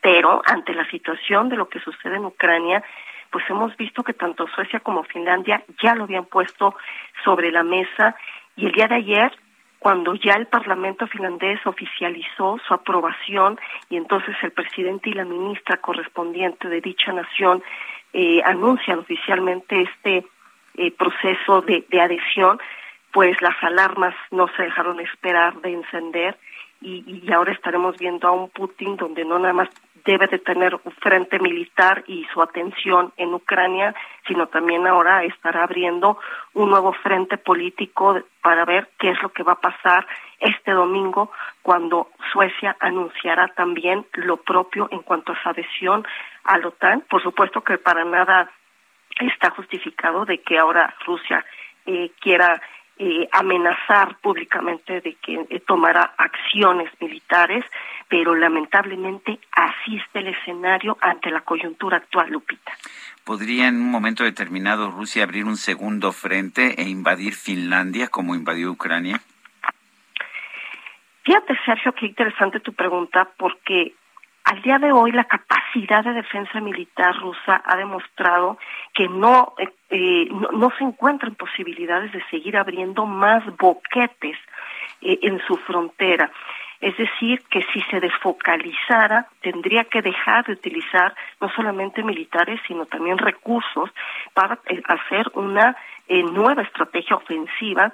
pero ante la situación de lo que sucede en Ucrania, pues hemos visto que tanto Suecia como Finlandia ya lo habían puesto sobre la mesa. Y el día de ayer cuando ya el Parlamento finlandés oficializó su aprobación y entonces el presidente y la ministra correspondiente de dicha nación eh, anuncian oficialmente este eh, proceso de, de adhesión, pues las alarmas no se dejaron esperar de encender y, y ahora estaremos viendo a un Putin donde no nada más debe de tener un frente militar y su atención en Ucrania, sino también ahora estará abriendo un nuevo frente político para ver qué es lo que va a pasar este domingo cuando Suecia anunciará también lo propio en cuanto a su adhesión a la OTAN. Por supuesto que para nada está justificado de que ahora Rusia eh, quiera eh, amenazar públicamente de que eh, tomará acciones militares, pero lamentablemente así está el escenario ante la coyuntura actual, Lupita. ¿Podría en un momento determinado Rusia abrir un segundo frente e invadir Finlandia como invadió Ucrania? Fíjate, Sergio, qué interesante tu pregunta, porque al día de hoy la capacidad de defensa militar rusa ha demostrado que no, eh, no, no, se encuentran posibilidades de seguir abriendo más boquetes eh, en su frontera. Es decir, que si se desfocalizara, tendría que dejar de utilizar no solamente militares, sino también recursos para eh, hacer una eh, nueva estrategia ofensiva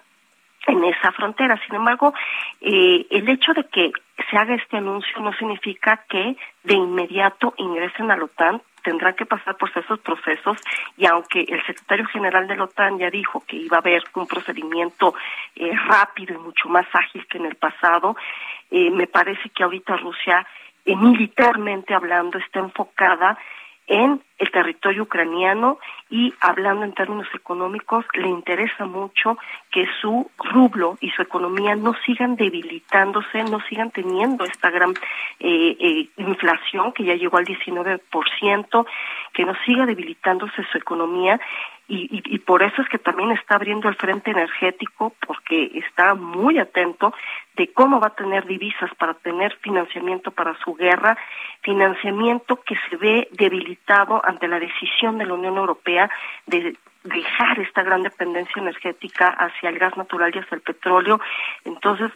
en esa frontera. Sin embargo, eh, el hecho de que se haga este anuncio no significa que de inmediato ingresen a la OTAN, tendrán que pasar por esos procesos y aunque el secretario general de la OTAN ya dijo que iba a haber un procedimiento eh, rápido y mucho más ágil que en el pasado, eh, me parece que ahorita Rusia, eh, militarmente hablando, está enfocada en el territorio ucraniano y hablando en términos económicos, le interesa mucho que su rublo y su economía no sigan debilitándose, no sigan teniendo esta gran eh, eh, inflación que ya llegó al 19%, que no siga debilitándose su economía. Y, y, y, por eso es que también está abriendo el frente energético porque está muy atento de cómo va a tener divisas para tener financiamiento para su guerra, financiamiento que se ve debilitado ante la decisión de la Unión Europea de dejar esta gran dependencia energética hacia el gas natural y hacia el petróleo. Entonces,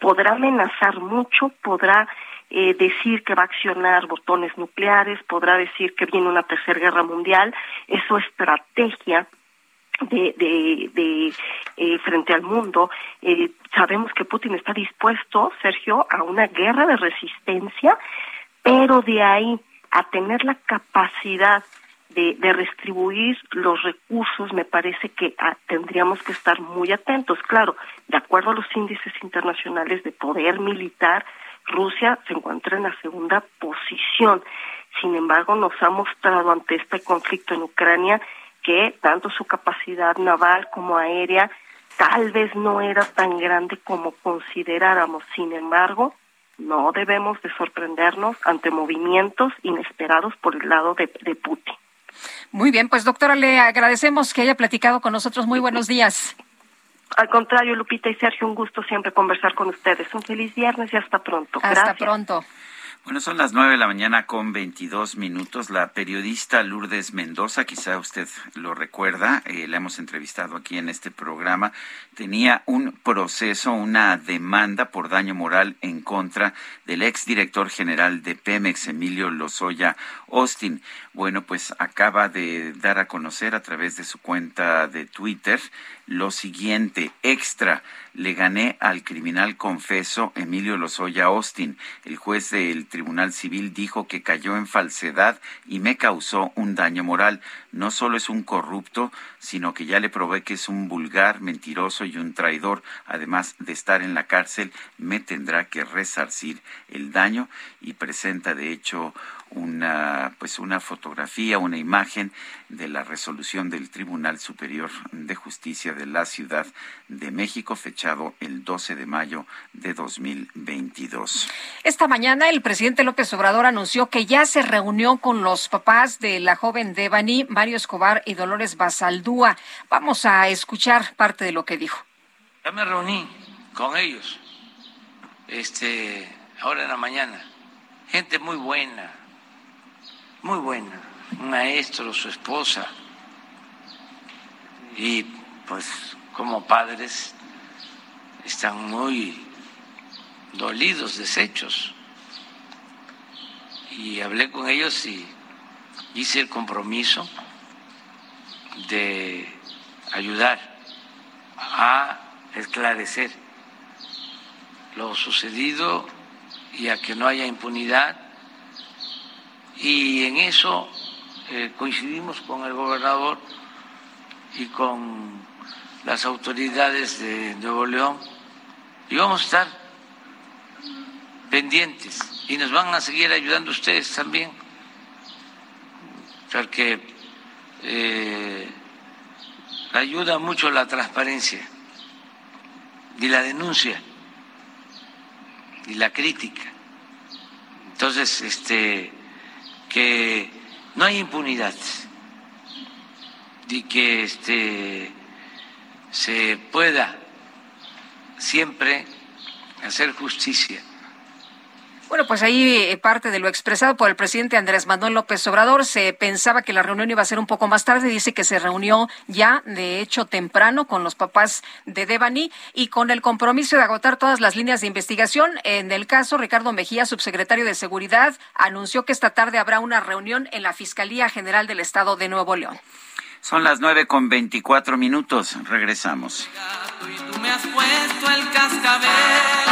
podrá amenazar mucho, podrá eh, decir que va a accionar botones nucleares, podrá decir que viene una tercera guerra mundial, es su estrategia de, de, de eh, frente al mundo. Eh, sabemos que Putin está dispuesto, Sergio, a una guerra de resistencia, pero de ahí a tener la capacidad de, de distribuir los recursos, me parece que ah, tendríamos que estar muy atentos. Claro, de acuerdo a los índices internacionales de poder militar, Rusia se encuentra en la segunda posición. Sin embargo, nos ha mostrado ante este conflicto en Ucrania que tanto su capacidad naval como aérea tal vez no era tan grande como consideráramos. Sin embargo, no debemos de sorprendernos ante movimientos inesperados por el lado de, de Putin. Muy bien, pues doctora, le agradecemos que haya platicado con nosotros. Muy buenos días. Al contrario, Lupita y Sergio, un gusto siempre conversar con ustedes. Un feliz viernes y hasta pronto. Hasta Gracias. pronto. Bueno, son las nueve de la mañana con 22 minutos. La periodista Lourdes Mendoza, quizá usted lo recuerda, eh, la hemos entrevistado aquí en este programa, tenía un proceso, una demanda por daño moral en contra del exdirector general de Pemex, Emilio Lozoya Austin. Bueno, pues acaba de dar a conocer a través de su cuenta de Twitter lo siguiente, extra, le gané al criminal confeso Emilio Lozoya Austin. El juez del Tribunal Civil dijo que cayó en falsedad y me causó un daño moral. No solo es un corrupto, sino que ya le probé que es un vulgar, mentiroso y un traidor. Además de estar en la cárcel, me tendrá que resarcir el daño y presenta de hecho una pues una fotografía, una imagen de la resolución del Tribunal Superior de Justicia de la Ciudad de México fechado el 12 de mayo de 2022. Esta mañana el presidente López Obrador anunció que ya se reunió con los papás de la joven Devani, Mario Escobar y Dolores Basaldúa. Vamos a escuchar parte de lo que dijo. Ya me reuní con ellos este ahora en la mañana. Gente muy buena, muy buena, un maestro, su esposa, y pues como padres están muy dolidos, deshechos. Y hablé con ellos y hice el compromiso de ayudar a esclarecer lo sucedido y a que no haya impunidad y en eso eh, coincidimos con el gobernador y con las autoridades de Nuevo León. Y vamos a estar pendientes y nos van a seguir ayudando ustedes también porque eh, ayuda mucho la transparencia y la denuncia y la crítica. Entonces este que no hay impunidad y que este, se pueda siempre hacer justicia. Bueno, pues ahí eh, parte de lo expresado por el presidente Andrés Manuel López Obrador. Se pensaba que la reunión iba a ser un poco más tarde. Dice que se reunió ya, de hecho, temprano con los papás de Devani y con el compromiso de agotar todas las líneas de investigación. En el caso, Ricardo Mejía, subsecretario de Seguridad, anunció que esta tarde habrá una reunión en la Fiscalía General del Estado de Nuevo León. Son las nueve con veinticuatro minutos. Regresamos. Tú me has puesto el cascabel.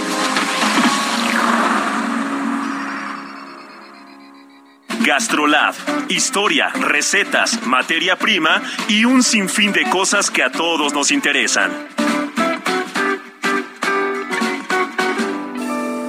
Gastrolab. Historia, recetas, materia prima y un sinfín de cosas que a todos nos interesan.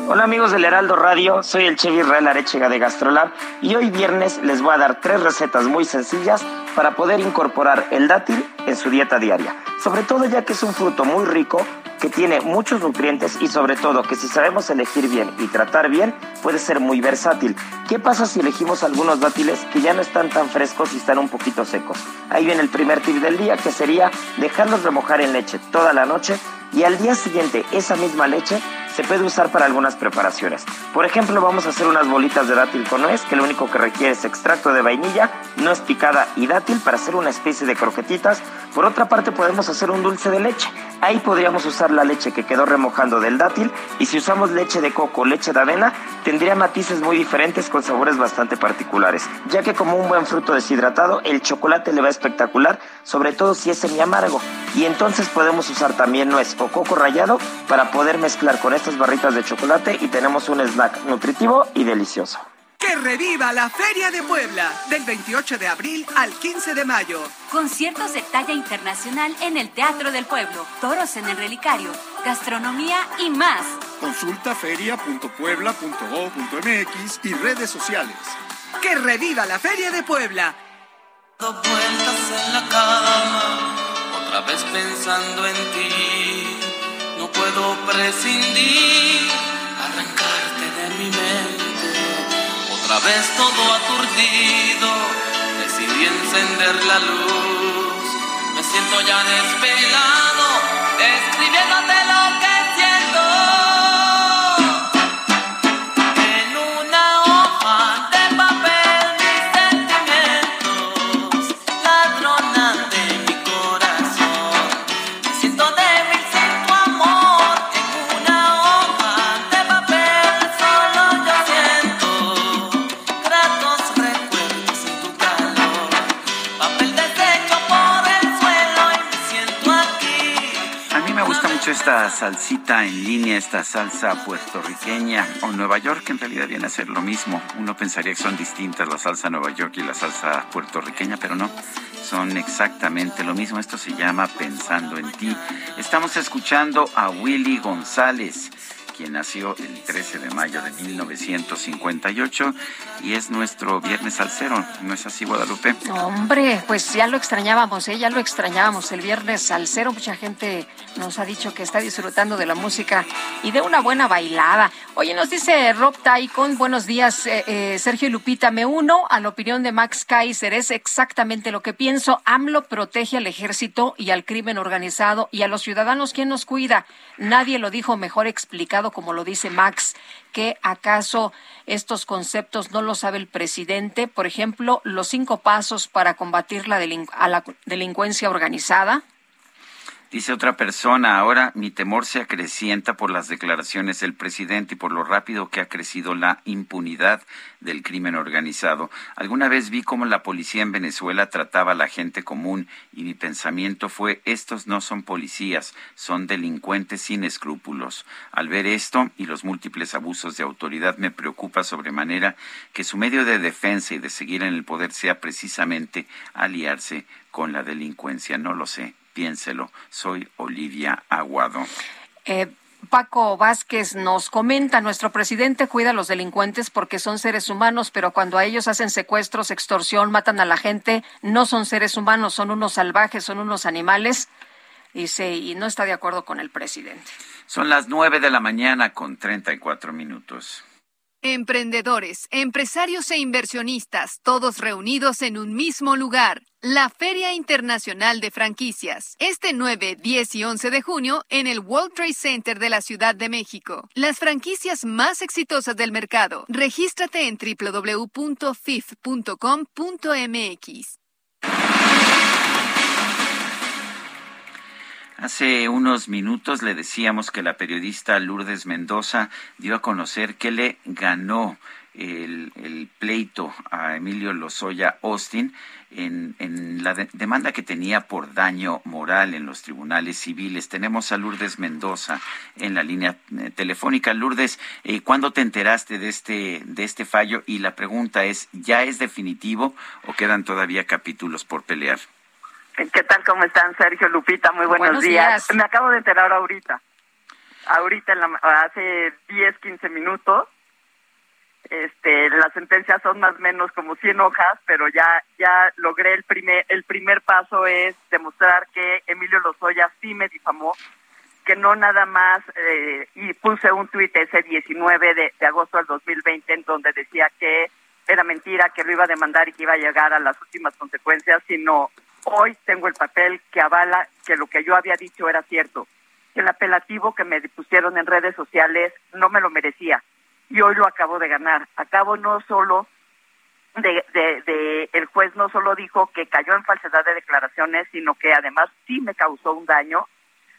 Hola amigos del Heraldo Radio, soy el Chevy Israel Arechiga de Gastrolab y hoy viernes les voy a dar tres recetas muy sencillas para poder incorporar el dátil en su dieta diaria. Sobre todo ya que es un fruto muy rico que tiene muchos nutrientes y sobre todo que si sabemos elegir bien y tratar bien puede ser muy versátil. ¿Qué pasa si elegimos algunos dátiles que ya no están tan frescos y están un poquito secos? Ahí viene el primer tip del día que sería dejarlos remojar en leche toda la noche y al día siguiente esa misma leche se puede usar para algunas preparaciones. Por ejemplo, vamos a hacer unas bolitas de dátil con nuez, que lo único que requiere es extracto de vainilla, nuez picada y dátil para hacer una especie de croquetitas. Por otra parte, podemos hacer un dulce de leche. Ahí podríamos usar la leche que quedó remojando del dátil y si usamos leche de coco o leche de avena, tendría matices muy diferentes con sabores bastante particulares, ya que como un buen fruto deshidratado, el chocolate le va espectacular, sobre todo si es semi amargo. Y entonces podemos usar también nuez o coco rallado para poder mezclar con estas barritas de chocolate y tenemos un snack nutritivo y delicioso. Que reviva la Feria de Puebla del 28 de abril al 15 de mayo. Conciertos de talla internacional en el Teatro del Pueblo, toros en el relicario, gastronomía y más. Consulta feria.puebla.gov.mx y redes sociales. Que reviva la Feria de Puebla. Vueltas en la cama, otra vez pensando en ti. Puedo prescindir, arrancarte de mi mente. Otra vez todo aturdido, decidí encender la luz. Me siento ya despelado, escribiéndote lo que esta salsita en línea, esta salsa puertorriqueña o Nueva York, en realidad viene a ser lo mismo. Uno pensaría que son distintas la salsa Nueva York y la salsa puertorriqueña, pero no, son exactamente lo mismo. Esto se llama Pensando en ti. Estamos escuchando a Willy González quien nació el 13 de mayo de 1958 y es nuestro viernes al cero, ¿no es así, Guadalupe? Hombre, pues ya lo extrañábamos, ¿eh? ya lo extrañábamos el viernes al cero. Mucha gente nos ha dicho que está disfrutando de la música y de una buena bailada. Oye, nos dice Rob Taikon, buenos días, eh, eh, Sergio y Lupita. Me uno a la opinión de Max Kaiser, es exactamente lo que pienso. AMLO protege al ejército y al crimen organizado y a los ciudadanos. ¿Quién nos cuida? Nadie lo dijo mejor explicado como lo dice Max, que acaso estos conceptos no lo sabe el presidente. Por ejemplo, los cinco pasos para combatir la, delin a la delincuencia organizada. Dice otra persona, ahora mi temor se acrecienta por las declaraciones del presidente y por lo rápido que ha crecido la impunidad del crimen organizado. Alguna vez vi cómo la policía en Venezuela trataba a la gente común y mi pensamiento fue, estos no son policías, son delincuentes sin escrúpulos. Al ver esto y los múltiples abusos de autoridad me preocupa sobremanera que su medio de defensa y de seguir en el poder sea precisamente aliarse con la delincuencia. No lo sé piénselo. Soy Olivia Aguado. Eh, Paco Vázquez nos comenta, nuestro presidente cuida a los delincuentes porque son seres humanos, pero cuando a ellos hacen secuestros, extorsión, matan a la gente, no son seres humanos, son unos salvajes, son unos animales. Dice, y no está de acuerdo con el presidente. Son las nueve de la mañana con treinta y cuatro minutos. Emprendedores, empresarios e inversionistas, todos reunidos en un mismo lugar. La Feria Internacional de Franquicias, este 9, 10 y 11 de junio en el World Trade Center de la Ciudad de México. Las franquicias más exitosas del mercado. Regístrate en www.fif.com.mx. Hace unos minutos le decíamos que la periodista Lourdes Mendoza dio a conocer que le ganó el, pleito a Emilio Lozoya Austin en, la demanda que tenía por daño moral en los tribunales civiles. Tenemos a Lourdes Mendoza en la línea eh, telefónica. Lourdes, eh, ¿cuándo te enteraste de este, de este fallo? Y la pregunta es, ¿ya es definitivo o quedan todavía capítulos por pelear? ¿Qué tal? ¿Cómo están, Sergio Lupita? Muy buenos, días. Me acabo de enterar ahorita. Ahorita, en la, hace 10, 15 minutos. Este, las sentencias son más o menos como 100 hojas, pero ya ya logré el primer el primer paso es demostrar que Emilio Lozoya sí me difamó, que no nada más eh, y puse un tuit ese 19 de, de agosto del 2020 en donde decía que era mentira, que lo iba a demandar y que iba a llegar a las últimas consecuencias, sino Hoy tengo el papel que avala que lo que yo había dicho era cierto, que el apelativo que me pusieron en redes sociales no me lo merecía y hoy lo acabo de ganar. Acabo no solo de, de, el juez no solo dijo que cayó en falsedad de declaraciones, sino que además sí me causó un daño.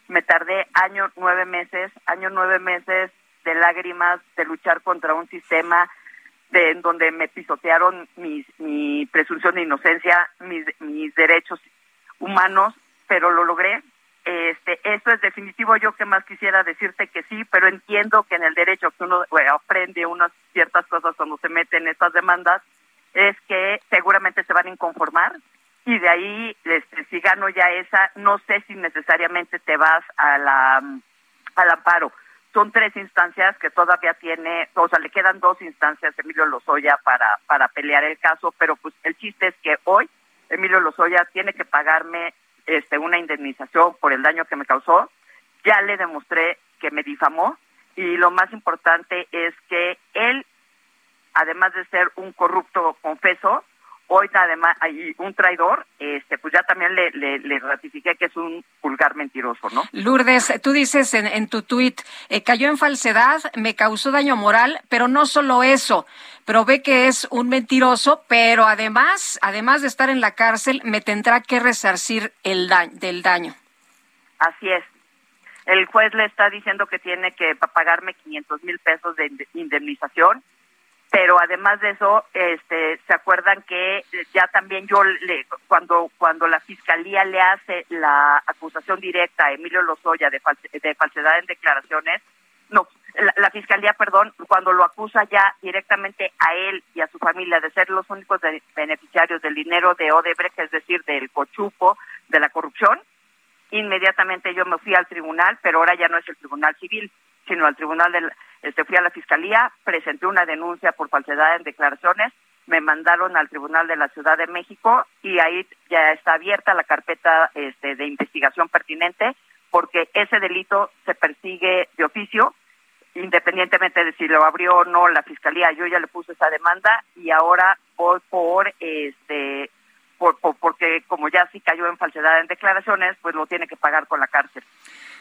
Me tardé año nueve meses, año nueve meses de lágrimas, de luchar contra un sistema en donde me pisotearon mis, mi presunción de inocencia, mis, mis derechos humanos, pero lo logré. Este, esto es definitivo. Yo que más quisiera decirte que sí, pero entiendo que en el derecho que uno aprende unas ciertas cosas cuando se mete en estas demandas es que seguramente se van a inconformar y de ahí, este, si gano ya esa, no sé si necesariamente te vas a la al amparo son tres instancias que todavía tiene, o sea, le quedan dos instancias a Emilio Lozoya para, para pelear el caso, pero pues el chiste es que hoy Emilio Lozoya tiene que pagarme este una indemnización por el daño que me causó. Ya le demostré que me difamó y lo más importante es que él, además de ser un corrupto confeso, hoy además hay un traidor, este, pues ya también le, le, ratifiqué que es un vulgar mentiroso, ¿no? Lourdes, tú dices en, en tu tuit, eh, cayó en falsedad, me causó daño moral, pero no solo eso, probé que es un mentiroso, pero además, además de estar en la cárcel, me tendrá que resarcir el daño, del daño. Así es. El juez le está diciendo que tiene que pagarme 500 mil pesos de indemnización pero además de eso, este, se acuerdan que ya también yo le, cuando cuando la fiscalía le hace la acusación directa a Emilio Lozoya de, de falsedad en declaraciones, no, la, fiscalía, perdón, cuando lo acusa ya directamente a él y a su familia de ser los únicos beneficiarios del dinero de Odebrecht, es decir, del cochupo, de la corrupción, inmediatamente yo me fui al tribunal, pero ahora ya no es el tribunal civil, sino al tribunal del este, fui a la fiscalía, presenté una denuncia por falsedad en declaraciones, me mandaron al Tribunal de la Ciudad de México y ahí ya está abierta la carpeta este, de investigación pertinente porque ese delito se persigue de oficio, independientemente de si lo abrió o no la fiscalía. Yo ya le puse esa demanda y ahora voy por este por, porque como ya sí cayó en falsedad en declaraciones, pues lo tiene que pagar con la cárcel.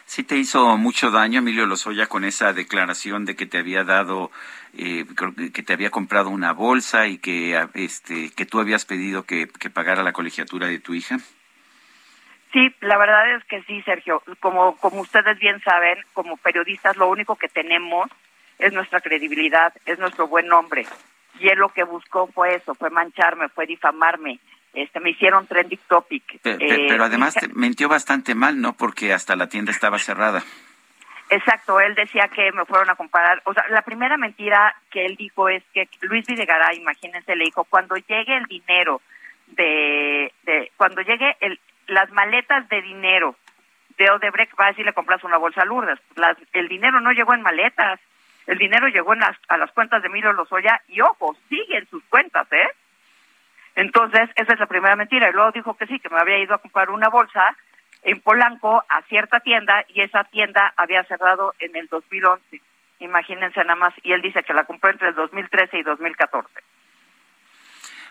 Sí te hizo mucho daño, Emilio Lozoya, con esa declaración de que te había dado, eh, que te había comprado una bolsa y que, este, que tú habías pedido que, pagara la colegiatura de tu hija. Sí, la verdad es que sí, Sergio. Como, como ustedes bien saben, como periodistas, lo único que tenemos es nuestra credibilidad, es nuestro buen nombre. Y él lo que buscó fue eso, fue mancharme, fue difamarme. Este, me hicieron trending topic. Pero, eh, pero además te mintió bastante mal, ¿no? Porque hasta la tienda estaba cerrada. Exacto, él decía que me fueron a comparar. O sea, la primera mentira que él dijo es que Luis Videgaray, imagínense, le dijo, cuando llegue el dinero de, de cuando llegue el, las maletas de dinero de Odebrecht, va a decir le compras una bolsa a Lourdes. Las, el dinero no llegó en maletas, el dinero llegó en las, a las cuentas de Emilio Lozoya y ojo, siguen sus cuentas, ¿eh? Entonces, esa es la primera mentira. Y luego dijo que sí, que me había ido a comprar una bolsa en Polanco a cierta tienda y esa tienda había cerrado en el 2011. Imagínense nada más. Y él dice que la compró entre el 2013 y 2014.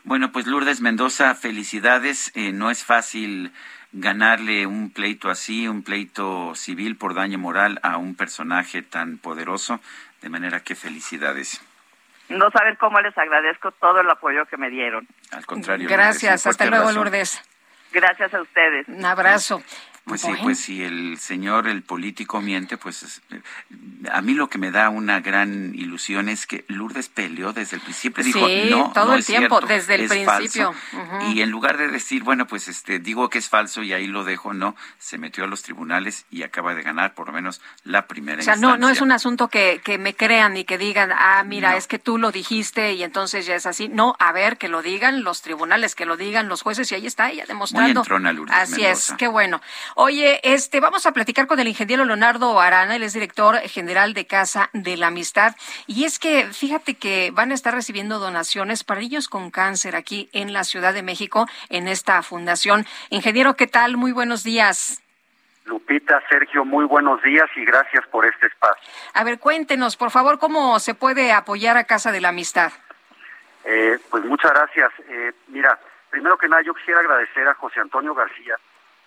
Bueno, pues Lourdes Mendoza, felicidades. Eh, no es fácil ganarle un pleito así, un pleito civil por daño moral a un personaje tan poderoso. De manera que felicidades. No saben cómo les agradezco todo el apoyo que me dieron. Al contrario. Gracias. Hasta luego, Lourdes. Gracias a ustedes. Un abrazo. Pues sí, pues si el señor, el político miente, pues a mí lo que me da una gran ilusión es que Lourdes peleó desde el principio, dijo, no, todo el tiempo, cierto, desde el principio. Y en lugar de decir, bueno, pues este digo que es falso y ahí lo dejo, no, se metió a los tribunales y acaba de ganar por lo menos la primera O sea, instancia. no, no es un asunto que, que me crean y que digan, ah, mira, No. es que tú lo dijiste y entonces ya es así. No, a ver, que lo digan los tribunales, que lo digan los jueces y ahí está ella demostrando. entrona, Lourdes Así Mendoza. es, qué bueno. Oye, este, vamos a platicar con el ingeniero Leonardo Arana, él es director general de Casa de la Amistad. Y es que, fíjate que van a estar recibiendo donaciones para niños con cáncer aquí en la Ciudad de México, en esta fundación. Ingeniero, ¿qué tal? Muy buenos días. Lupita, Sergio, muy buenos días y gracias por este espacio. A ver, cuéntenos, por favor, cómo se puede apoyar a Casa de la Amistad. Eh, pues muchas gracias. Eh, mira, primero que nada yo quisiera agradecer a José Antonio García,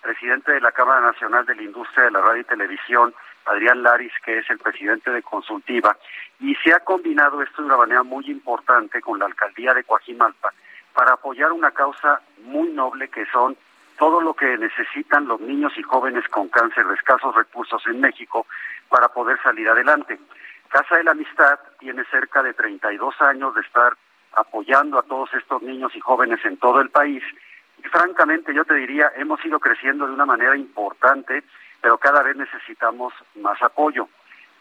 presidente de la Cámara Nacional de la Industria de la Radio y Televisión, Adrián Laris, que es el presidente de Consultiva, y se ha combinado esto de una manera muy importante con la alcaldía de Coajimalpa para apoyar una causa muy noble que son todo lo que necesitan los niños y jóvenes con cáncer de escasos recursos en México para poder salir adelante. Casa de la Amistad tiene cerca de 32 años de estar apoyando a todos estos niños y jóvenes en todo el país. Y francamente yo te diría, hemos ido creciendo de una manera importante, pero cada vez necesitamos más apoyo.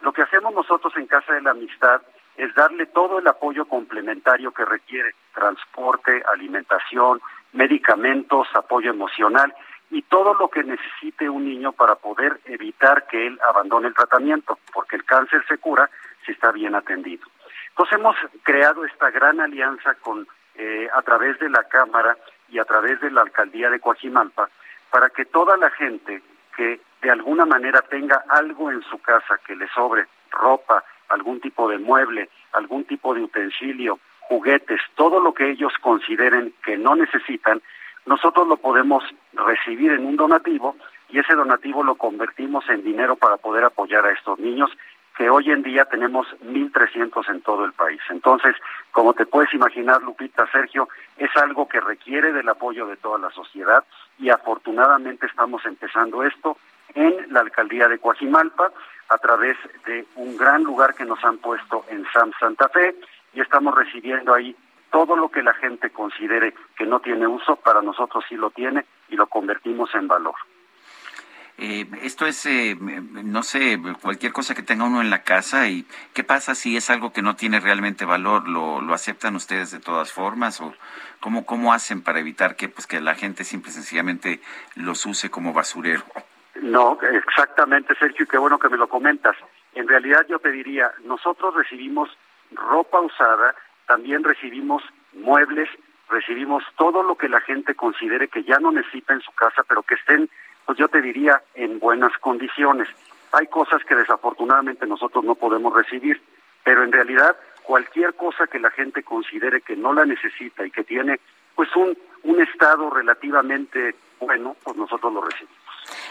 Lo que hacemos nosotros en Casa de la Amistad es darle todo el apoyo complementario que requiere, transporte, alimentación, medicamentos, apoyo emocional y todo lo que necesite un niño para poder evitar que él abandone el tratamiento, porque el cáncer se cura si está bien atendido. Entonces hemos creado esta gran alianza con eh, a través de la Cámara y a través de la Alcaldía de Coajimalpa para que toda la gente que de alguna manera tenga algo en su casa que le sobre, ropa, algún tipo de mueble, algún tipo de utensilio, juguetes, todo lo que ellos consideren que no necesitan, nosotros lo podemos recibir en un donativo y ese donativo lo convertimos en dinero para poder apoyar a estos niños que hoy en día tenemos 1.300 en todo el país. Entonces, como te puedes imaginar, Lupita, Sergio, es algo que requiere del apoyo de toda la sociedad y afortunadamente estamos empezando esto en la alcaldía de Coajimalpa a través de un gran lugar que nos han puesto en Sam Santa Fe y estamos recibiendo ahí todo lo que la gente considere que no tiene uso, para nosotros sí lo tiene y lo convertimos en valor. Eh, esto es, eh, no sé, cualquier cosa que tenga uno en la casa y qué pasa si es algo que no tiene realmente valor, ¿lo, lo aceptan ustedes de todas formas o cómo, cómo hacen para evitar que, pues, que la gente simple y sencillamente los use como basurero? No, exactamente, Sergio, qué bueno que me lo comentas. En realidad yo te diría, nosotros recibimos ropa usada, también recibimos muebles, recibimos todo lo que la gente considere que ya no necesita en su casa, pero que estén, pues yo te diría, en buenas condiciones. Hay cosas que desafortunadamente nosotros no podemos recibir, pero en realidad cualquier cosa que la gente considere que no la necesita y que tiene pues un, un estado relativamente bueno, pues nosotros lo recibimos.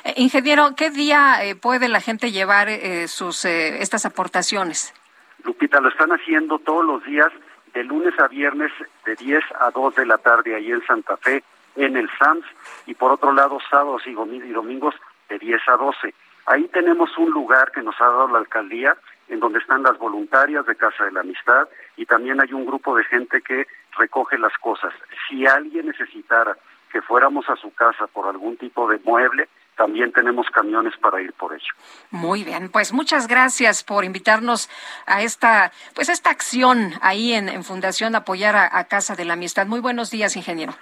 Eh, ingeniero, ¿qué día eh, puede la gente llevar eh, sus eh, estas aportaciones? Lupita, lo están haciendo todos los días, de lunes a viernes, de 10 a 2 de la tarde, ahí en Santa Fe, en el SAMS y por otro lado sábados y domingos de 10 a 12. Ahí tenemos un lugar que nos ha dado la alcaldía en donde están las voluntarias de Casa de la Amistad y también hay un grupo de gente que recoge las cosas. Si alguien necesitara que fuéramos a su casa por algún tipo de mueble, también tenemos camiones para ir por ello. Muy bien, pues muchas gracias por invitarnos a esta, pues esta acción ahí en, Fundación Apoyar a, Casa de la Amistad. Muy buenos días, ingeniero.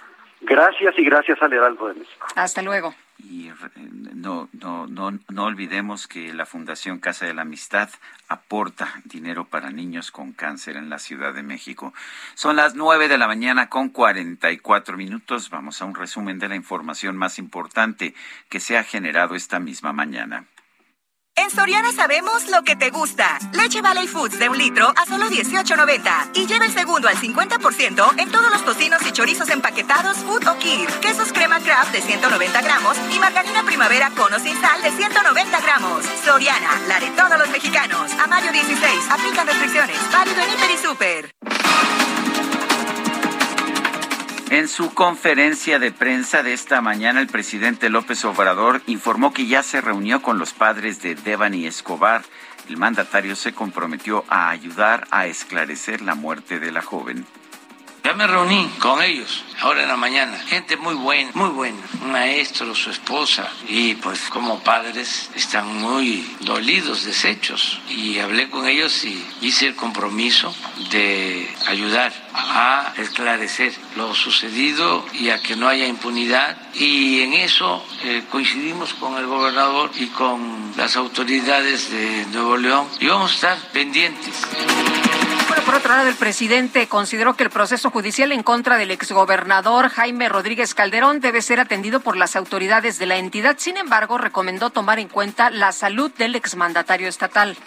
Gracias y gracias al Heraldo de México. Hasta luego. Y eh, no, no, no, no olvidemos que la Fundación Casa de la Amistad aporta dinero para niños con cáncer en la Ciudad de México. Son las nueve de la mañana con cuarenta y cuatro minutos. Vamos a un resumen de la información más importante que se ha generado esta misma mañana. En Soriana sabemos lo que te gusta. Leche Valley Foods de un litro a solo 18.90. Y lleva el segundo al 50% en todos los tocinos y chorizos empaquetados Food o Kir. Quesos crema craft de 190 gramos y margarina primavera con o sin sal de 190 gramos. Soriana, la de todos los mexicanos. A mayo 16. Aplican restricciones. Válido en Hiper y Super. En su conferencia de prensa de esta mañana, el presidente López Obrador informó que ya se reunió con los padres de Devani Escobar. El mandatario se comprometió a ayudar a esclarecer la muerte de la joven. Ya me reuní con ellos ahora en la mañana. Gente muy buena, muy buena. Un maestro, su esposa. Y pues como padres están muy dolidos, deshechos. Y hablé con ellos y hice el compromiso de ayudar a esclarecer lo sucedido y a que no haya impunidad. Y en eso eh, coincidimos con el gobernador y con las autoridades de Nuevo León. Y vamos a estar pendientes. Por otro lado, el presidente consideró que el proceso judicial en contra del exgobernador Jaime Rodríguez Calderón debe ser atendido por las autoridades de la entidad. Sin embargo, recomendó tomar en cuenta la salud del exmandatario estatal.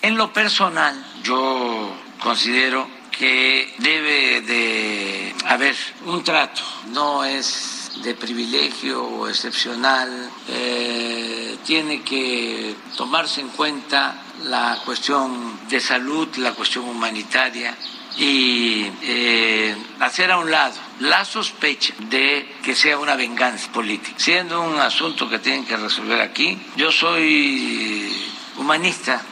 En lo personal, yo considero que debe de haber un trato, no es de privilegio excepcional, eh, tiene que tomarse en cuenta la cuestión de salud, la cuestión humanitaria y eh, hacer a un lado la sospecha de que sea una venganza política. Siendo un asunto que tienen que resolver aquí, yo soy humanista.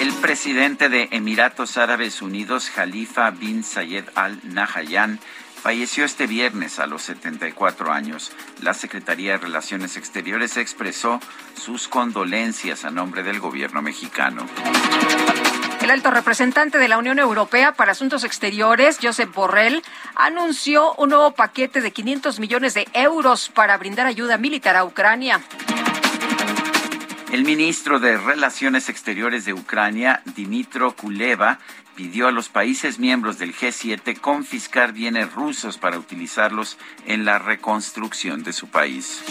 El presidente de Emiratos Árabes Unidos, Khalifa bin Zayed Al Nahyan, falleció este viernes a los 74 años. La Secretaría de Relaciones Exteriores expresó sus condolencias a nombre del gobierno mexicano. El alto representante de la Unión Europea para Asuntos Exteriores, Josep Borrell, anunció un nuevo paquete de 500 millones de euros para brindar ayuda militar a Ucrania. El ministro de Relaciones Exteriores de Ucrania, Dimitro Kuleva, pidió a los países miembros del G7 confiscar bienes rusos para utilizarlos en la reconstrucción de su país.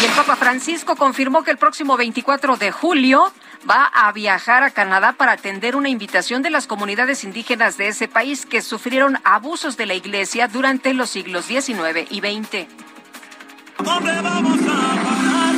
Y el Papa Francisco confirmó que el próximo 24 de julio va a viajar a Canadá para atender una invitación de las comunidades indígenas de ese país que sufrieron abusos de la Iglesia durante los siglos XIX y XX. ¿Dónde vamos a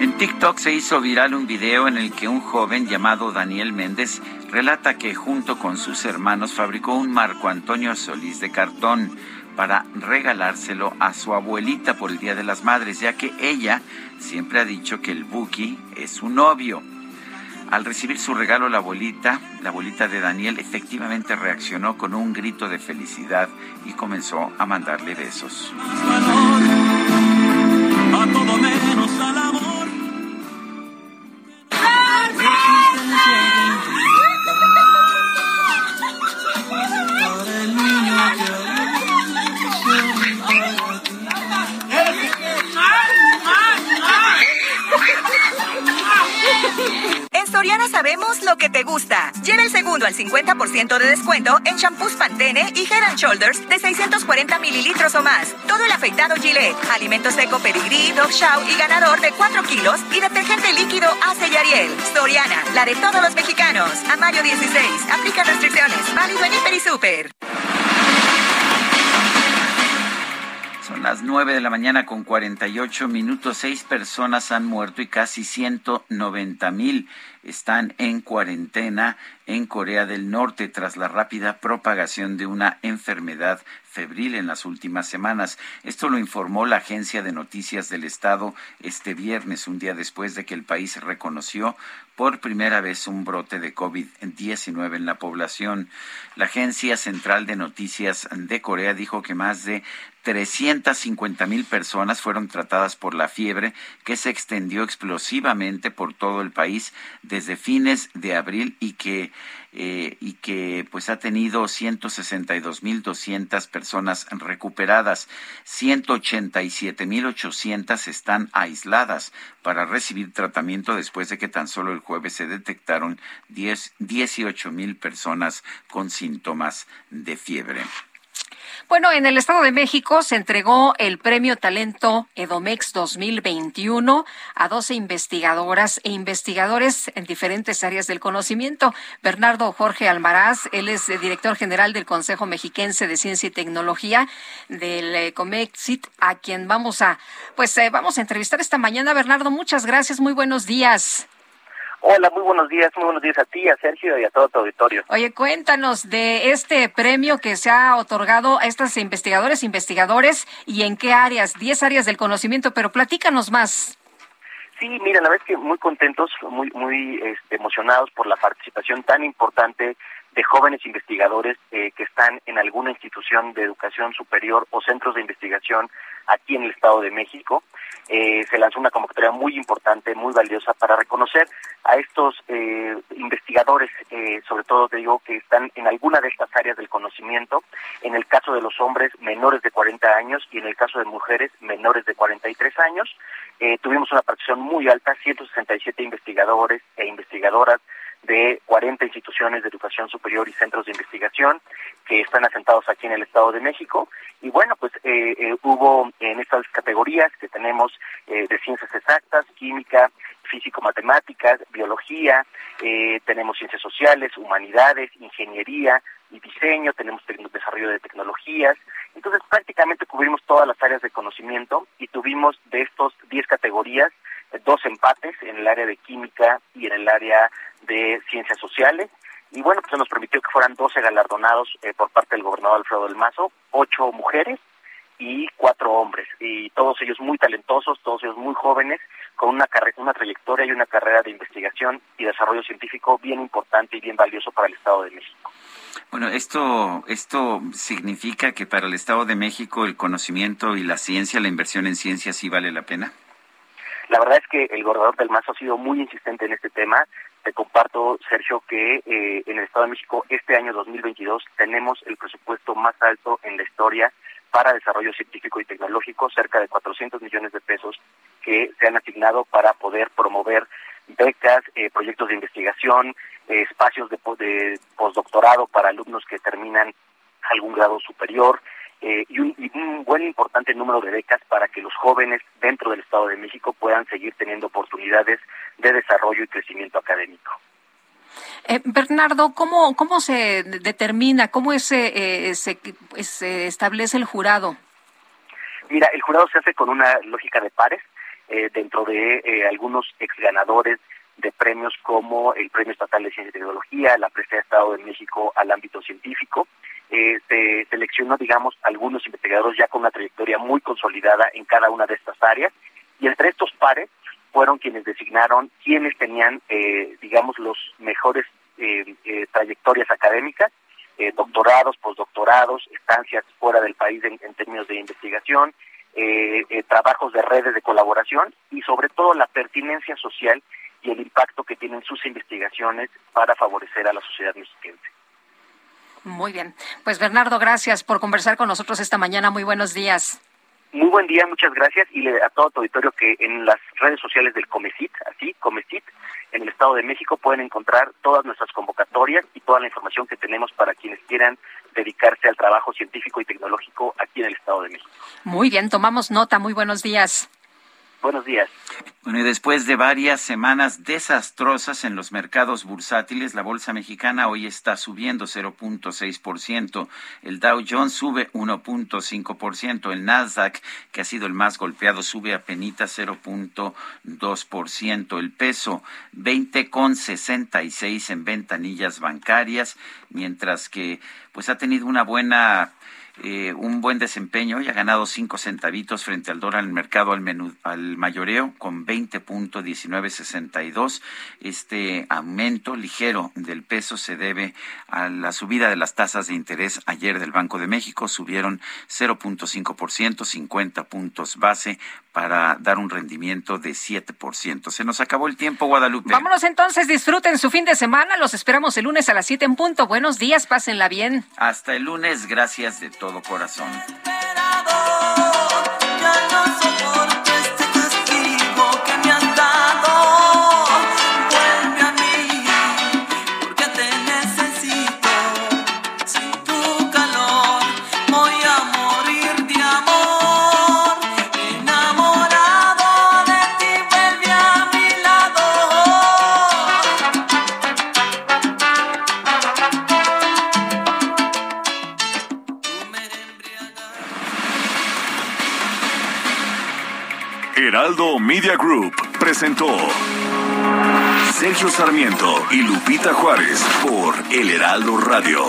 En TikTok se hizo viral un video en el que un joven llamado Daniel Méndez relata que junto con sus hermanos fabricó un Marco Antonio Solís de cartón para regalárselo a su abuelita por el Día de las Madres, ya que ella siempre ha dicho que el Buki es su novio. Al recibir su regalo la abuelita, la abuelita de Daniel efectivamente reaccionó con un grito de felicidad y comenzó a mandarle besos. Okay. Soriana sabemos lo que te gusta. Lleva el segundo al 50% de descuento en shampoos Pantene y Head and Shoulders de 640 mililitros o más. Todo el afeitado Gillette, alimento seco Pedigree, Dog Chow y ganador de 4 kilos y detergente líquido Ace y Ariel. Soriana, la de todos los mexicanos. A mayo 16. Aplica restricciones. Válido en Hiper y Super las 9 de la mañana con 48 minutos. Seis personas han muerto y casi 190 mil están en cuarentena en Corea del Norte tras la rápida propagación de una enfermedad febril en las últimas semanas. Esto lo informó la Agencia de Noticias del Estado este viernes, un día después de que el país reconoció por primera vez un brote de COVID-19 en la población. La Agencia Central de Noticias de Corea dijo que más de 350 mil personas fueron tratadas por la fiebre que se extendió explosivamente por todo el país desde fines de abril y que eh, y que pues ha tenido 162.200 personas recuperadas, 187.800 están aisladas para recibir tratamiento después de que tan solo el jueves se detectaron 10, 18.000 personas con síntomas de fiebre. Bueno, en el Estado de México se entregó el Premio Talento Edomex 2021 a 12 investigadoras e investigadores en diferentes áreas del conocimiento. Bernardo Jorge Almaraz, él es director general del Consejo Mexiquense de Ciencia y Tecnología del eh, Comexit, a quien vamos a, pues eh, vamos a entrevistar esta mañana. Bernardo, muchas gracias, muy buenos días. Hola, muy buenos días, muy buenos días a ti, a Sergio y a todo tu auditorio. Oye, cuéntanos de este premio que se ha otorgado a estas investigadores, investigadores y en qué áreas, 10 áreas del conocimiento, pero platícanos más. Sí, mira, la verdad es que muy contentos, muy muy este, emocionados por la participación tan importante de jóvenes investigadores eh, que están en alguna institución de educación superior o centros de investigación aquí en el Estado de México. Eh, se lanzó una convocatoria muy importante, muy valiosa para reconocer a estos eh, investigadores, sobre todo te digo, que están en alguna de estas áreas del conocimiento. En el caso de los hombres, menores de 40 años y en el caso de mujeres, menores de 43 años. tuvimos una participación muy alta, 167 investigadores e investigadoras de 40 instituciones de educación superior y centros de investigación que están asentados aquí en el Estado de México. Y bueno, pues eh, eh, hubo en estas categorías que tenemos eh, de ciencias exactas, química, físico-matemáticas, biología, tenemos ciencias sociales, humanidades, ingeniería y diseño, tenemos desarrollo de tecnologías. Entonces prácticamente cubrimos todas las áreas de conocimiento y tuvimos de estos 10 categorías dos empates en el área de química y en el área de ciencias sociales. Y bueno, pues nos permitió que fueran 12 galardonados eh, por parte del gobernador Alfredo del Mazo, ocho mujeres y cuatro hombres. Y todos ellos muy talentosos, todos ellos muy jóvenes, con una, una trayectoria y una carrera de investigación y desarrollo científico bien importante y bien valioso para el Estado de México. Bueno, esto, esto significa que para el Estado de México el conocimiento y la ciencia, la inversión en ciencia sí vale la pena. La verdad es que el gobernador del Mazo ha sido muy insistente en este tema. Te comparto, Sergio, que eh, en el Estado de México este año 2022 tenemos el presupuesto más alto en la historia para desarrollo científico y tecnológico, cerca de 400 millones de pesos que se han asignado para poder promover becas, eh, proyectos de investigación, eh, espacios de, de postdoctorado para alumnos que terminan algún grado superior, eh, y, un, buen importante número de becas para que los jóvenes dentro del Estado de México puedan seguir teniendo oportunidades de desarrollo y crecimiento académico. Eh, Bernardo, ¿cómo, ¿cómo se determina, cómo es, eh, se, se, establece el jurado? Mira, el jurado se hace con una lógica de pares dentro de algunos ex ganadores de premios como el Premio Estatal de Ciencia y Tecnología, la Presea Estado de México al ámbito científico, eh, se seleccionó, digamos, algunos investigadores ya con una trayectoria muy consolidada en cada una de estas áreas, y entre estos pares fueron quienes designaron quienes tenían, eh, digamos, los mejores eh, eh trayectorias académicas, eh, doctorados, postdoctorados, estancias fuera del país en, en términos de investigación, trabajos de redes de colaboración y sobre todo la pertinencia social y el impacto que tienen sus investigaciones para favorecer a la sociedad mexicana. Muy bien. Pues Bernardo, gracias por conversar con nosotros esta mañana. Muy buenos días. Muy buen día, muchas gracias y a todo tu auditorio que en las redes sociales del Comecit, así, Comecit, en el Estado de México pueden encontrar todas nuestras convocatorias y toda la información que tenemos para quienes quieran dedicarse al trabajo científico y tecnológico aquí en el Estado de México. Muy bien, tomamos nota. Muy buenos días. Buenos días. Bueno, y después de varias semanas desastrosas en los mercados bursátiles, la bolsa mexicana hoy está subiendo 0.6%, el Dow Jones sube 1.5%, el Nasdaq, que ha sido el más golpeado, sube a penita 0.2%, el peso. 20.66 en ventanillas bancarias, mientras que pues ha tenido una buena eh, un buen desempeño y ha ganado cinco centavitos frente al dólar en el mercado al, menú, al mayoreo con 20.1962. Este aumento ligero del peso se debe a la subida de las tasas de interés ayer del Banco de México. Subieron 0.5%, 50 puntos base para dar un rendimiento de 7%. Se nos acabó el tiempo, Guadalupe. Vámonos entonces, disfruten su fin de semana. Los esperamos el lunes a las 7 en punto. Buenos días, pásenla bien. Hasta el lunes, gracias de todo corazón. Media Group presentó Sergio Sarmiento y Lupita Juárez por El Heraldo Radio.